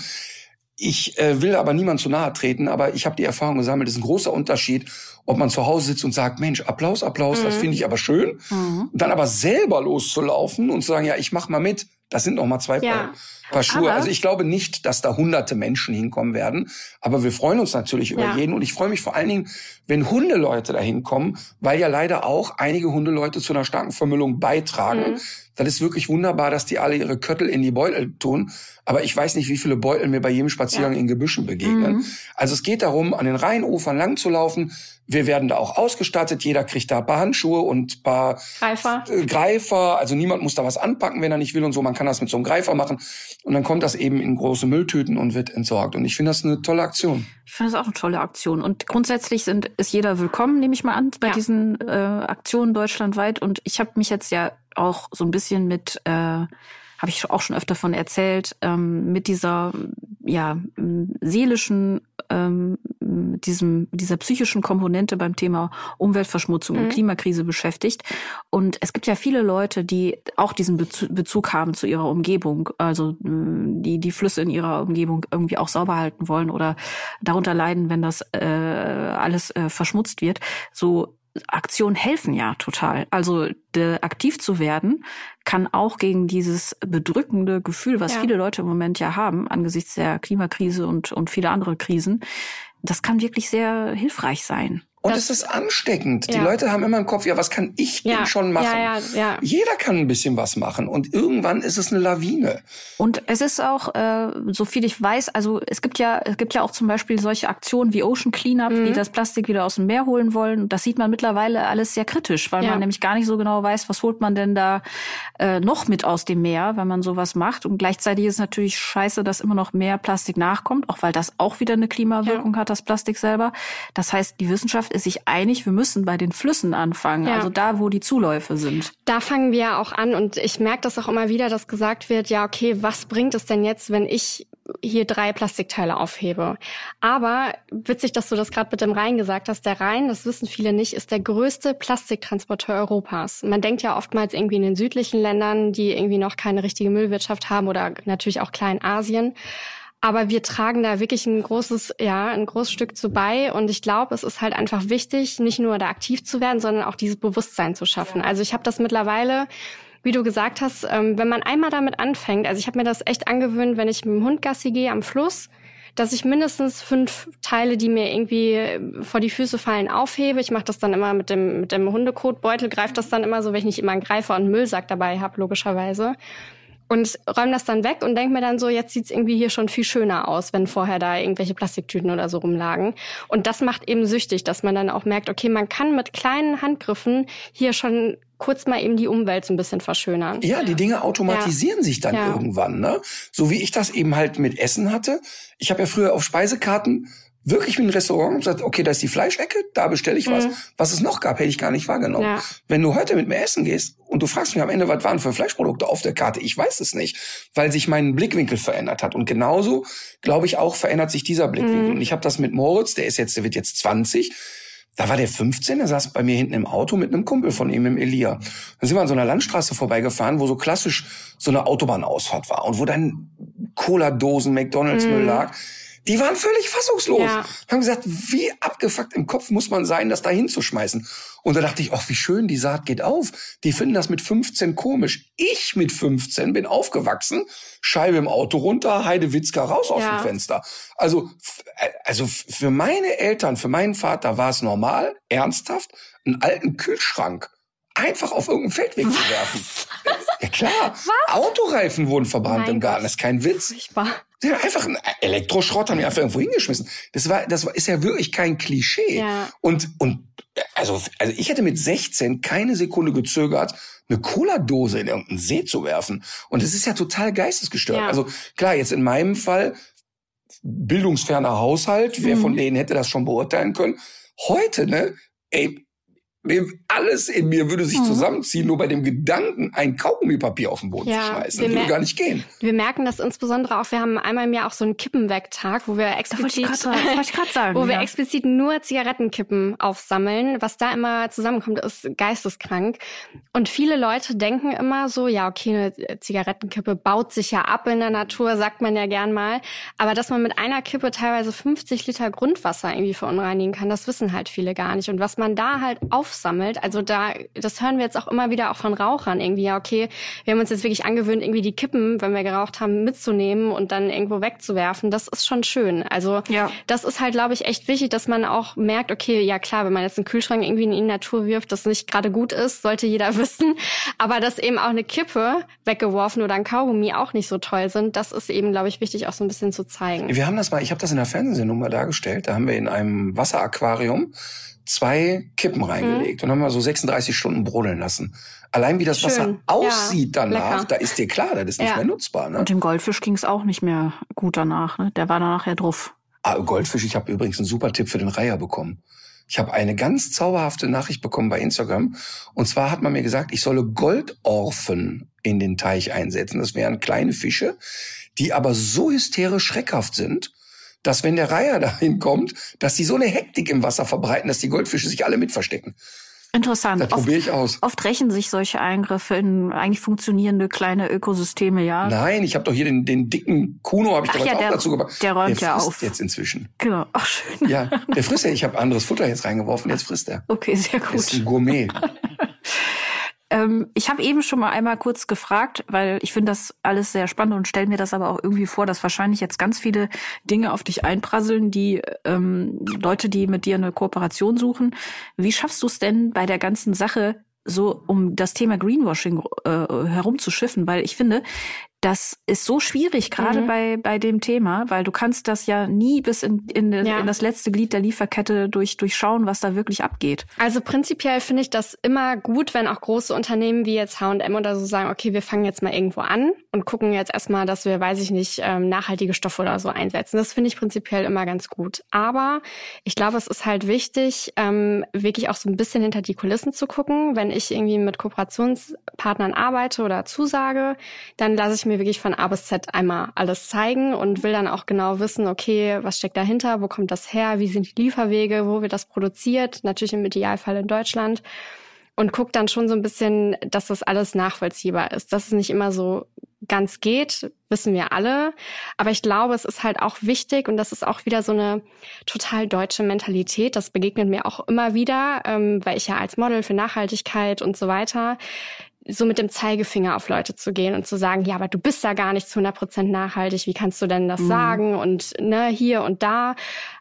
Ich äh, will aber niemand zu nahe treten, aber ich habe die Erfahrung gesammelt, es ist ein großer Unterschied, ob man zu Hause sitzt und sagt, Mensch, Applaus, Applaus, das Mhm. finde ich aber schön. Mhm. Dann aber selber loszulaufen und zu sagen, ja, ich mach mal mit, das sind noch mal zwei Ja. Paar, Paar Schuhe. Aber- Also ich glaube nicht, dass da hunderte Menschen hinkommen werden, aber wir freuen uns natürlich über Ja. jeden und ich freue mich vor allen Dingen, wenn Hundeleute da hinkommen, weil ja leider auch einige Hundeleute zu einer starken Vermüllung beitragen. Mhm. Das ist wirklich wunderbar, dass die alle ihre Köttel in die Beutel tun. Aber ich weiß nicht, wie viele Beutel mir bei jedem Spaziergang ja. in Gebüschen begegnen. Mhm. Also es geht darum, an den Rheinufern lang zu laufen. Wir werden da auch ausgestattet. Jeder kriegt da ein paar Handschuhe und ein paar Greifer. Äh, Greifer. Also niemand muss da was anpacken, wenn er nicht will und so. Man kann das mit so einem Greifer machen. Und dann kommt das eben in große Mülltüten und wird entsorgt. Und ich finde das eine tolle Aktion. Ich finde das auch eine tolle Aktion. Und grundsätzlich sind, ist jeder willkommen, nehme ich mal an, bei ja. diesen äh, Aktionen deutschlandweit. Und ich habe mich jetzt ja auch so ein bisschen mit, äh, habe ich auch schon öfter von erzählt, ähm, mit dieser ja seelischen, ähm, diesem dieser psychischen Komponente beim Thema Umweltverschmutzung mhm. und Klimakrise beschäftigt. Und es gibt ja viele Leute, die auch diesen Bezug haben zu ihrer Umgebung, also die die Flüsse in ihrer Umgebung irgendwie auch sauber halten wollen oder darunter leiden, wenn das äh, alles äh, verschmutzt wird. So Aktionen helfen ja total. Also de, aktiv zu werden kann auch gegen dieses bedrückende Gefühl, was ja. viele Leute im Moment ja haben, angesichts der Klimakrise und, und viele andere Krisen, das kann wirklich sehr hilfreich sein. Und das, es ist ansteckend. Ja. Die Leute haben immer im Kopf, ja, was kann ich denn schon machen? Ja, ja, ja. Jeder kann ein bisschen was machen. Und irgendwann ist es eine Lawine. Und es ist auch, äh, so viel ich weiß, also es gibt ja, es gibt ja auch zum Beispiel solche Aktionen wie Ocean Cleanup, mhm. die das Plastik wieder aus dem Meer holen wollen. Das sieht man mittlerweile alles sehr kritisch, weil ja. man nämlich gar nicht so genau weiß, was holt man denn da äh, noch mit aus dem Meer, wenn man sowas macht. Und gleichzeitig ist es natürlich scheiße, dass immer noch mehr Plastik nachkommt, auch weil das auch wieder eine Klimawirkung ja. hat, das Plastik selber. Das heißt, die Wissenschaft ist sich einig, wir müssen bei den Flüssen anfangen, ja. also da, wo die Zuläufe sind. Da fangen wir ja auch an und ich merke das auch immer wieder, dass gesagt wird, ja, okay, was bringt es denn jetzt, wenn ich hier drei Plastikteile aufhebe. Aber witzig, dass du das gerade mit dem Rhein gesagt hast. Der Rhein, das wissen viele nicht, ist der größte Plastiktransporteur Europas. Man denkt ja oftmals irgendwie in den südlichen Ländern, die irgendwie noch keine richtige Müllwirtschaft haben oder natürlich auch Kleinasien. Aber wir tragen da wirklich ein großes, ja, ein großes Stück zu bei. Und ich glaube, es ist halt einfach wichtig, nicht nur da aktiv zu werden, sondern auch dieses Bewusstsein zu schaffen. Also ich habe das mittlerweile, wie du gesagt hast, ähm, wenn man einmal damit anfängt, also ich habe mir das echt angewöhnt, wenn ich mit dem Hund Gassi gehe am Fluss, dass ich mindestens fünf Teile, die mir irgendwie vor die Füße fallen, aufhebe. Ich mache das dann immer mit dem, mit dem Hundekotbeutel, greife das dann immer so, wenn ich nicht immer einen Greifer und einen Müllsack dabei habe, logischerweise und räume das dann weg und denke mir dann so, jetzt sieht's irgendwie hier schon viel schöner aus, wenn vorher da irgendwelche Plastiktüten oder so rumlagen. Und das macht eben süchtig, dass man dann auch merkt, okay, man kann mit kleinen Handgriffen hier schon kurz mal eben die Umwelt so ein bisschen verschönern. Ja, die Dinge automatisieren ja. sich dann ja. irgendwann, ne? So wie ich das eben halt mit Essen hatte. Ich habe ja früher auf Speisekarten wirklich wie ein Restaurant und gesagt, okay, da ist die Fleischecke, da bestelle ich was. Mhm. Was es noch gab, hätte ich gar nicht wahrgenommen. Ja. Wenn du heute mit mir essen gehst und du fragst mich am Ende, was waren für Fleischprodukte auf der Karte, ich weiß es nicht, weil sich mein Blickwinkel verändert hat. Und genauso, glaube ich, auch verändert sich dieser Blickwinkel. Mhm. Und ich habe das mit Moritz, der ist jetzt, der wird jetzt 20, da war der 15, der saß bei mir hinten im Auto mit einem Kumpel von ihm, im Elia. Dann sind wir an so einer Landstraße vorbeigefahren, wo so klassisch so eine Autobahnausfahrt war und wo dann Cola-Dosen, McDonalds-Müll mm. lag die waren völlig fassungslos. Ja. Haben gesagt, wie abgefuckt im Kopf muss man sein, das da hinzuschmeißen. Und da dachte ich, ach, wie schön, die Saat geht auf. Die finden das mit 15 komisch. Ich mit 15 bin aufgewachsen, Scheibe im Auto runter, Heidewitzka raus aus ja. dem Fenster. Also, äh, also für meine Eltern, für meinen Vater war es normal, ernsthaft, einen alten Kühlschrank einfach auf irgendeinen Feldweg Was? zu werfen. Ja klar. Was? Autoreifen wurden verbrannt mein im Garten. Das ist kein Witz. Furchtbar. Ja, einfach ein Elektroschrott haben die einfach irgendwo hingeschmissen. Das war, das ist ja wirklich kein Klischee. Ja. Und, und, also, also ich hätte mit 16 keine Sekunde gezögert, eine Cola-Dose in irgendeinen See zu werfen. Und das ist ja total geistesgestört. Ja. Also klar, jetzt in meinem Fall, bildungsferner Haushalt, wer mhm. von denen hätte das schon beurteilen können? Heute, ne, ey, alles in mir würde sich mhm. zusammenziehen, nur bei dem Gedanken, ein Kaugummipapier auf den Boden ja, zu schmeißen. Das würde gar nicht gehen. Wir merken das insbesondere auch, wir haben einmal im Jahr auch so einen Kippenwegtag, wo wir explizit, sagen, wo wir ja. explizit nur Zigarettenkippen aufsammeln. Was da immer zusammenkommt, ist geisteskrank. Und viele Leute denken immer so, ja, okay, eine Zigarettenkippe baut sich ja ab in der Natur, sagt man ja gern mal. Aber dass man mit einer Kippe teilweise 50 Liter Grundwasser irgendwie verunreinigen kann, das wissen halt viele gar nicht. Und was man da halt auf aufsammelt. Also da, das hören wir jetzt auch immer wieder auch von Rauchern irgendwie. Ja, okay, wir haben uns jetzt wirklich angewöhnt, irgendwie die Kippen, wenn wir geraucht haben, mitzunehmen und dann irgendwo wegzuwerfen. Das ist schon schön. Also ja. das ist halt, glaube ich, echt wichtig, dass man auch merkt, okay, ja klar, wenn man jetzt einen Kühlschrank irgendwie in die Natur wirft, das nicht gerade gut ist, sollte jeder wissen. Aber dass eben auch eine Kippe weggeworfen oder ein Kaugummi auch nicht so toll sind, das ist eben, glaube ich, wichtig auch so ein bisschen zu zeigen. Wir haben das mal, ich habe das in der Fernsehsendung mal dargestellt. Da haben wir in einem Wasseraquarium zwei Kippen reingelegt mhm. und haben mal so 36 Stunden brodeln lassen. Allein wie das Schön. Wasser aussieht ja, danach, lecker. da ist dir klar, das ist nicht ja. mehr nutzbar. Ne? Und dem Goldfisch ging es auch nicht mehr gut danach. Ne? Der war danach ja drauf. Ah, Goldfisch, ich habe übrigens einen super Tipp für den Reiher bekommen. Ich habe eine ganz zauberhafte Nachricht bekommen bei Instagram. Und zwar hat man mir gesagt, ich solle Goldorfen in den Teich einsetzen. Das wären kleine Fische, die aber so hysterisch schreckhaft sind, dass wenn der Reiher dahin kommt, dass die so eine Hektik im Wasser verbreiten, dass die Goldfische sich alle mit verstecken. Interessant. Das probiere ich aus. Oft rächen sich solche Eingriffe in eigentlich funktionierende kleine Ökosysteme, ja? Nein, ich habe doch hier den, den dicken Kuno, habe ich Ach doch ja, auch der, dazu gebracht. Der räumt der ja auf. jetzt inzwischen. Genau. Ach, schön. Ja, der frisst ja. Ich habe anderes Futter jetzt reingeworfen, jetzt frisst er. Okay, sehr gut. ist ein Gourmet. Ähm, ich habe eben schon mal einmal kurz gefragt, weil ich finde das alles sehr spannend und stelle mir das aber auch irgendwie vor, dass wahrscheinlich jetzt ganz viele Dinge auf dich einprasseln, die ähm, Leute, die mit dir eine Kooperation suchen. Wie schaffst du es denn bei der ganzen Sache so um das Thema Greenwashing äh, herumzuschiffen, weil ich finde, das ist so schwierig, gerade mhm. bei, bei dem Thema, weil du kannst das ja nie bis in, in, ja. in das letzte Glied der Lieferkette durch, durchschauen, was da wirklich abgeht. Also prinzipiell finde ich das immer gut, wenn auch große Unternehmen wie jetzt H&M oder so sagen, okay, wir fangen jetzt mal irgendwo an und gucken jetzt erstmal, dass wir, weiß ich nicht, ähm, nachhaltige Stoffe oder so einsetzen. Das finde ich prinzipiell immer ganz gut. Aber ich glaube, es ist halt wichtig, ähm, wirklich auch so ein bisschen hinter die Kulissen zu gucken. Wenn ich irgendwie mit Kooperationspartnern arbeite oder zusage, dann lasse ich mir mir wirklich von A bis Z einmal alles zeigen und will dann auch genau wissen, okay, was steckt dahinter, wo kommt das her, wie sind die Lieferwege, wo wird das produziert, natürlich im Idealfall in Deutschland. Und guckt dann schon so ein bisschen, dass das alles nachvollziehbar ist. Dass es nicht immer so ganz geht, wissen wir alle. Aber ich glaube, es ist halt auch wichtig und das ist auch wieder so eine total deutsche Mentalität. Das begegnet mir auch immer wieder, ähm, weil ich ja als Model für Nachhaltigkeit und so weiter so mit dem Zeigefinger auf Leute zu gehen und zu sagen, ja, aber du bist ja gar nicht zu 100 Prozent nachhaltig, wie kannst du denn das mhm. sagen und ne, hier und da.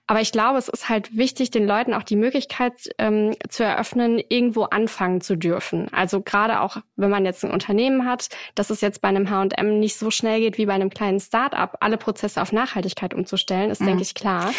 Aber ich glaube, es ist halt wichtig, den Leuten auch die Möglichkeit ähm, zu eröffnen, irgendwo anfangen zu dürfen. Also gerade auch, wenn man jetzt ein Unternehmen hat, dass es jetzt bei einem H&M nicht so schnell geht wie bei einem kleinen Start-up, alle Prozesse auf Nachhaltigkeit umzustellen, ist, mhm. denke ich, klar.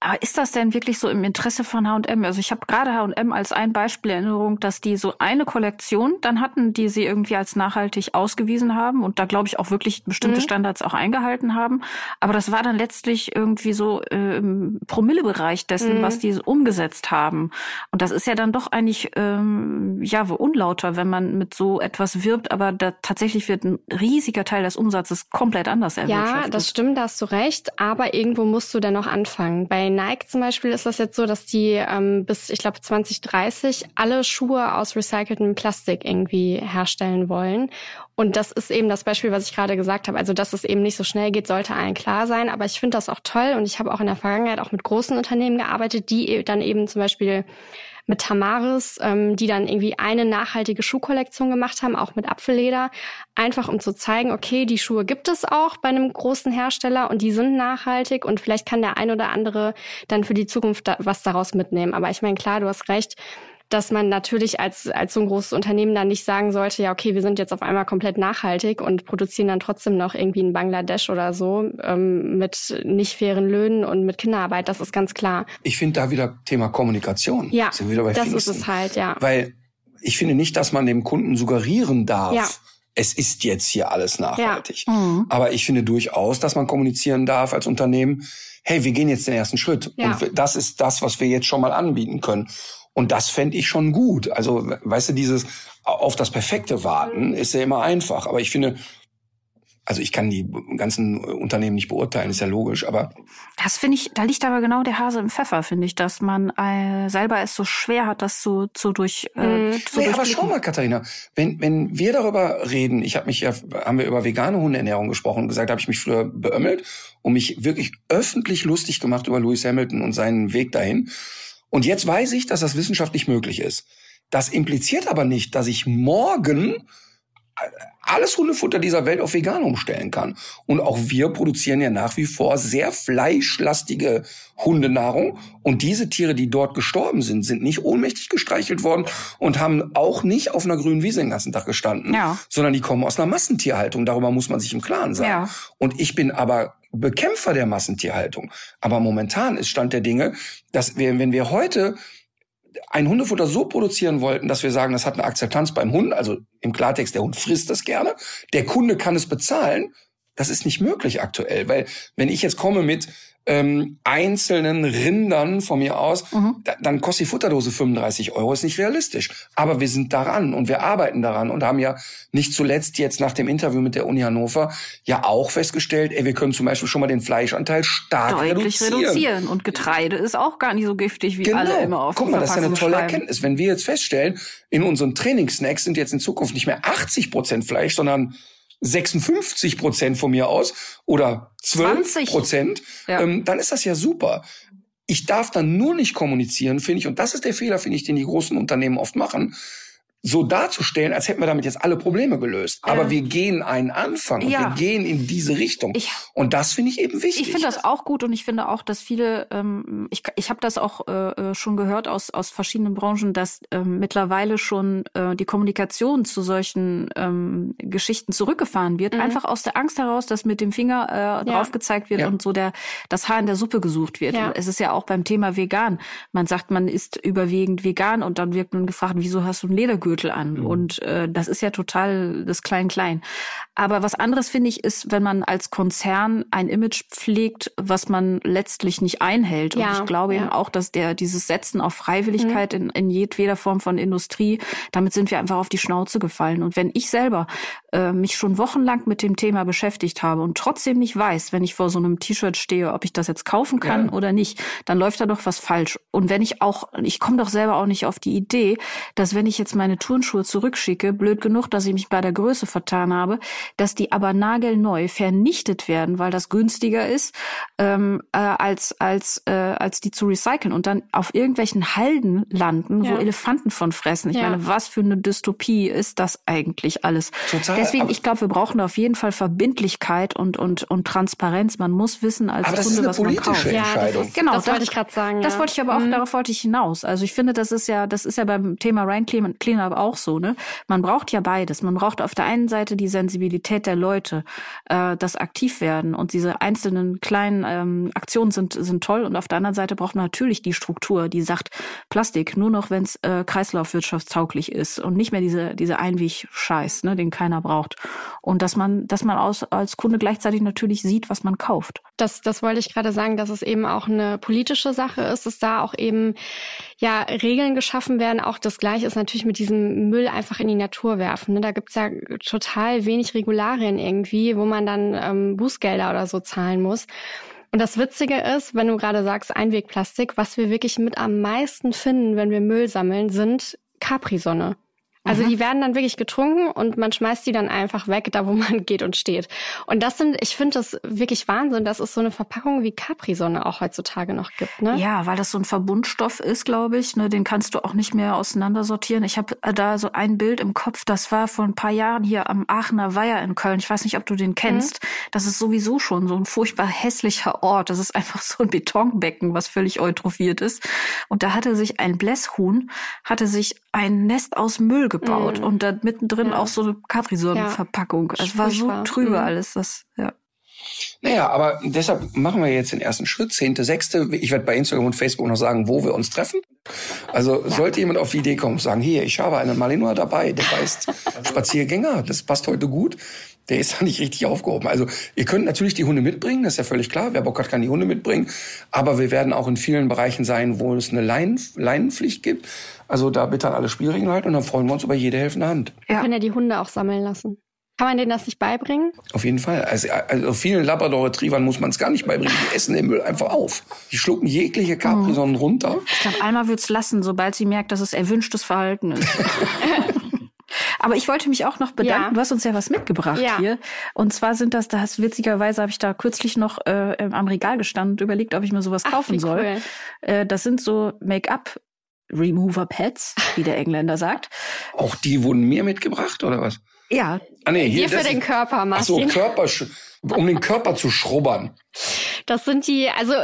Aber ist das denn wirklich so im Interesse von H&M? Also ich habe gerade H&M als ein Beispiel Erinnerung, dass die so eine Kollektion dann hatten, die sie irgendwie als nachhaltig ausgewiesen haben und da glaube ich auch wirklich bestimmte mhm. Standards auch eingehalten haben. Aber das war dann letztlich irgendwie so äh, im Promillebereich dessen, mhm. was die umgesetzt haben. Und das ist ja dann doch eigentlich ähm, ja unlauter, wenn man mit so etwas wirbt, aber da tatsächlich wird ein riesiger Teil des Umsatzes komplett anders erwirtschaftet. Ja, das stimmt, da hast du recht. Aber irgendwo musst du dann noch anfangen. Bei Nike zum Beispiel ist das jetzt so, dass die ähm, bis, ich glaube, 2030 alle Schuhe aus recyceltem Plastik irgendwie herstellen wollen. Und das ist eben das Beispiel, was ich gerade gesagt habe. Also, dass es eben nicht so schnell geht, sollte allen klar sein. Aber ich finde das auch toll und ich habe auch in der Vergangenheit auch mit großen Unternehmen gearbeitet, die e-, dann eben zum Beispiel mit Tamaris, ähm, die dann irgendwie eine nachhaltige Schuhkollektion gemacht haben, auch mit Apfelleder, einfach um zu zeigen, okay, die Schuhe gibt es auch bei einem großen Hersteller und die sind nachhaltig und vielleicht kann der ein oder andere dann für die Zukunft da was daraus mitnehmen. Aber ich meine, klar, du hast recht, dass man natürlich als, als so ein großes Unternehmen dann nicht sagen sollte, ja, okay, wir sind jetzt auf einmal komplett nachhaltig und produzieren dann trotzdem noch irgendwie in Bangladesch oder so ähm, mit nicht fairen Löhnen und mit Kinderarbeit. Das ist ganz klar. Ich finde da wieder Thema Kommunikation. Ja, das Pfingsten. ist es halt, ja. Weil ich finde nicht, dass man dem Kunden suggerieren darf, ja. es ist jetzt hier alles nachhaltig. Ja. Mhm. Aber ich finde durchaus, dass man kommunizieren darf als Unternehmen, hey, wir gehen jetzt den ersten Schritt. Ja. Und das ist das, was wir jetzt schon mal anbieten können. Und das fände ich schon gut. Also, weißt du, dieses auf das Perfekte warten ist ja immer einfach. Aber ich finde, also ich kann die ganzen Unternehmen nicht beurteilen, ist ja logisch, aber. Das finde ich, da liegt aber genau der Hase im Pfeffer, finde ich, dass man äh, selber es so schwer hat, das so, so durch. Äh, mhm. zu nee, aber schau mal, Katharina, wenn, wenn wir darüber reden, ich habe mich ja, haben wir über vegane Hundeernährung gesprochen und gesagt, habe ich mich früher beömmelt und mich wirklich öffentlich lustig gemacht über Lewis Hamilton und seinen Weg dahin. Und jetzt weiß ich, dass das wissenschaftlich möglich ist. Das impliziert aber nicht, dass ich morgen alles Hundefutter dieser Welt auf vegan umstellen kann. Und auch wir produzieren ja nach wie vor sehr fleischlastige Hundenahrung. Und diese Tiere, die dort gestorben sind, sind nicht ohnmächtig gestreichelt worden und haben auch nicht auf einer grünen Wiese den ganzen Tag gestanden, ja. sondern die kommen aus einer Massentierhaltung. Darüber muss man sich im Klaren sein. Ja. Und ich bin aber Bekämpfer der Massentierhaltung. Aber momentan ist Stand der Dinge, dass wir, wenn wir heute ein Hundefutter so produzieren wollten, dass wir sagen, das hat eine Akzeptanz beim Hund, also im Klartext, der Hund frisst das gerne, der Kunde kann es bezahlen, das ist nicht möglich aktuell, weil wenn ich jetzt komme mit ähm, einzelnen Rindern von mir aus, mhm. da, dann kostet die Futterdose 35 Euro, ist nicht realistisch. Aber wir sind daran und wir arbeiten daran und haben ja nicht zuletzt jetzt nach dem Interview mit der Uni Hannover ja auch festgestellt, ey, wir können zum Beispiel schon mal den Fleischanteil stark Deutlich reduzieren. reduzieren. Und Getreide ist auch gar nicht so giftig, wie genau. alle immer auf Guck mal, das ist ja eine tolle schreiben. Erkenntnis. Wenn wir jetzt feststellen, in unseren Trainingssnacks sind jetzt in Zukunft nicht mehr 80 Prozent Fleisch, sondern 56 Prozent von mir aus oder 12 Prozent, ja. ähm, dann ist das ja super. Ich darf dann nur nicht kommunizieren, finde ich, und das ist der Fehler, finde ich, den die großen Unternehmen oft machen so darzustellen, als hätten wir damit jetzt alle Probleme gelöst. Aber ähm, wir gehen einen Anfang und ja. wir gehen in diese Richtung. Ich, und das finde ich eben wichtig. Ich finde das auch gut und ich finde auch, dass viele, ähm, ich, ich habe das auch äh, äh, schon gehört aus, aus verschiedenen Branchen, dass ähm, mittlerweile schon äh, die Kommunikation zu solchen ähm, Geschichten zurückgefahren wird. Mhm. Einfach aus der Angst heraus, dass mit dem Finger äh, ja. drauf gezeigt wird ja. und so der das Haar in der Suppe gesucht wird. Ja. Es ist ja auch beim Thema vegan. Man sagt, man ist überwiegend vegan und dann wird man gefragt, wieso hast du einen Ledergürtel? Gürtel an. Mhm. Und äh, das ist ja total das Klein-Klein. Aber was anderes finde ich ist, wenn man als Konzern ein Image pflegt, was man letztlich nicht einhält. Ja, und ich glaube ja. eben auch, dass der dieses Setzen auf Freiwilligkeit mhm. in, in jedweder Form von Industrie, damit sind wir einfach auf die Schnauze gefallen. Und wenn ich selber äh, mich schon wochenlang mit dem Thema beschäftigt habe und trotzdem nicht weiß, wenn ich vor so einem T-Shirt stehe, ob ich das jetzt kaufen kann ja. oder nicht, dann läuft da doch was falsch. Und wenn ich auch, ich komme doch selber auch nicht auf die Idee, dass wenn ich jetzt meine Turnschuhe zurückschicke, blöd genug, dass ich mich bei der Größe vertan habe, dass die aber nagelneu vernichtet werden, weil das günstiger ist, ähm, äh, als, als, äh, als die zu recyceln und dann auf irgendwelchen Halden landen, ja. wo Elefanten von fressen. Ich ja. meine, was für eine Dystopie ist das eigentlich alles? Total. Deswegen, ich glaube, wir brauchen auf jeden Fall Verbindlichkeit und, und, und Transparenz. Man muss wissen als aber Kunde, was man kauft. Ja, das ist, genau, das, das wollte ich gerade sagen. Das ja. wollte ich aber auch, mhm. darauf wollte ich hinaus. Also ich finde, das ist ja, das ist ja beim Thema Rain Cleanup auch so, ne? Man braucht ja beides. Man braucht auf der einen Seite die Sensibilität der Leute, äh, das aktiv werden und diese einzelnen kleinen ähm, Aktionen sind, sind toll. Und auf der anderen Seite braucht man natürlich die Struktur, die sagt, Plastik nur noch, wenn es äh, kreislaufwirtschaftstauglich ist und nicht mehr diese, diese Einwegscheiß, ne, den keiner braucht. Und dass man, dass man aus, als Kunde gleichzeitig natürlich sieht, was man kauft. Das, das wollte ich gerade sagen, dass es eben auch eine politische Sache ist, dass da auch eben ja Regeln geschaffen werden. Auch das Gleiche ist natürlich mit diesem Müll einfach in die Natur werfen. Ne? Da gibt's ja total wenig Regularien irgendwie, wo man dann ähm, Bußgelder oder so zahlen muss. Und das Witzige ist, wenn du gerade sagst Einwegplastik, was wir wirklich mit am meisten finden, wenn wir Müll sammeln, sind Capri-Sonne. Also mhm. die werden dann wirklich getrunken und man schmeißt die dann einfach weg, da wo man geht und steht. Und das sind, ich finde das wirklich Wahnsinn, dass es so eine Verpackung wie Capri-Sonne auch heutzutage noch gibt. Ne? Ja, weil das so ein Verbundstoff ist, glaube ich. Ne, den kannst du auch nicht mehr auseinandersortieren. Ich habe da so ein Bild im Kopf, das war vor ein paar Jahren hier am Aachener Weiher in Köln. Ich weiß nicht, ob du den kennst. Mhm. Das ist sowieso schon so ein furchtbar hässlicher Ort. Das ist einfach so ein Betonbecken, was völlig eutrophiert ist. Und da hatte sich ein Blässhuhn, hatte sich ein Nest aus Müll gebaut mm. und da mittendrin ja. auch so eine Capri-Sonne-Verpackung. Ja. Es war so trübe mm. alles, das, ja. Naja, aber deshalb machen wir jetzt den ersten Schritt, zehnte, sechste. Ich werde bei Instagram und Facebook noch sagen, wo wir uns treffen. Also ja. sollte jemand auf die Idee kommen, sagen, hier, ich habe einen Malinois dabei, der heißt Spaziergänger, das passt heute gut. Der ist da nicht richtig aufgehoben. Also ihr könnt natürlich die Hunde mitbringen, das ist ja völlig klar. Wer Bock hat, kann die Hunde mitbringen. Aber wir werden auch in vielen Bereichen sein, wo es eine Leinen, Leinenpflicht gibt. Also da bitte an alle Spielregeln halten und dann freuen wir uns über jede helfende Hand. Wir können ja die Hunde auch sammeln lassen. Kann man denen das nicht beibringen? Auf jeden Fall. Also, also vielen Labrador-Retrievern muss man es gar nicht beibringen. Die essen den Müll einfach auf. Die schlucken jegliche Capri-Sonnen mhm. runter. Ich glaube, Alma wird's lassen, sobald sie merkt, dass es erwünschtes Verhalten ist. Aber ich wollte mich auch noch bedanken. Ja. Du hast uns ja was mitgebracht ja. hier. Und zwar sind das, das witzigerweise habe ich da kürzlich noch äh, am Regal gestanden und überlegt, ob ich mir sowas kaufen Ach, soll. Cool. Äh, das sind so Make-up Remover Pads, wie der Engländer sagt. Auch die wurden mir mitgebracht, oder was? Ja. Ah, nee, hier für den Körper, Ach so, Martin. Körper, um den Körper zu schrubbern. Das sind die, also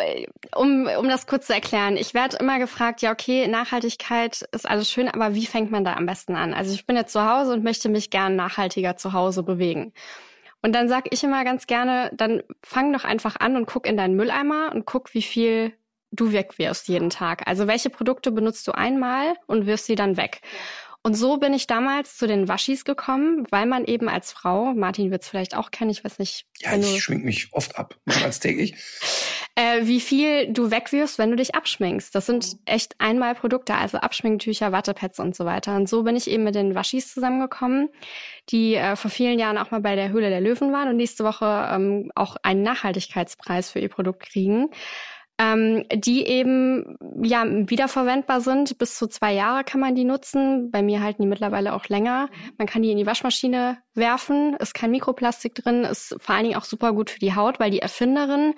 um, um das kurz zu erklären, ich werde immer gefragt, ja okay, Nachhaltigkeit ist alles schön, aber wie fängt man da am besten an? Also ich bin jetzt zu Hause und möchte mich gern nachhaltiger zu Hause bewegen. Und dann sag ich immer ganz gerne, dann fang doch einfach an und guck in deinen Mülleimer und guck, wie viel du wegwirfst jeden Tag. Also welche Produkte benutzt du einmal und wirfst sie dann weg. Und so bin ich damals zu den Waschis gekommen, weil man eben als Frau, Martin wird es vielleicht auch kennen, ich weiß nicht, Ja, wenn du ich schmink mich oft ab, mehrmals täglich. äh, wie viel du wegwirfst, wenn du dich abschminkst. Das sind echt einmal Produkte, also Abschminktücher, Wattepads und so weiter. Und so bin ich eben mit den Waschis zusammengekommen, die äh, vor vielen Jahren auch mal bei der Höhle der Löwen waren und nächste Woche ähm, auch einen Nachhaltigkeitspreis für ihr Produkt kriegen. Ähm, die eben ja wiederverwendbar sind. Bis zu zwei Jahre kann man die nutzen. Bei mir halten die mittlerweile auch länger. Man kann die in die Waschmaschine werfen. Ist kein Mikroplastik drin. Ist vor allen Dingen auch super gut für die Haut, weil die Erfinderin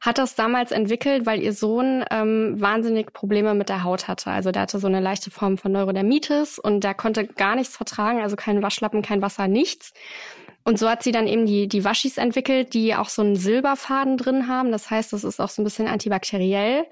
hat das damals entwickelt, weil ihr Sohn ähm, wahnsinnig Probleme mit der Haut hatte. Also der hatte so eine leichte Form von Neurodermitis und der konnte gar nichts vertragen, also kein Waschlappen, kein Wasser, nichts. Und so hat sie dann eben die, die Waschis entwickelt, die auch so einen Silberfaden drin haben. Das heißt, das ist auch so ein bisschen antibakteriell.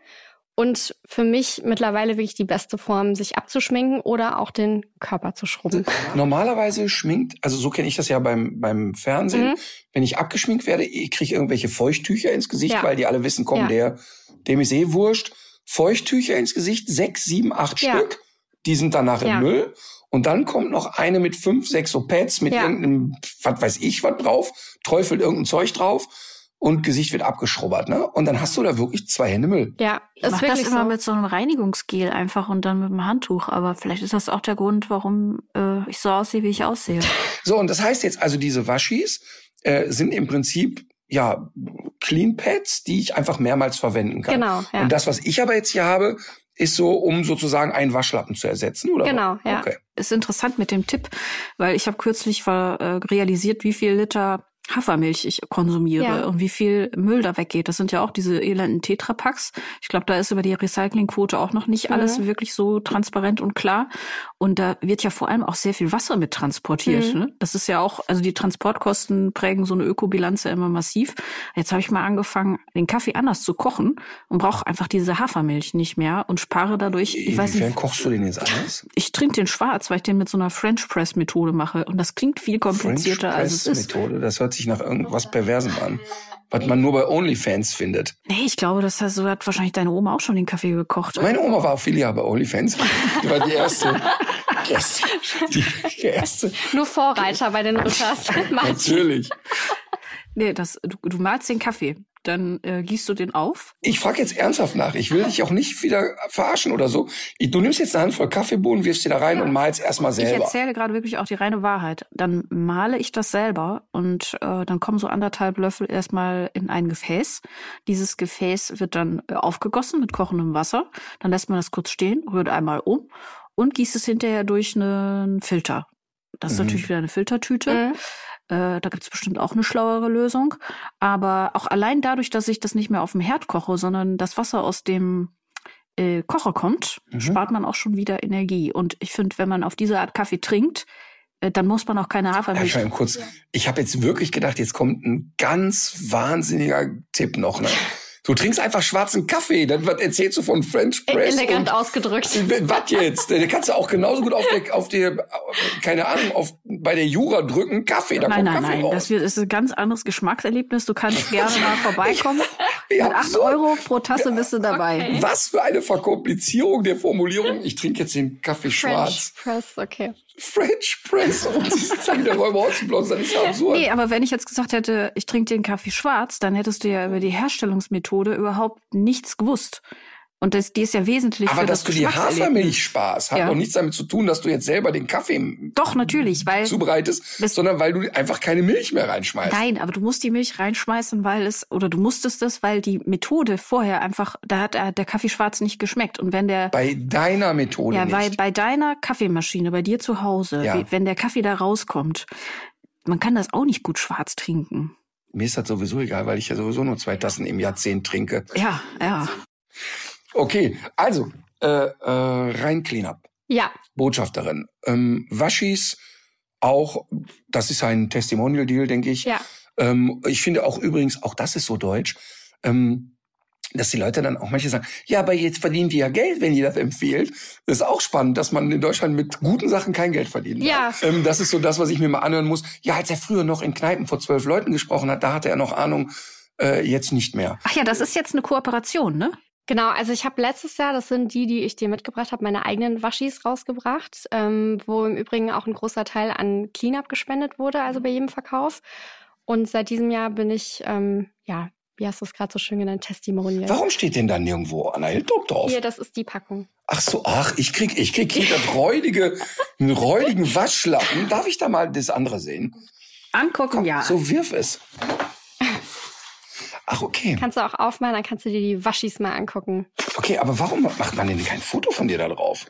Und für mich mittlerweile wirklich die beste Form, sich abzuschminken oder auch den Körper zu schrubben. Normalerweise schminkt, also so kenne ich das ja beim, beim Fernsehen, Mhm. wenn ich abgeschminkt werde, ich kriege irgendwelche Feuchttücher ins Gesicht, Ja. weil die alle wissen, komm, Ja. der, dem ist eh wurscht. Feuchttücher ins Gesicht, sechs, sieben, acht Ja. Stück, die sind danach im. Müll. Und dann kommt noch eine mit fünf, sechs so Pads mit Ja. irgendeinem, was weiß ich, was drauf, träufelt irgendein Zeug drauf und Gesicht wird abgeschrubbert, ne? Und dann hast du da wirklich zwei Hände Müll. Ja, Ich mach das immer so. mit so einem Reinigungsgel einfach und dann mit einem Handtuch. Aber vielleicht ist das auch der Grund, warum äh, ich so aussehe, wie ich aussehe. So, und das heißt jetzt also, diese Waschis äh, sind im Prinzip ja Clean Pads, die ich einfach mehrmals verwenden kann. Genau, ja. Und das, was ich aber jetzt hier habe, ist so, um sozusagen einen Waschlappen zu ersetzen, oder? Genau, ja. Okay. ist interessant mit dem Tipp, weil ich habe kürzlich äh, realisiert, wie viel Liter Hafermilch ich konsumiere Ja. und wie viel Müll da weggeht. Das sind ja auch diese elenden Tetrapacks. Ich glaube, da ist über die Recyclingquote auch noch nicht Mhm. alles wirklich so transparent und klar. Und da wird ja vor allem auch sehr viel Wasser mit transportiert. Mhm. Ne? Das ist ja auch, also die Transportkosten prägen so eine Ökobilanz ja immer massiv. Jetzt habe ich mal angefangen, den Kaffee anders zu kochen und brauche einfach diese Hafermilch nicht mehr und spare dadurch, ich weiß Inwiefern nicht, kochst du den jetzt anders? ich trinke den schwarz, weil ich den mit so einer French Press Methode mache. Und das klingt viel komplizierter, als es ist. Methode, das hört sich nach irgendwas Perversem an. Was man nur bei OnlyFans findet. Nee, ich glaube, das hat, so hat wahrscheinlich deine Oma auch schon den Kaffee gekocht. Meine Oma war Affiliate bei OnlyFans. Die war die erste. Die erste. Die, die erste. Nur Vorreiter bei den. Martin. Natürlich. Nee, das, du, du malst den Kaffee, dann äh, gießt du den auf. Ich frage jetzt ernsthaft nach. Ich will dich auch nicht wieder verarschen oder so. Ich- Du nimmst jetzt eine Handvoll Kaffeebohnen, wirfst sie da rein und malst erstmal Ich selber. erzähle gerade wirklich auch die reine Wahrheit. Dann male ich das selber und äh, dann kommen so anderthalb Löffel erstmal in ein Gefäß. Dieses Gefäß wird dann äh, aufgegossen mit kochendem Wasser. Dann lässt man das kurz stehen, rührt einmal um und gießt es hinterher durch einen Filter. Das ist Mhm. natürlich wieder eine Filtertüte. Mhm. Äh, da gibt's bestimmt auch eine schlauere Lösung. Aber auch allein dadurch, dass ich das nicht mehr auf dem Herd koche, sondern das Wasser aus dem äh, Kocher kommt, Mhm. spart man auch schon wieder Energie. Und ich finde, wenn man auf diese Art Kaffee trinkt, äh, dann muss man auch keine Hafermilch. ich, kurz, ich habe jetzt wirklich gedacht, jetzt kommt ein ganz wahnsinniger Tipp noch. Ne? Du trinkst einfach schwarzen Kaffee. Dann was erzählst du von French Press? Elegant ausgedrückt. Was jetzt? Den kannst du auch genauso gut auf der, auf der, keine Ahnung, auf, bei der Jura drücken, Kaffee, da Nein, kommt nein, Kaffee nein. raus. Das wird, ist ein ganz anderes Geschmackserlebnis. Du kannst gerne mal vorbeikommen. Ja, Mit 8 so. Euro pro Tasse bist du dabei. Okay. Was für eine Verkomplizierung der Formulierung. Ich trinke jetzt den Kaffee schwarz. French Press, okay. French Press. Und dann der Räuber Hotzenblotz. Das ist ja absurd. Nee, aber wenn ich jetzt gesagt hätte, ich trinke den Kaffee schwarz, dann hättest du ja über die Herstellungsmethode überhaupt nichts gewusst. Und das, die ist ja wesentlich Aber für dass das du die. Hafermilch sparst, hat Ja. doch nichts damit zu tun, dass du jetzt selber den Kaffee Doch, natürlich, weil zubereitest, Das- sondern weil du einfach keine Milch mehr reinschmeißt. Nein, aber du musst die Milch reinschmeißen, weil es, oder du musstest es, weil die Methode vorher einfach, da hat der Kaffee schwarz nicht geschmeckt. Und wenn der, Bei deiner Methode ja, nicht. bei, deiner Kaffeemaschine, bei dir zu Hause, Ja. wenn der Kaffee da rauskommt, man kann das auch nicht gut schwarz trinken. Mir ist das sowieso egal, weil ich ja sowieso nur zwei Tassen im Jahrzehnt trinke. Ja, ja. Okay, also, äh, äh, rein Cleanup. Ja. Botschafterin. Ähm, Waschis auch, das ist ein Testimonial-Deal, denke ich. Ja. Ähm, ich finde auch übrigens, auch das ist so deutsch, ähm, dass die Leute dann auch manche sagen, ja, aber jetzt verdienen die ja Geld, wenn ihr das empfiehlt. Das ist auch spannend, dass man in Deutschland mit guten Sachen kein Geld verdient. Ja. Ähm, das ist so das, was ich mir mal anhören muss. Ja, als er früher noch in Kneipen vor zwölf Leuten gesprochen hat, da hatte er noch Ahnung, äh, jetzt nicht mehr. Ach ja, das ist jetzt eine Kooperation, ne? Genau, also ich habe letztes Jahr, das sind die, die ich dir mitgebracht habe, meine eigenen Waschis rausgebracht, ähm, wo im Übrigen auch ein großer Teil an Cleanup gespendet wurde, also bei jedem Verkauf. Und seit diesem Jahr bin ich, ähm, ja, wie hast du es gerade so schön genannt, Testimonial. Warum steht denn da nirgendwo Anna Hildruck drauf? Hier, das ist die Packung. Ach so, ach, ich krieg, ich krieg hier das räudige, einen räudigen Waschlappen. Darf ich da mal das andere sehen? Angucken, Komm, ja. So wirf es. Ach, okay. Kannst du auch aufmachen, dann kannst du dir die Waschis mal angucken. Okay, aber warum macht man denn kein Foto von dir da drauf?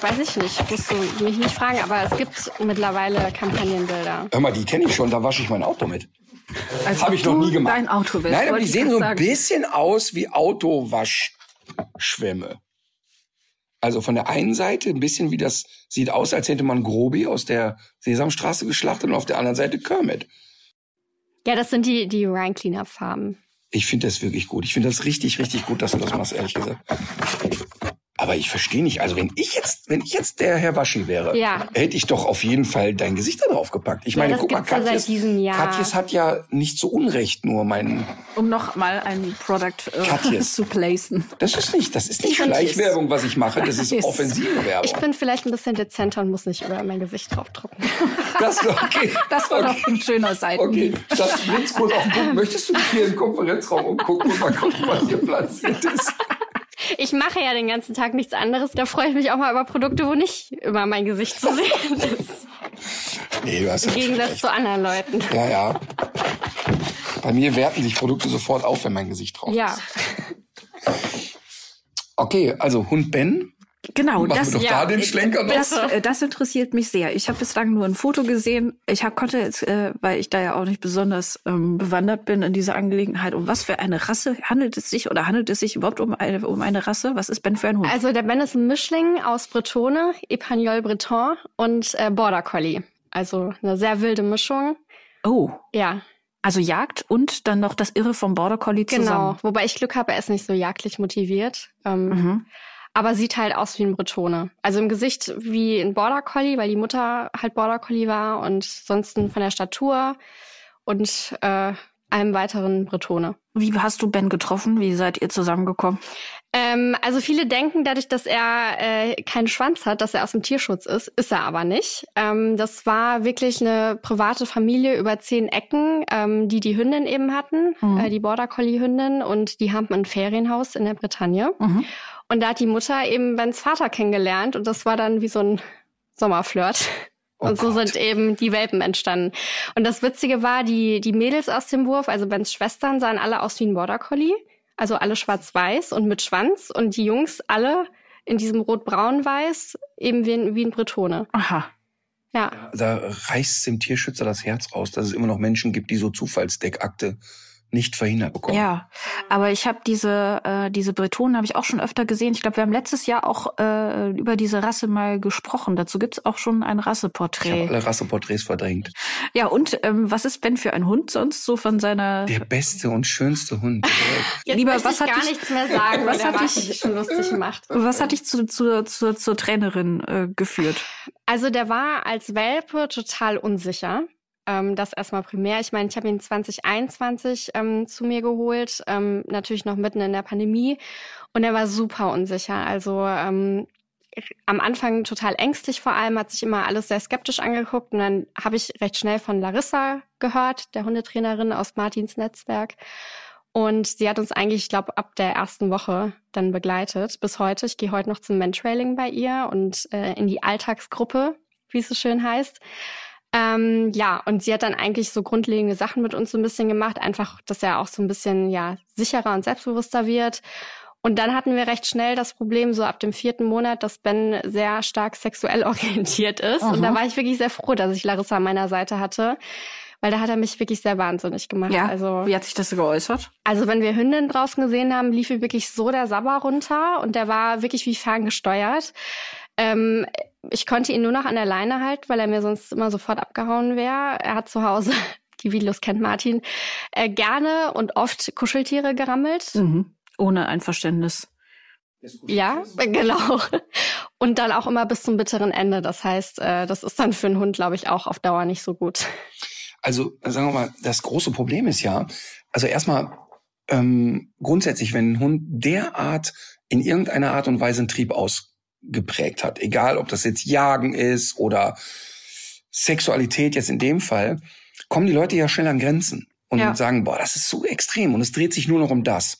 Weiß ich nicht, musst du mich nicht fragen, aber es gibt mittlerweile Kampagnenbilder. Hör mal, die kenne ich schon, da wasche ich mein Auto mit. Als Hab ob ich noch nie gemacht. Dein Auto willst, Nein, aber die sehen so ein sagen. bisschen aus wie Autowaschschwämme. Also von der einen Seite ein bisschen wie das sieht aus, als hätte man Grobi aus der Sesamstraße geschlachtet und auf der anderen Seite Kermit. Ja, das sind die, die Ryan Cleanup Farben. Ich finde das wirklich gut. Ich finde das richtig, richtig gut, dass du das machst, ehrlich gesagt. Aber ich verstehe nicht. Also wenn ich jetzt, wenn ich jetzt der Herr Waschi wäre, Ja. hätte ich doch auf jeden Fall dein Gesicht da drauf gepackt. Ich Ja, meine, das guck mal, Katjes, diesem Jahr. Katjes hat ja nicht so unrecht nur meinen. Um noch mal ein Product äh, zu placen. Das ist nicht, das ist nicht. Schleichwerbung, was ich mache. Das ist offensive Werbung. Ich bin vielleicht ein bisschen dezenter und muss nicht über mein Gesicht draufdrucken. Das, okay. Das war okay. doch ein schöner Okay, Seitenhieb. das kurz auf den Punkt. Möchtest du dich hier im Konferenzraum umgucken und mal gucken, was hier platziert ist? Ich mache ja den ganzen Tag nichts anderes. Da freue ich mich auch mal über Produkte, wo nicht immer mein Gesicht zu sehen ist. Nee, du hast Im ja Gegensatz recht. zu anderen Leuten. Ja, ja. Bei mir werten sich Produkte sofort auf, wenn mein Gesicht drauf Ja. ist. Okay, also Hund Ben. Genau, Machen das, wir doch ja, da den Schlenker noch. das, äh, das interessiert mich sehr. Ich habe bislang nur ein Foto gesehen. Ich hab, konnte jetzt, äh, weil ich da ja auch nicht besonders ähm, bewandert bin in dieser Angelegenheit, um was für eine Rasse handelt es sich oder handelt es sich überhaupt um eine, um eine Rasse? Was ist Ben für ein Hund? Also der Ben ist ein Mischling aus Bretone, Epagnol Breton und äh, Border Collie. Also eine sehr wilde Mischung. oh, Ja, also Jagd und dann noch das Irre vom Border Collie genau. zusammen. Wobei ich Glück habe, er ist nicht so jagdlich motiviert. Ähm, Mhm. Aber sieht halt aus wie ein Bretone. Also im Gesicht wie ein Border Collie, weil die Mutter halt Border Collie war und sonst von der Statur und äh, einem weiteren Bretone. Wie hast du Ben getroffen? Wie seid ihr zusammengekommen? Ähm, also viele denken dadurch, dass er äh, keinen Schwanz hat, dass er aus dem Tierschutz ist. Ist er aber nicht. Ähm, das war wirklich eine private Familie über zehn Ecken, ähm, die die Hündin eben hatten, Mhm. äh, die Border Collie Hündin und die haben ein Ferienhaus in der Bretagne. Mhm. Und da hat die Mutter eben Bens Vater kennengelernt und das war dann wie so ein Sommerflirt. Oh und so Gott. sind eben die Welpen entstanden. Und das Witzige war, die, die Mädels aus dem Wurf, also Bens Schwestern, sahen alle aus wie ein Border Collie. Also alle schwarz-weiß und mit Schwanz. Und die Jungs alle in diesem rot-braun-weiß, eben wie ein, wie ein Bretone. Aha. Ja. Da reißt dem Tierschützer das Herz raus, dass es immer noch Menschen gibt, die so Zufallsdeckakte nicht verhindert bekommen. Ja, aber ich habe diese äh, diese Bretonen habe ich auch schon öfter gesehen. Ich glaube, wir haben letztes Jahr auch äh, über diese Rasse mal gesprochen. Dazu gibt's auch schon ein Ich habe Rasseporträt. alle Rasseporträts verdrängt. Ja, und ähm, was ist Ben für ein Hund sonst so von seiner Der beste und schönste Hund. Jetzt Lieber, was ich hat gar dich- nichts mehr sagen, was hat dich- schon lustig macht. Was hat dich zu, zu, zu, zur Trainerin äh, geführt? Also der war als Welpe total unsicher. Ähm, das erstmal primär. Ich meine, ich habe ihn 2021 ähm, zu mir geholt, ähm, natürlich noch mitten in der Pandemie. Und er war super unsicher. Also ähm, am Anfang total ängstlich vor allem, hat sich immer alles sehr skeptisch angeguckt. Und dann habe ich recht schnell von Larissa gehört, der Hundetrainerin aus Martins Netzwerk. Und sie hat uns eigentlich, ich glaube, ab der ersten Woche dann begleitet bis heute. Ich gehe heute noch zum Mentrailing bei ihr und äh, in die Alltagsgruppe, wie es so schön heißt. Ähm, ja, und sie hat dann eigentlich so grundlegende Sachen mit uns so ein bisschen gemacht, einfach, dass er auch so ein bisschen ja sicherer und selbstbewusster wird. Und dann hatten wir recht schnell das Problem, so ab dem vierten Monat, dass Ben sehr stark sexuell orientiert ist. Und Mhm. da war ich wirklich sehr froh, dass ich Larissa an meiner Seite hatte. weil da hat er mich wirklich sehr wahnsinnig gemacht. Ja, also wie hat sich das geäußert? Also wenn wir Hündin draußen gesehen haben, lief ihm wirklich so der Sabber runter und der war wirklich wie ferngesteuert. Ähm, ich konnte ihn nur noch an der Leine halten, weil er mir sonst immer sofort abgehauen wäre. Er hat zu Hause, die Videos kennt Martin, äh, gerne und oft Kuscheltiere gerammelt. Mhm. Ohne Einverständnis. Ja, genau. Und dann auch immer bis zum bitteren Ende. Das heißt, äh, das ist dann für einen Hund, glaube ich, auch auf Dauer nicht so gut. Also sagen wir mal, das große Problem ist ja, also erstmal ähm, grundsätzlich, wenn ein Hund derart in irgendeiner Art und Weise einen Trieb ausgeprägt hat, egal ob das jetzt Jagen ist oder Sexualität jetzt in dem Fall, kommen die Leute ja schnell an Grenzen und Ja. sagen, boah, das ist so extrem und es dreht sich nur noch um das.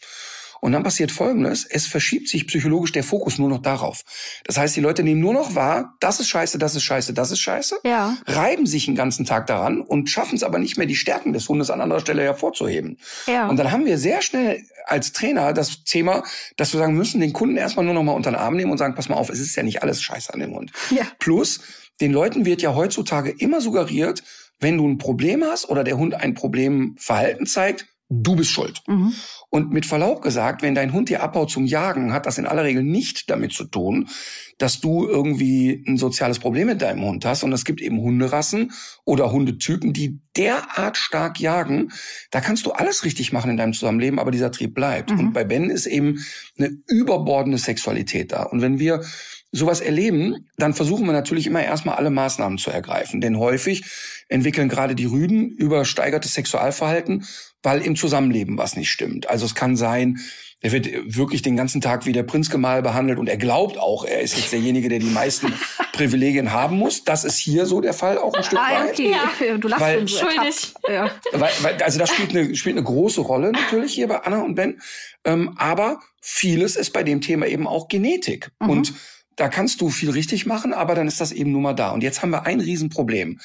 Und dann passiert Folgendes, es verschiebt sich psychologisch der Fokus nur noch darauf. Das heißt, die Leute nehmen nur noch wahr, das ist scheiße, das ist scheiße, das ist scheiße, Ja. reiben sich den ganzen Tag daran und schaffen es aber nicht mehr, die Stärken des Hundes an anderer Stelle hervorzuheben. Ja. Und dann haben wir sehr schnell als Trainer das Thema, dass wir sagen müssen, den Kunden erstmal nur noch mal unter den Arm nehmen und sagen, pass mal auf, es ist ja nicht alles scheiße an dem Hund. Ja. Plus, den Leuten wird ja heutzutage immer suggeriert, wenn du ein Problem hast oder der Hund ein Problemverhalten zeigt, du bist schuld. Mhm. Und mit Verlaub gesagt, wenn dein Hund dir abhaut zum Jagen, hat das in aller Regel nicht damit zu tun, dass du irgendwie ein soziales Problem mit deinem Hund hast. Und es gibt eben Hunderassen oder Hundetypen, die derart stark jagen, da kannst du alles richtig machen in deinem Zusammenleben, aber dieser Trieb bleibt. Mhm. Und bei Ben ist eben eine überbordende Sexualität da. Und wenn wir sowas erleben, dann versuchen wir natürlich immer erstmal alle Maßnahmen zu ergreifen. Denn häufig entwickeln gerade die Rüden übersteigertes Sexualverhalten, weil im Zusammenleben was nicht stimmt. Also es kann sein, er wird wirklich den ganzen Tag wie der Prinzgemahl behandelt und er glaubt auch, er ist jetzt derjenige, der die meisten Privilegien haben muss. Das ist hier so der Fall auch ein Stück Ah, weit. okay. Du lachst Weil- schon so Schuldig. Ja. Weil, weil, also das spielt eine, spielt eine große Rolle natürlich hier bei Anna und Ben. Ähm, aber vieles ist bei dem Thema eben auch Genetik. Mhm. Und da kannst du viel richtig machen, aber dann ist das eben nun mal da. Und jetzt haben wir ein Riesenproblem.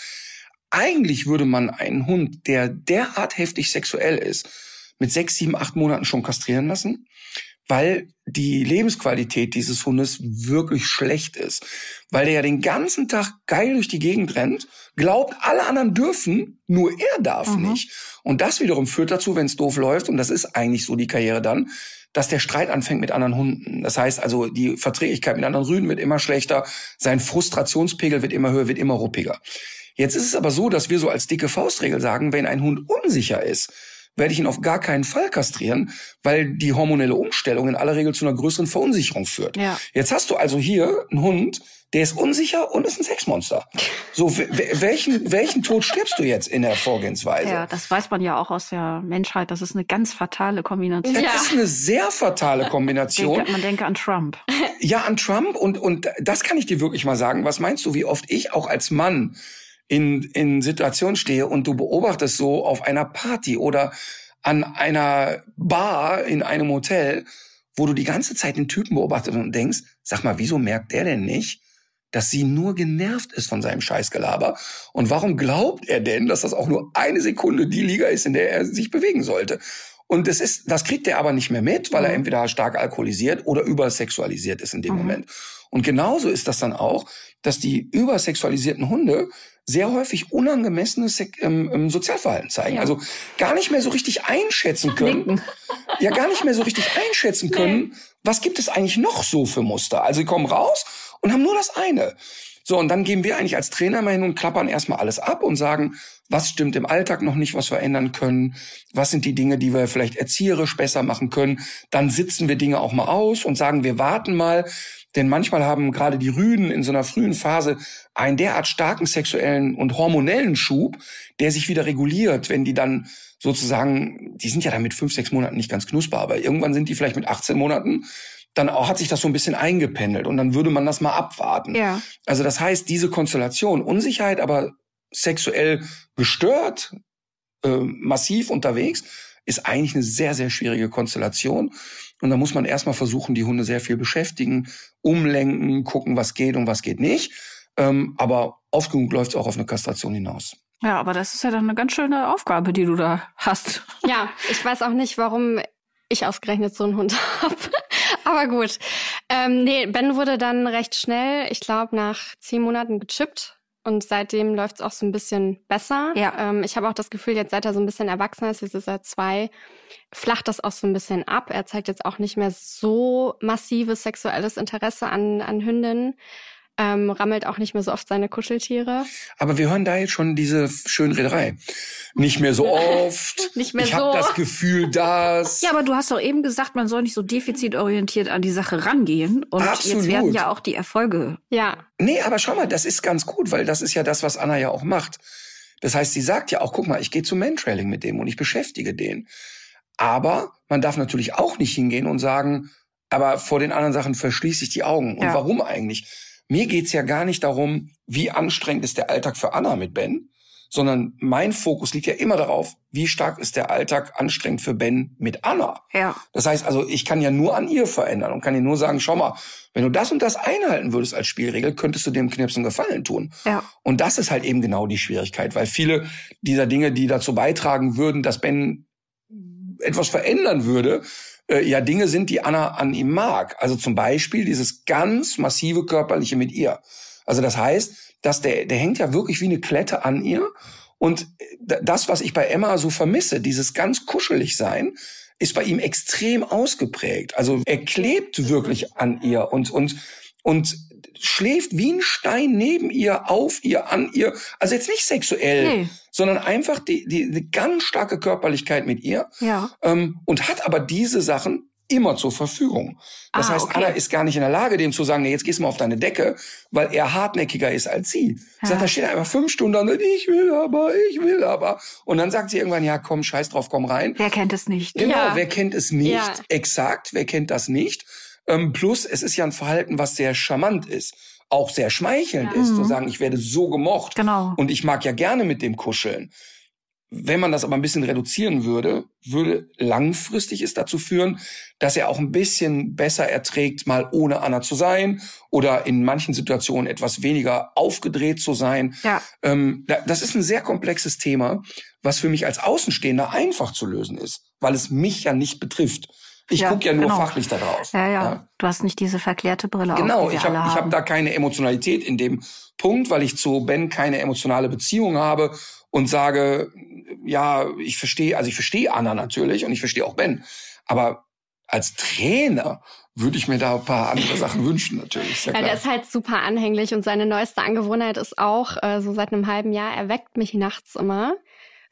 Eigentlich würde man einen Hund, der derart heftig sexuell ist, mit sechs, sieben, acht Monaten schon kastrieren lassen, weil die Lebensqualität dieses Hundes wirklich schlecht ist. Weil der ja den ganzen Tag geil durch die Gegend rennt, glaubt, alle anderen dürfen, nur er darf Mhm. nicht. Und das wiederum führt dazu, wenn es doof läuft, und das ist eigentlich so die Karriere dann, dass der Streit anfängt mit anderen Hunden. Das heißt also, die Verträglichkeit mit anderen Rüden wird immer schlechter, sein Frustrationspegel wird immer höher, wird immer ruppiger. Jetzt ist es aber so, dass wir so als dicke Faustregel sagen, wenn ein Hund unsicher ist, werde ich ihn auf gar keinen Fall kastrieren, weil die hormonelle Umstellung in aller Regel zu einer größeren Verunsicherung führt. Ja. Jetzt hast du also hier einen Hund, der ist unsicher und ist ein Sexmonster. So, welchen, welchen Tod stirbst du jetzt in der Vorgehensweise? ja, das weiß man ja auch aus der Menschheit. Das ist eine ganz fatale Kombination. Das Ja. ist eine sehr fatale Kombination. Denke, man denke an Trump. Ja, an Trump und, und das kann ich dir wirklich mal sagen. Was meinst du, wie oft ich auch als Mann in, in Situationen stehe und du beobachtest so auf einer Party oder an einer Bar in einem Hotel, wo du die ganze Zeit den Typen beobachtest und denkst, sag mal, wieso merkt der denn nicht, dass sie nur genervt ist von seinem Scheißgelaber? Und warum glaubt er denn, dass das auch nur eine Sekunde die Liga ist, in der er sich bewegen sollte? Und das ist, das kriegt er aber nicht mehr mit, weil er Mhm. entweder stark alkoholisiert oder übersexualisiert ist in dem Mhm. Moment. Und genauso ist das dann auch, dass die übersexualisierten Hunde sehr häufig unangemessenes ähm, ähm, Sozialverhalten zeigen. Ja. Also gar nicht mehr so richtig einschätzen können. Linken. Ja, gar nicht mehr so richtig einschätzen können, was gibt es eigentlich noch so für Muster. Also sie kommen raus und haben nur das eine. So, und dann gehen wir eigentlich als Trainer mal hin und klappern erstmal alles ab und sagen, was stimmt im Alltag noch nicht, was wir ändern können, was sind die Dinge, die wir vielleicht erzieherisch besser machen können. Dann sitzen wir Dinge auch mal aus und sagen, wir warten mal, denn manchmal haben gerade die Rüden in so einer frühen Phase einen derart starken sexuellen und hormonellen Schub, der sich wieder reguliert, wenn die dann sozusagen, die sind ja dann mit fünf, sechs Monaten nicht ganz knusper, aber irgendwann sind die vielleicht mit 18 Monaten, dann auch, hat sich das so ein bisschen eingependelt und dann würde man das mal abwarten. Ja. Also das heißt, diese Konstellation, Unsicherheit, aber sexuell gestört, äh, massiv unterwegs, ist eigentlich eine sehr, sehr schwierige Konstellation. Und da muss man erstmal versuchen, die Hunde sehr viel beschäftigen, umlenken, gucken, was geht und was geht nicht. Ähm, aber oft genug läuft es auch auf eine Kastration hinaus. Ja, aber das ist ja dann eine ganz schöne Aufgabe, die du da hast. Ja, ich weiß auch nicht, warum ich ausgerechnet so einen Hund habe. Aber gut. Ähm, nee, Ben wurde dann recht schnell, ich glaube, nach zehn Monaten gechippt. Und seitdem läuft es auch so ein bisschen besser. Ja. Ähm, ich habe auch das Gefühl, jetzt seit er so ein bisschen erwachsener ist, jetzt ist er zwei, flacht das auch so ein bisschen ab. Er zeigt jetzt auch nicht mehr so massives sexuelles Interesse an, an Hündinnen ähm, rammelt auch nicht mehr so oft seine Kuscheltiere. Aber wir hören da jetzt schon diese schöne Rederei. Nicht mehr so oft. nicht mehr ich so. habe das Gefühl, dass. Ja, aber du hast doch eben gesagt, man soll nicht so defizitorientiert an die Sache rangehen. Und Absolut. jetzt werden ja auch die Erfolge. Ja, Nee, aber schau mal, das ist ganz gut, weil das ist ja das, was Anna ja auch macht. Das heißt, sie sagt ja auch, guck mal, ich gehe zum Mantrailing mit dem und ich beschäftige den. Aber man darf natürlich auch nicht hingehen und sagen, aber vor den anderen Sachen verschließe ich die Augen. Und Ja. warum eigentlich? Mir geht's ja gar nicht darum, wie anstrengend ist der Alltag für Anna mit Ben, sondern mein Fokus liegt ja immer darauf, wie stark ist der Alltag anstrengend für Ben mit Anna. Ja. Das heißt also, ich kann ja nur an ihr verändern und kann ihr nur sagen, schau mal, wenn du das und das einhalten würdest als Spielregel, könntest du dem Knirpsen Gefallen tun. Ja. Und das ist halt eben genau die Schwierigkeit, weil viele dieser Dinge, die dazu beitragen würden, dass Ben etwas verändern würde, äh, ja Dinge sind, die Anna an ihm mag. Also zum Beispiel dieses ganz massive körperliche mit ihr. Also das heißt, dass der, der hängt ja wirklich wie eine Klette an ihr. Und d- das, was ich bei Emma so vermisse, dieses ganz kuschelig sein, ist bei ihm extrem ausgeprägt. Also er klebt wirklich an ihr und, und, und schläft wie ein Stein neben ihr, auf ihr, an ihr. Also jetzt nicht sexuell, Nee. sondern einfach die, die, die ganz starke Körperlichkeit mit ihr Ja. ähm, und hat aber diese Sachen immer zur Verfügung. Das Ah, heißt, okay. Anna ist gar nicht in der Lage, dem zu sagen, nee, jetzt gehst du mal auf deine Decke, weil er hartnäckiger ist als sie. Ja. Sagt, da steht er einfach fünf Stunden und ich will aber, ich will aber. Und dann sagt sie irgendwann, ja, komm, scheiß drauf, komm rein. Wer kennt es nicht? Genau, Ja. wer kennt es nicht? Ja. Exakt, wer kennt das nicht? Ähm, plus, es ist ja ein Verhalten, was sehr charmant ist, auch sehr schmeichelnd Ja. ist, zu Mhm. sagen, ich werde so gemocht Genau. und ich mag ja gerne mit dem kuscheln. Wenn man das aber ein bisschen reduzieren würde, würde langfristig es dazu führen, dass er auch ein bisschen besser erträgt, mal ohne Anna zu sein oder in manchen Situationen etwas weniger aufgedreht zu sein. Ja. Ähm, da- das ist ein sehr komplexes Thema, was für mich als Außenstehender einfach zu lösen ist, weil es mich ja nicht betrifft. Ich Ja, gucke ja nur genau. fachlich da drauf. Ja, ja, Ja. Du hast nicht diese verklärte Brille Genau, auf, wir ich habe alle ich haben. hab da keine Emotionalität in dem Punkt, weil ich zu Ben keine emotionale Beziehung habe und sage, ja, ich verstehe, also ich verstehe Anna natürlich und ich verstehe auch Ben, aber als Trainer würde ich mir da ein paar andere Sachen wünschen natürlich. Ja Ja, der ist halt super anhänglich und seine neueste Angewohnheit ist auch, äh, so seit einem halben Jahr, er weckt mich nachts immer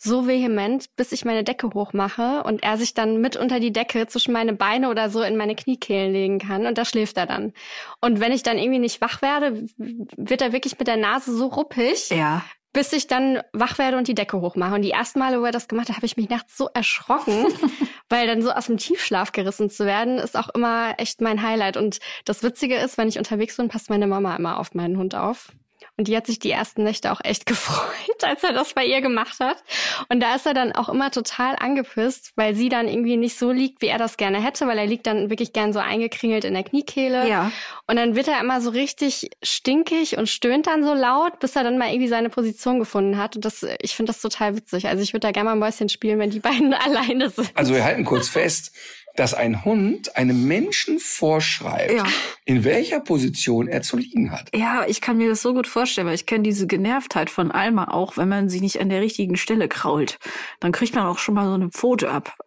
so vehement, bis ich meine Decke hochmache und er sich dann mit unter die Decke zwischen meine Beine oder so in meine Kniekehlen legen kann und da schläft er dann. Und wenn ich dann irgendwie nicht wach werde, wird er wirklich mit der Nase so ruppig, ja. bis ich dann wach werde und die Decke hochmache. Und die ersten Male, wo er das gemacht hat, habe ich mich nachts so erschrocken, weil dann so aus dem Tiefschlaf gerissen zu werden, ist auch immer echt mein Highlight. Und das Witzige ist, wenn ich unterwegs bin, passt meine Mama immer auf meinen Hund auf. Und die hat sich die ersten Nächte auch echt gefreut, als er das bei ihr gemacht hat. Und da ist er dann auch immer total angepisst, weil sie dann irgendwie nicht so liegt, wie er das gerne hätte, weil er liegt dann wirklich gern so eingekringelt in der Kniekehle. Ja. Und dann wird er immer so richtig stinkig und stöhnt dann so laut, bis er dann mal irgendwie seine Position gefunden hat. Und das, ich finde das total witzig. Also ich würde da gerne mal Mäuschen spielen, wenn die beiden alleine sind. Also wir halten kurz fest, dass ein Hund einem Menschen vorschreibt, Ja. in welcher Position er zu liegen hat. Ja, ich kann mir das so gut vorstellen, weil ich kenne diese Genervtheit von Alma auch, wenn man sie nicht an der richtigen Stelle krault. Dann kriegt man auch schon mal so eine Pfote ab.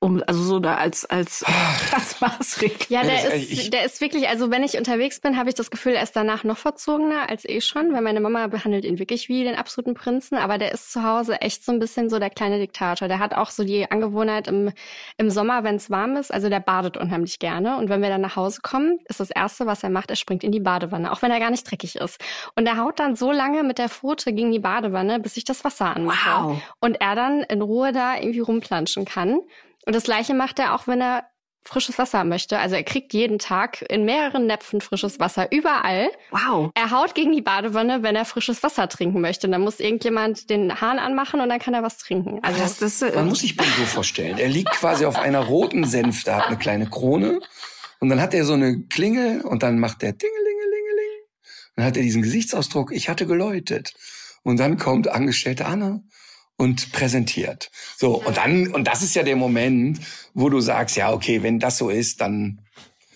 Um, also so da als, als, als Maßregel. Ja, Ja, der ist, der ist wirklich, also wenn ich unterwegs bin, habe ich das Gefühl, er ist danach noch verzogener als eh schon, weil meine Mama behandelt ihn wirklich wie den absoluten Prinzen, aber der ist zu Hause echt so ein bisschen so der kleine Diktator. Der hat auch so die Angewohnheit im, im Sommer, wenn es warm ist, also der badet unheimlich gerne und wenn wir dann nach Hause kommen, ist das Erste, was er macht, er springt in die Badewanne, auch wenn er gar nicht dreckig ist. Und er haut dann so lange mit der Pfote gegen die Badewanne, bis ich das Wasser anmache. Wow. Und er dann in Ruhe da irgendwie rumplanschen kann. Und das Gleiche macht er auch, wenn er frisches Wasser möchte. Also er kriegt jeden Tag in mehreren Näpfen frisches Wasser, überall. Wow. Er haut gegen die Badewanne, wenn er frisches Wasser trinken möchte. Und dann muss irgendjemand den Hahn anmachen und dann kann er was trinken. Also das, das, äh, Man muss sich Ben so vorstellen. Er liegt quasi auf einer roten Senfte, hat eine kleine Krone und dann hat er so eine Klingel und dann macht er Tingelingelingeling. Dann hat er diesen Gesichtsausdruck, ich hatte geläutet. Und dann kommt Angestellte Anna und präsentiert. So, und dann, und das ist ja der Moment, wo du sagst, ja, okay, wenn das so ist, dann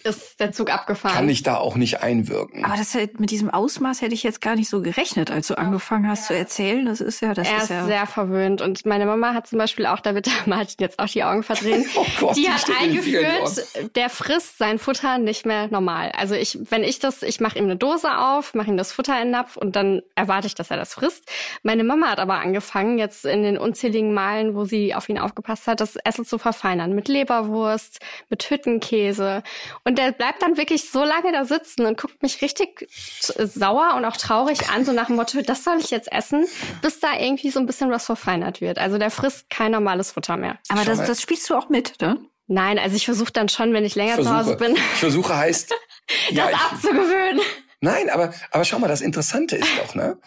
ist der Zug abgefahren. kann ich da auch nicht einwirken. Aber das mit diesem Ausmaß hätte ich jetzt gar nicht so gerechnet, als du angefangen hast zu erzählen. Das ist ja, das er ist ist ja. sehr verwöhnt und meine Mama hat zum Beispiel auch, da wird der Martin jetzt auch die Augen verdrehen, Oh Gott, die hat eingeführt, der frisst sein Futter nicht mehr normal. Also ich, wenn ich das, ich mache ihm eine Dose auf, mache ihm das Futter in den Napf und dann erwarte ich, dass er das frisst. Meine Mama hat aber angefangen, jetzt in den unzähligen Malen, wo sie auf ihn aufgepasst hat, das Essen zu verfeinern. Mit Leberwurst, mit Hüttenkäse. Und der bleibt dann wirklich so lange da sitzen und guckt mich richtig sauer und auch traurig an, so nach dem Motto, das soll ich jetzt essen, bis da irgendwie so ein bisschen was verfeinert wird. Also der frisst kein normales Futter mehr. aber das, das spielst du auch mit, ne? Nein, also ich versuche dann schon, wenn ich länger ich zu Hause bin, ich versuche heißt, ja, das ich, abzugewöhnen. nein, aber, aber schau mal, das Interessante ist doch, ne?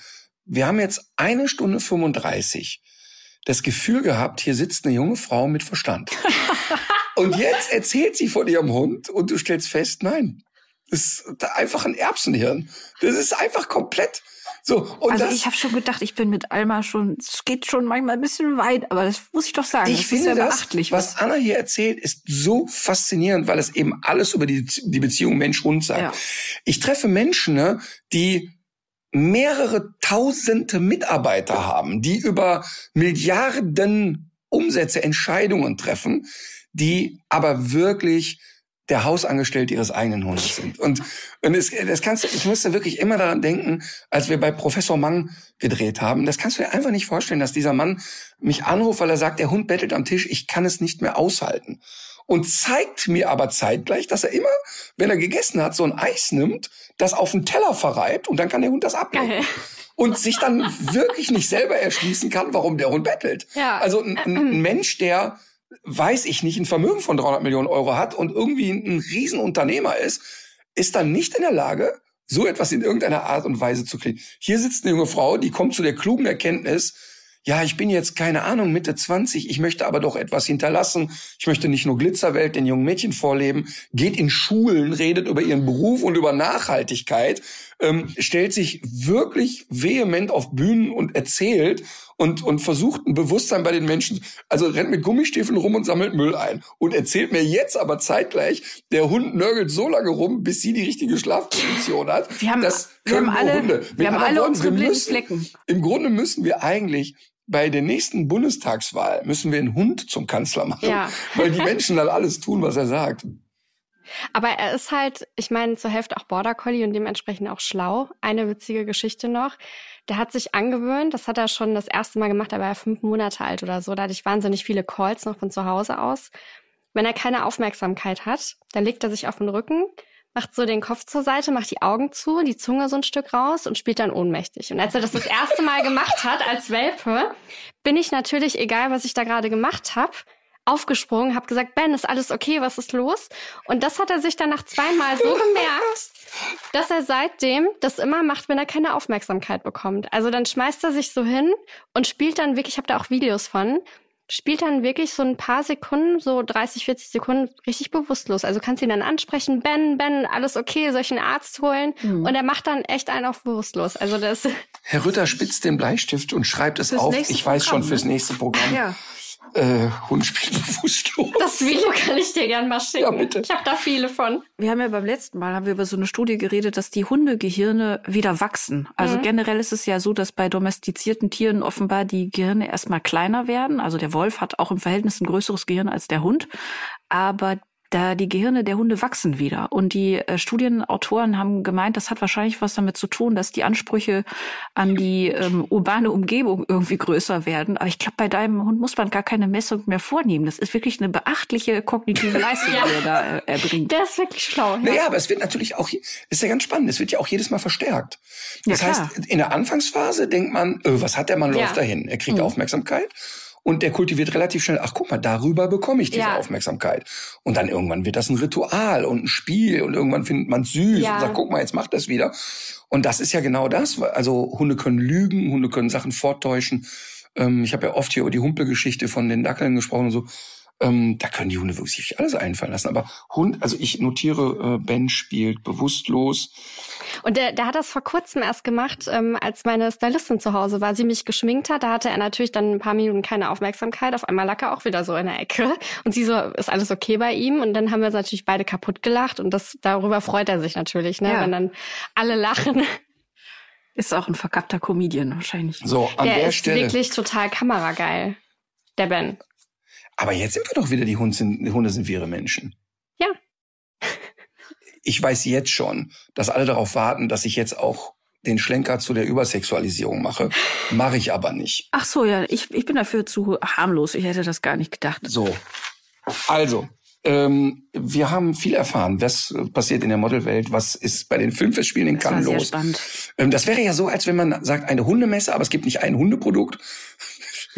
Wir haben jetzt eine Stunde 35 das Gefühl gehabt, hier sitzt eine junge Frau mit Verstand. und jetzt erzählt sie von ihrem Hund und du stellst fest, nein, das ist einfach ein Erbsenhirn. Das ist einfach komplett so. Und also ich habe schon gedacht, ich bin mit Alma schon, es geht schon manchmal ein bisschen weit, aber das muss ich doch sagen. Ich das finde ist ja das, beachtlich. was Anna hier erzählt, ist so faszinierend, weil es eben alles über die, die Beziehung Mensch-Hund sagt. Ja. Ich treffe Menschen, ne, die mehrere tausende Mitarbeiter haben, die über Milliarden Umsätze Entscheidungen treffen, die aber wirklich der Hausangestellte ihres eigenen Hundes sind. Und, und es, das kannst du, ich musste wirklich immer daran denken, als wir bei Professor Mang gedreht haben. Das kannst du dir einfach nicht vorstellen, dass dieser Mann mich anruft, weil er sagt, der Hund bettelt am Tisch, ich kann es nicht mehr aushalten. Und zeigt mir aber zeitgleich, dass er immer, wenn er gegessen hat, so ein Eis nimmt, das auf den Teller verreibt und dann kann der Hund das abnehmen. Geil. Und sich dann wirklich nicht selber erschließen kann, warum der Hund bettelt. Ja. Also ein, ein Mensch, der weiß ich nicht, ein Vermögen von 300 Millionen Euro hat und irgendwie ein Riesenunternehmer ist, ist dann nicht in der Lage, so etwas in irgendeiner Art und Weise zu kriegen. Hier sitzt eine junge Frau, die kommt zu der klugen Erkenntnis, ja, ich bin jetzt keine Ahnung, Mitte 20, ich möchte aber doch etwas hinterlassen. Ich möchte nicht nur Glitzerwelt den jungen Mädchen vorleben, geht in Schulen, redet über ihren Beruf und über Nachhaltigkeit, ähm, stellt sich wirklich vehement auf Bühnen und erzählt und, und versucht ein Bewusstsein bei den Menschen, also rennt mit Gummistiefeln rum und sammelt Müll ein und erzählt mir jetzt aber zeitgleich, der Hund nörgelt so lange rum, bis sie die richtige Schlafposition hat. Wir haben- das wir können haben nur alle- Hunde. wir haben alle Worten, unsere wir blinden müssen- Flecken. Im Grunde müssen wir eigentlich bei der nächsten Bundestagswahl müssen wir einen Hund zum Kanzler machen, Ja. weil die Menschen dann alles tun, was er sagt. Aber er ist halt, ich meine, zur Hälfte auch Border Collie und dementsprechend auch schlau. Eine witzige Geschichte noch. Der hat sich angewöhnt, das hat er schon das erste Mal gemacht, da war er fünf Monate alt oder so. Da hatte ich wahnsinnig viele Calls noch von zu Hause aus. Wenn er keine Aufmerksamkeit hat, dann legt er sich auf den Rücken, macht so den Kopf zur Seite, macht die Augen zu, die Zunge so ein Stück raus und spielt dann ohnmächtig. Und als er das das erste Mal gemacht hat als Welpe, bin ich natürlich, egal was ich da gerade gemacht habe, aufgesprungen, habe gesagt, Ben, ist alles okay, was ist los? Und das hat er sich dann nach zweimal so gemerkt, dass er seitdem das immer macht, wenn er keine Aufmerksamkeit bekommt. Also dann schmeißt er sich so hin und spielt dann wirklich, ich habe da auch Videos von, spielt dann wirklich so ein paar Sekunden, so 30, 40 Sekunden, richtig bewusstlos. Also kannst ihn dann ansprechen, Ben, Ben, alles okay, soll ich einen Arzt holen? Mhm. Und er macht dann echt einen auf bewusstlos. Also das, Herr Rütter spitzt den Bleistift und schreibt es auf. Ich weiß Programm, schon fürs ne? nächste Programm. Ja. Äh, Hund spielt bewusstlos. das Video kann ich dir gern mal schicken. Ja, bitte. Ich habe da viele von. Wir haben ja beim letzten Mal haben wir über so eine Studie geredet, dass die Hundegehirne wieder wachsen. Also Mhm. generell ist es ja so, dass bei domestizierten Tieren offenbar die Gehirne erstmal kleiner werden. Also der Wolf hat auch im Verhältnis ein größeres Gehirn als der Hund. Aber da die Gehirne der Hunde wachsen wieder. Und die äh, Studienautoren haben gemeint, das hat wahrscheinlich was damit zu tun, dass die Ansprüche an die ähm, urbane Umgebung irgendwie größer werden. Aber ich glaube, bei deinem Hund muss man gar keine Messung mehr vornehmen. Das ist wirklich eine beachtliche kognitive Leistung, Ja. die er da äh, erbringt. Der ist wirklich schlau. Ja. Naja, aber es wird natürlich auch, das ist ja ganz spannend, es wird ja auch jedes Mal verstärkt. Das Ja, heißt, in der Anfangsphase denkt man, öh, was hat der Mann, Ja. läuft dahin. Er kriegt Mhm. Aufmerksamkeit und der kultiviert relativ schnell, ach guck mal, darüber bekomme ich diese Ja. Aufmerksamkeit. Und dann irgendwann wird das ein Ritual und ein Spiel und irgendwann findet man es süß Ja. und sagt, guck mal, jetzt macht das wieder. Und das ist ja genau das. Also Hunde können lügen, Hunde können Sachen vortäuschen. Ähm, ich habe ja oft hier über die Humpelgeschichte von den Dackeln gesprochen und so. Ähm, da können die Hunde wirklich sich alles einfallen lassen. Aber Hund, also ich notiere, äh, Ben spielt bewusstlos. Und der, der hat das vor kurzem erst gemacht, ähm, als meine Stylistin zu Hause war, sie mich geschminkt hat. Da hatte er natürlich dann ein paar Minuten keine Aufmerksamkeit. Auf einmal lag er auch wieder so in der Ecke. Und sie so, ist alles okay bei ihm? Und dann haben wir uns natürlich beide kaputt gelacht. Und das darüber freut er sich natürlich, ne? Ja. wenn dann alle lachen. Ist auch ein verkappter Comedian wahrscheinlich. So, an der, der ist Stelle. wirklich total kamerageil. Der Ben. Aber jetzt sind wir doch wieder, die Hunde sind, die Hunde sind wir Menschen. Ja. Ich weiß jetzt schon, dass alle darauf warten, dass ich jetzt auch den Schlenker zu der Übersexualisierung mache. Mache ich aber nicht. Ach so, ja, ich, ich bin dafür zu harmlos. Ich hätte das gar nicht gedacht. So. Also, ähm, wir haben viel erfahren, was passiert in der Modelwelt, was ist bei den Filmfestspielen in Cannes los. Spannend. Ähm, das wäre ja so, als wenn man sagt, eine Hundemesse, aber es gibt nicht ein Hundeprodukt.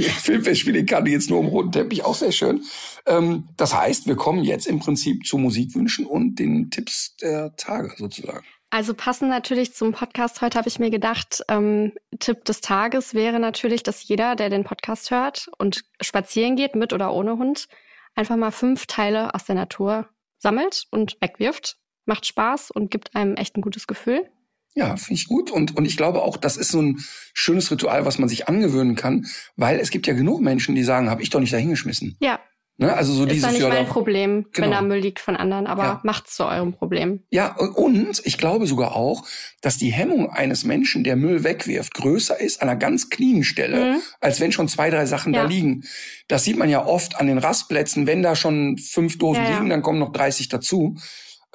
Filmfestspiele in Cannes jetzt nur um roten Teppich, auch sehr schön. Ähm, das heißt, wir kommen jetzt im Prinzip zu Musikwünschen und den Tipps der Tage sozusagen. Also passend natürlich zum Podcast heute habe ich mir gedacht, ähm, Tipp des Tages wäre natürlich, dass jeder, der den Podcast hört und spazieren geht, mit oder ohne Hund, einfach mal fünf Teile aus der Natur sammelt und wegwirft. Macht Spaß und gibt einem echt ein gutes Gefühl. Ja, finde ich gut. Und, und ich glaube auch, das ist so ein schönes Ritual, was man sich angewöhnen kann, weil es gibt ja genug Menschen, die sagen, habe ich doch nicht dahingeschmissen. Ja, Ne? Also so ist dieses doch nicht ja, mein da- Problem, wenn Genau. da Müll liegt von anderen, aber Ja. macht's zu eurem Problem. Ja, und ich glaube sogar auch, dass die Hemmung eines Menschen, der Müll wegwirft, größer ist an einer ganz cleanen Stelle, Mhm. als wenn schon zwei, drei Sachen Ja. da liegen. Das sieht man ja oft an den Rastplätzen. Wenn da schon fünf Dosen liegen, dann kommen noch 30 dazu.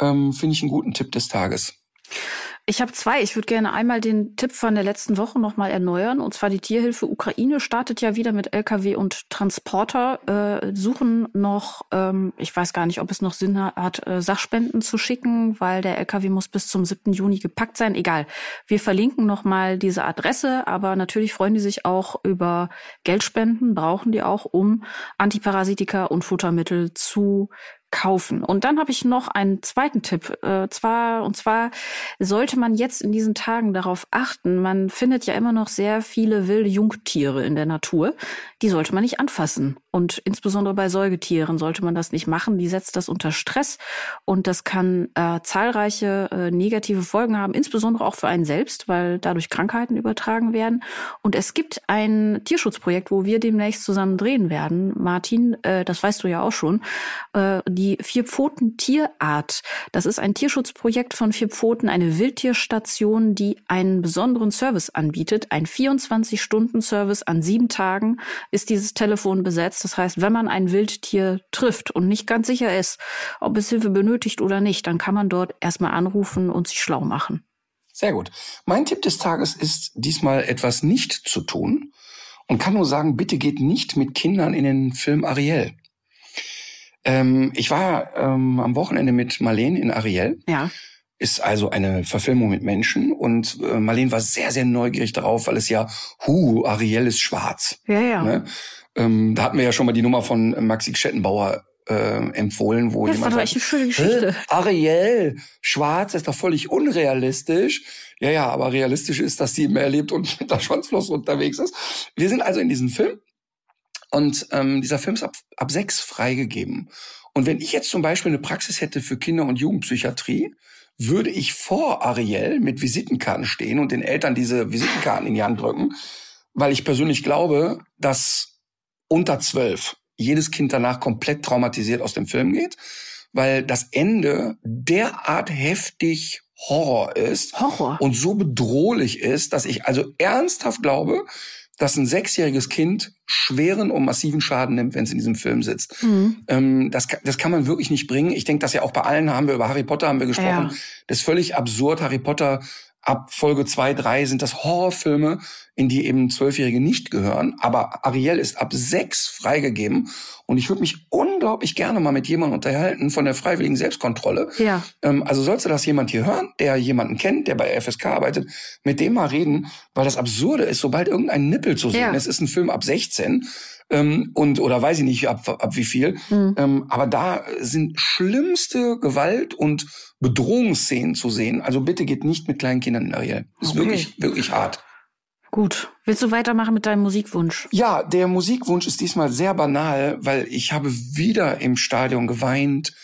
Ähm, Finde ich einen guten Tipp des Tages. Ich habe zwei. Ich würde gerne einmal den Tipp von der letzten Woche nochmal erneuern. Und zwar die Tierhilfe Ukraine startet ja wieder mit Lkw und Transporter, äh, suchen noch, ähm, ich weiß gar nicht, ob es noch Sinn hat, äh, Sachspenden zu schicken, weil der Lkw muss bis zum 7. Juni gepackt sein. Egal. Wir verlinken nochmal diese Adresse, aber natürlich freuen die sich auch über Geldspenden, brauchen die auch, um Antiparasitika und Futtermittel zu kaufen. Und dann habe ich noch einen zweiten Tipp. Äh, zwar, und zwar sollte man jetzt in diesen Tagen darauf achten, man findet ja immer noch sehr viele wilde Jungtiere in der Natur. Die sollte man nicht anfassen. Und insbesondere bei Säugetieren sollte man das nicht machen. Die setzt das unter Stress und das kann äh, zahlreiche äh, negative Folgen haben, insbesondere auch für einen selbst, weil dadurch Krankheiten übertragen werden. Und es gibt ein Tierschutzprojekt, wo wir demnächst zusammen drehen werden. Martin, äh, das weißt du ja auch schon. Äh, die Vier-Pfoten-Tierart. Das ist ein Tierschutzprojekt von Vier Pfoten, eine Wildtierstation, die einen besonderen Service anbietet. Ein 24-Stunden-Service an sieben Tagen ist dieses Telefon besetzt. Das heißt, wenn man ein Wildtier trifft und nicht ganz sicher ist, ob es Hilfe benötigt oder nicht, dann kann man dort erstmal anrufen und sich schlau machen. Sehr gut. Mein Tipp des Tages ist diesmal etwas nicht zu tun und kann nur sagen, bitte geht nicht mit Kindern in den Film Ariel. Ähm, ich war ähm, am Wochenende mit Marlene in Ariel. Ja. Ist also eine Verfilmung mit Menschen und äh, Marlene war sehr, sehr neugierig darauf, weil es ja, hu, Ariel ist schwarz. Ja, ja. Ne? Ähm, da hatten wir ja schon mal die Nummer von Maxi Schettenbauer äh, empfohlen, wo Das war jemand doch sagt, echt eine schöne Geschichte. Ariel, schwarz ist doch völlig unrealistisch. Ja, ja, aber realistisch ist, dass sie mehr lebt und mit der Schwanzflosse unterwegs ist. Wir sind also in diesem Film und ähm, dieser Film ist ab, ab sechs freigegeben. Und wenn ich jetzt zum Beispiel eine Praxis hätte für Kinder- und Jugendpsychiatrie, würde ich vor Ariel mit Visitenkarten stehen und den Eltern diese Visitenkarten in die Hand drücken, weil ich persönlich glaube, dass unter zwölf jedes Kind danach komplett traumatisiert aus dem Film geht, weil das Ende derart heftig Horror ist Horror. und so bedrohlich ist, dass ich also ernsthaft glaube, dass ein sechsjähriges Kind schweren und massiven Schaden nimmt, wenn es in diesem Film sitzt. Mhm. Ähm, das, das kann man wirklich nicht bringen. Ich denke, dass ja auch bei allen haben wir über Harry Potter haben wir gesprochen. Ja. Das ist völlig absurd. Harry Potter ab Folge zwei, drei sind das Horrorfilme, in die eben Zwölfjährige nicht gehören. Aber Ariel ist ab sechs freigegeben. Und ich würde mich unglaublich gerne mal mit jemandem unterhalten von der freiwilligen Selbstkontrolle. Ja. Ähm, also sollte das jemand hier hören, der jemanden kennt, der bei FSK arbeitet, mit dem mal reden, weil das Absurde ist, sobald irgendein Nippel zu sehen Ja. ist, ist ein Film ab 16 ähm, und oder weiß ich nicht ab, ab wie viel. Mhm. Ähm, aber da sind schlimmste Gewalt und Bedrohungsszenen zu sehen. Also bitte geht nicht mit kleinen Kindern in Ariel. Ist Okay. wirklich wirklich hart. Gut. Willst du weitermachen mit deinem Musikwunsch? Ja, der Musikwunsch ist diesmal sehr banal, weil ich habe wieder im Stadion geweint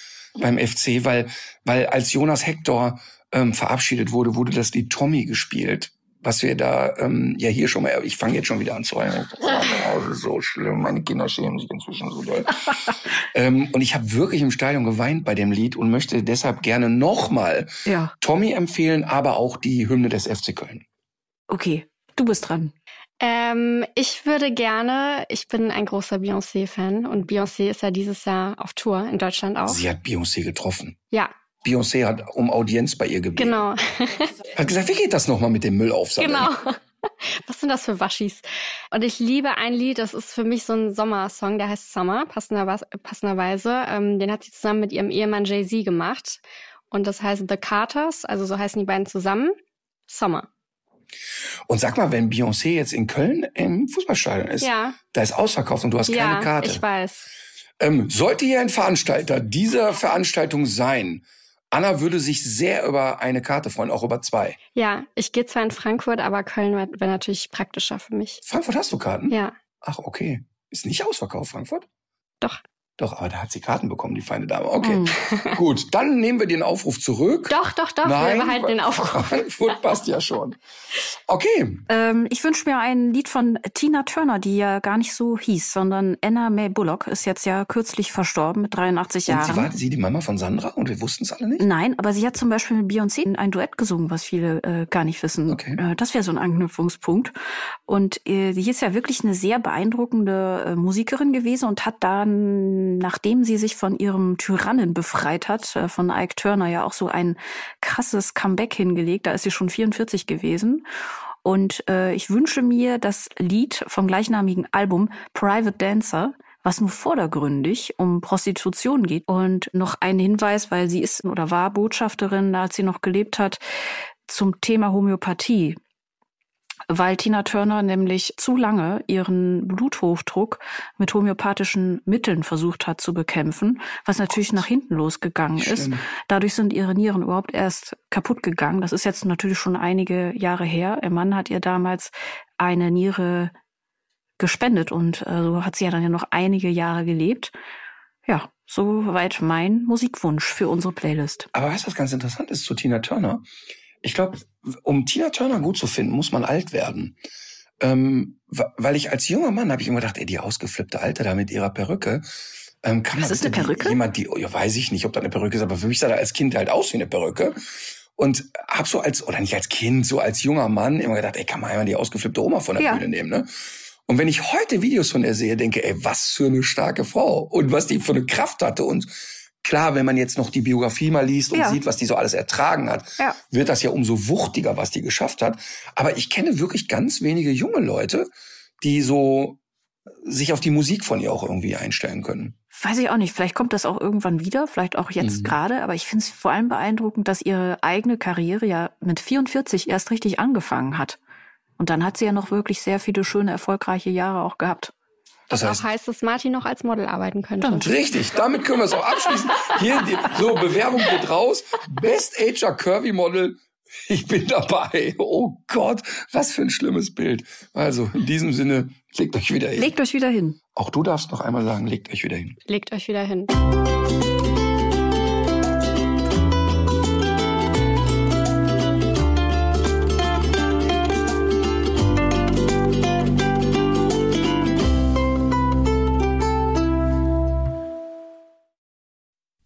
beim FC, weil, weil als Jonas Hector ähm, verabschiedet wurde, wurde das Lied Tommy gespielt was wir da ähm, ja hier schon mal, ich fange jetzt schon wieder an zu heulen. Oh, das ist so schlimm, meine Kinder schämen sich inzwischen so doll. ähm, und ich habe wirklich im Stadion geweint bei dem Lied und möchte deshalb gerne nochmal ja. Tommy empfehlen, aber auch die Hymne des FC Köln. Okay, du bist dran. Ähm, ich würde gerne, ich bin ein großer Beyoncé-Fan und Beyoncé ist ja dieses Jahr auf Tour in Deutschland auch. Sie hat Beyoncé getroffen. Ja, Beyoncé hat um Audienz bei ihr gebeten. Genau. hat gesagt, wie geht das nochmal mit dem Müll aufsammeln? Genau. Was sind das für Waschis? Und ich liebe ein Lied, das ist für mich so ein Sommersong, der heißt Summer, passenderweise. passenderweise. Ähm, den hat sie zusammen mit ihrem Ehemann Jay-Z gemacht. Und das heißt The Carters, also so heißen die beiden zusammen. Summer. Und sag mal, wenn Beyoncé jetzt in Köln im Fußballstadion ist, ja. da ist ausverkauft und du hast ja, keine Karte. Ich weiß. Ähm, sollte hier ein Veranstalter dieser Veranstaltung sein, Anna würde sich sehr über eine Karte freuen, auch über zwei. Ja, ich gehe zwar in Frankfurt, aber Köln wäre wär natürlich praktischer für mich. Frankfurt hast du Karten? Ja. Ach, okay. Ist nicht ausverkauft, Frankfurt? Doch. Doch, aber da hat sie Karten bekommen, die feine Dame. Okay, mm. gut. Dann nehmen wir den Aufruf zurück. Doch, doch, doch. Nein, wir behalten den Aufruf. Frankfurt passt ja schon. Okay. Ähm, ich wünsche mir ein Lied von Tina Turner, die ja gar nicht so hieß, sondern Anna Mae Bullock ist jetzt ja kürzlich verstorben mit 83 Jahren. Und sie war sie die Mama von Sandra und wir wussten es alle nicht? Nein, aber sie hat zum Beispiel mit Beyoncé ein Duett gesungen, was viele äh, gar nicht wissen. Okay. Äh, das wäre so ein Anknüpfungspunkt. Und äh, sie ist ja wirklich eine sehr beeindruckende äh, Musikerin gewesen und hat dann, nachdem sie sich von ihrem Tyrannen befreit hat, äh, von Ike Turner ja auch so ein krasses Comeback hingelegt. Da ist sie schon 44 gewesen. Und äh, ich wünsche mir das Lied vom gleichnamigen Album Private Dancer, was nur vordergründig um Prostitution geht. Und noch ein Hinweis, weil sie ist oder war Botschafterin, als sie noch gelebt hat, zum Thema Homöopathie weil Tina Turner nämlich zu lange ihren Bluthochdruck mit homöopathischen Mitteln versucht hat zu bekämpfen, was natürlich nach hinten losgegangen ist. Dadurch sind ihre Nieren überhaupt erst kaputt gegangen. Das ist jetzt natürlich schon einige Jahre her. Ihr Mann hat ihr damals eine Niere gespendet und äh, so hat sie ja dann ja noch einige Jahre gelebt. Ja, soweit mein Musikwunsch für unsere Playlist. Aber weißt du, was ganz interessant ist zu Tina Turner? Ich glaube, um Tina Turner gut zu finden, muss man alt werden. Ähm, weil ich als junger Mann habe ich immer gedacht, ey, die ausgeflippte Alte da mit ihrer Perücke. Ähm, kann Was ist eine Perücke? Jemand, die, ja, weiß ich nicht, ob da eine Perücke ist, aber für mich sah da als Kind halt aus wie eine Perücke. Und hab so als, oder nicht als Kind, so als junger Mann immer gedacht, ey, kann man einmal die ausgeflippte Oma von der ja. Bühne nehmen, ne? Und wenn ich heute Videos von der sehe, denke, ey, was für eine starke Frau und was die für eine Kraft hatte und Klar, wenn man jetzt noch die Biografie mal liest und ja. sieht, was die so alles ertragen hat, ja. wird das ja umso wuchtiger, was die geschafft hat. Aber ich kenne wirklich ganz wenige junge Leute, die so sich auf die Musik von ihr auch irgendwie einstellen können. Weiß ich auch nicht. Vielleicht kommt das auch irgendwann wieder, vielleicht auch jetzt mhm. gerade. Aber ich finde es vor allem beeindruckend, dass ihre eigene Karriere ja mit 44 erst richtig angefangen hat. Und dann hat sie ja noch wirklich sehr viele schöne, erfolgreiche Jahre auch gehabt. Das heißt, auch heißt, dass Martin noch als Model arbeiten könnte. Richtig, damit können wir es auch abschließen. Hier, die, so, Bewerbung geht raus. Best HR Curvy Model. Ich bin dabei. Oh Gott, was für ein schlimmes Bild. Also, in diesem Sinne, legt euch wieder hin. Legt euch wieder hin. Auch du darfst noch einmal sagen, legt euch wieder hin. Legt euch wieder hin.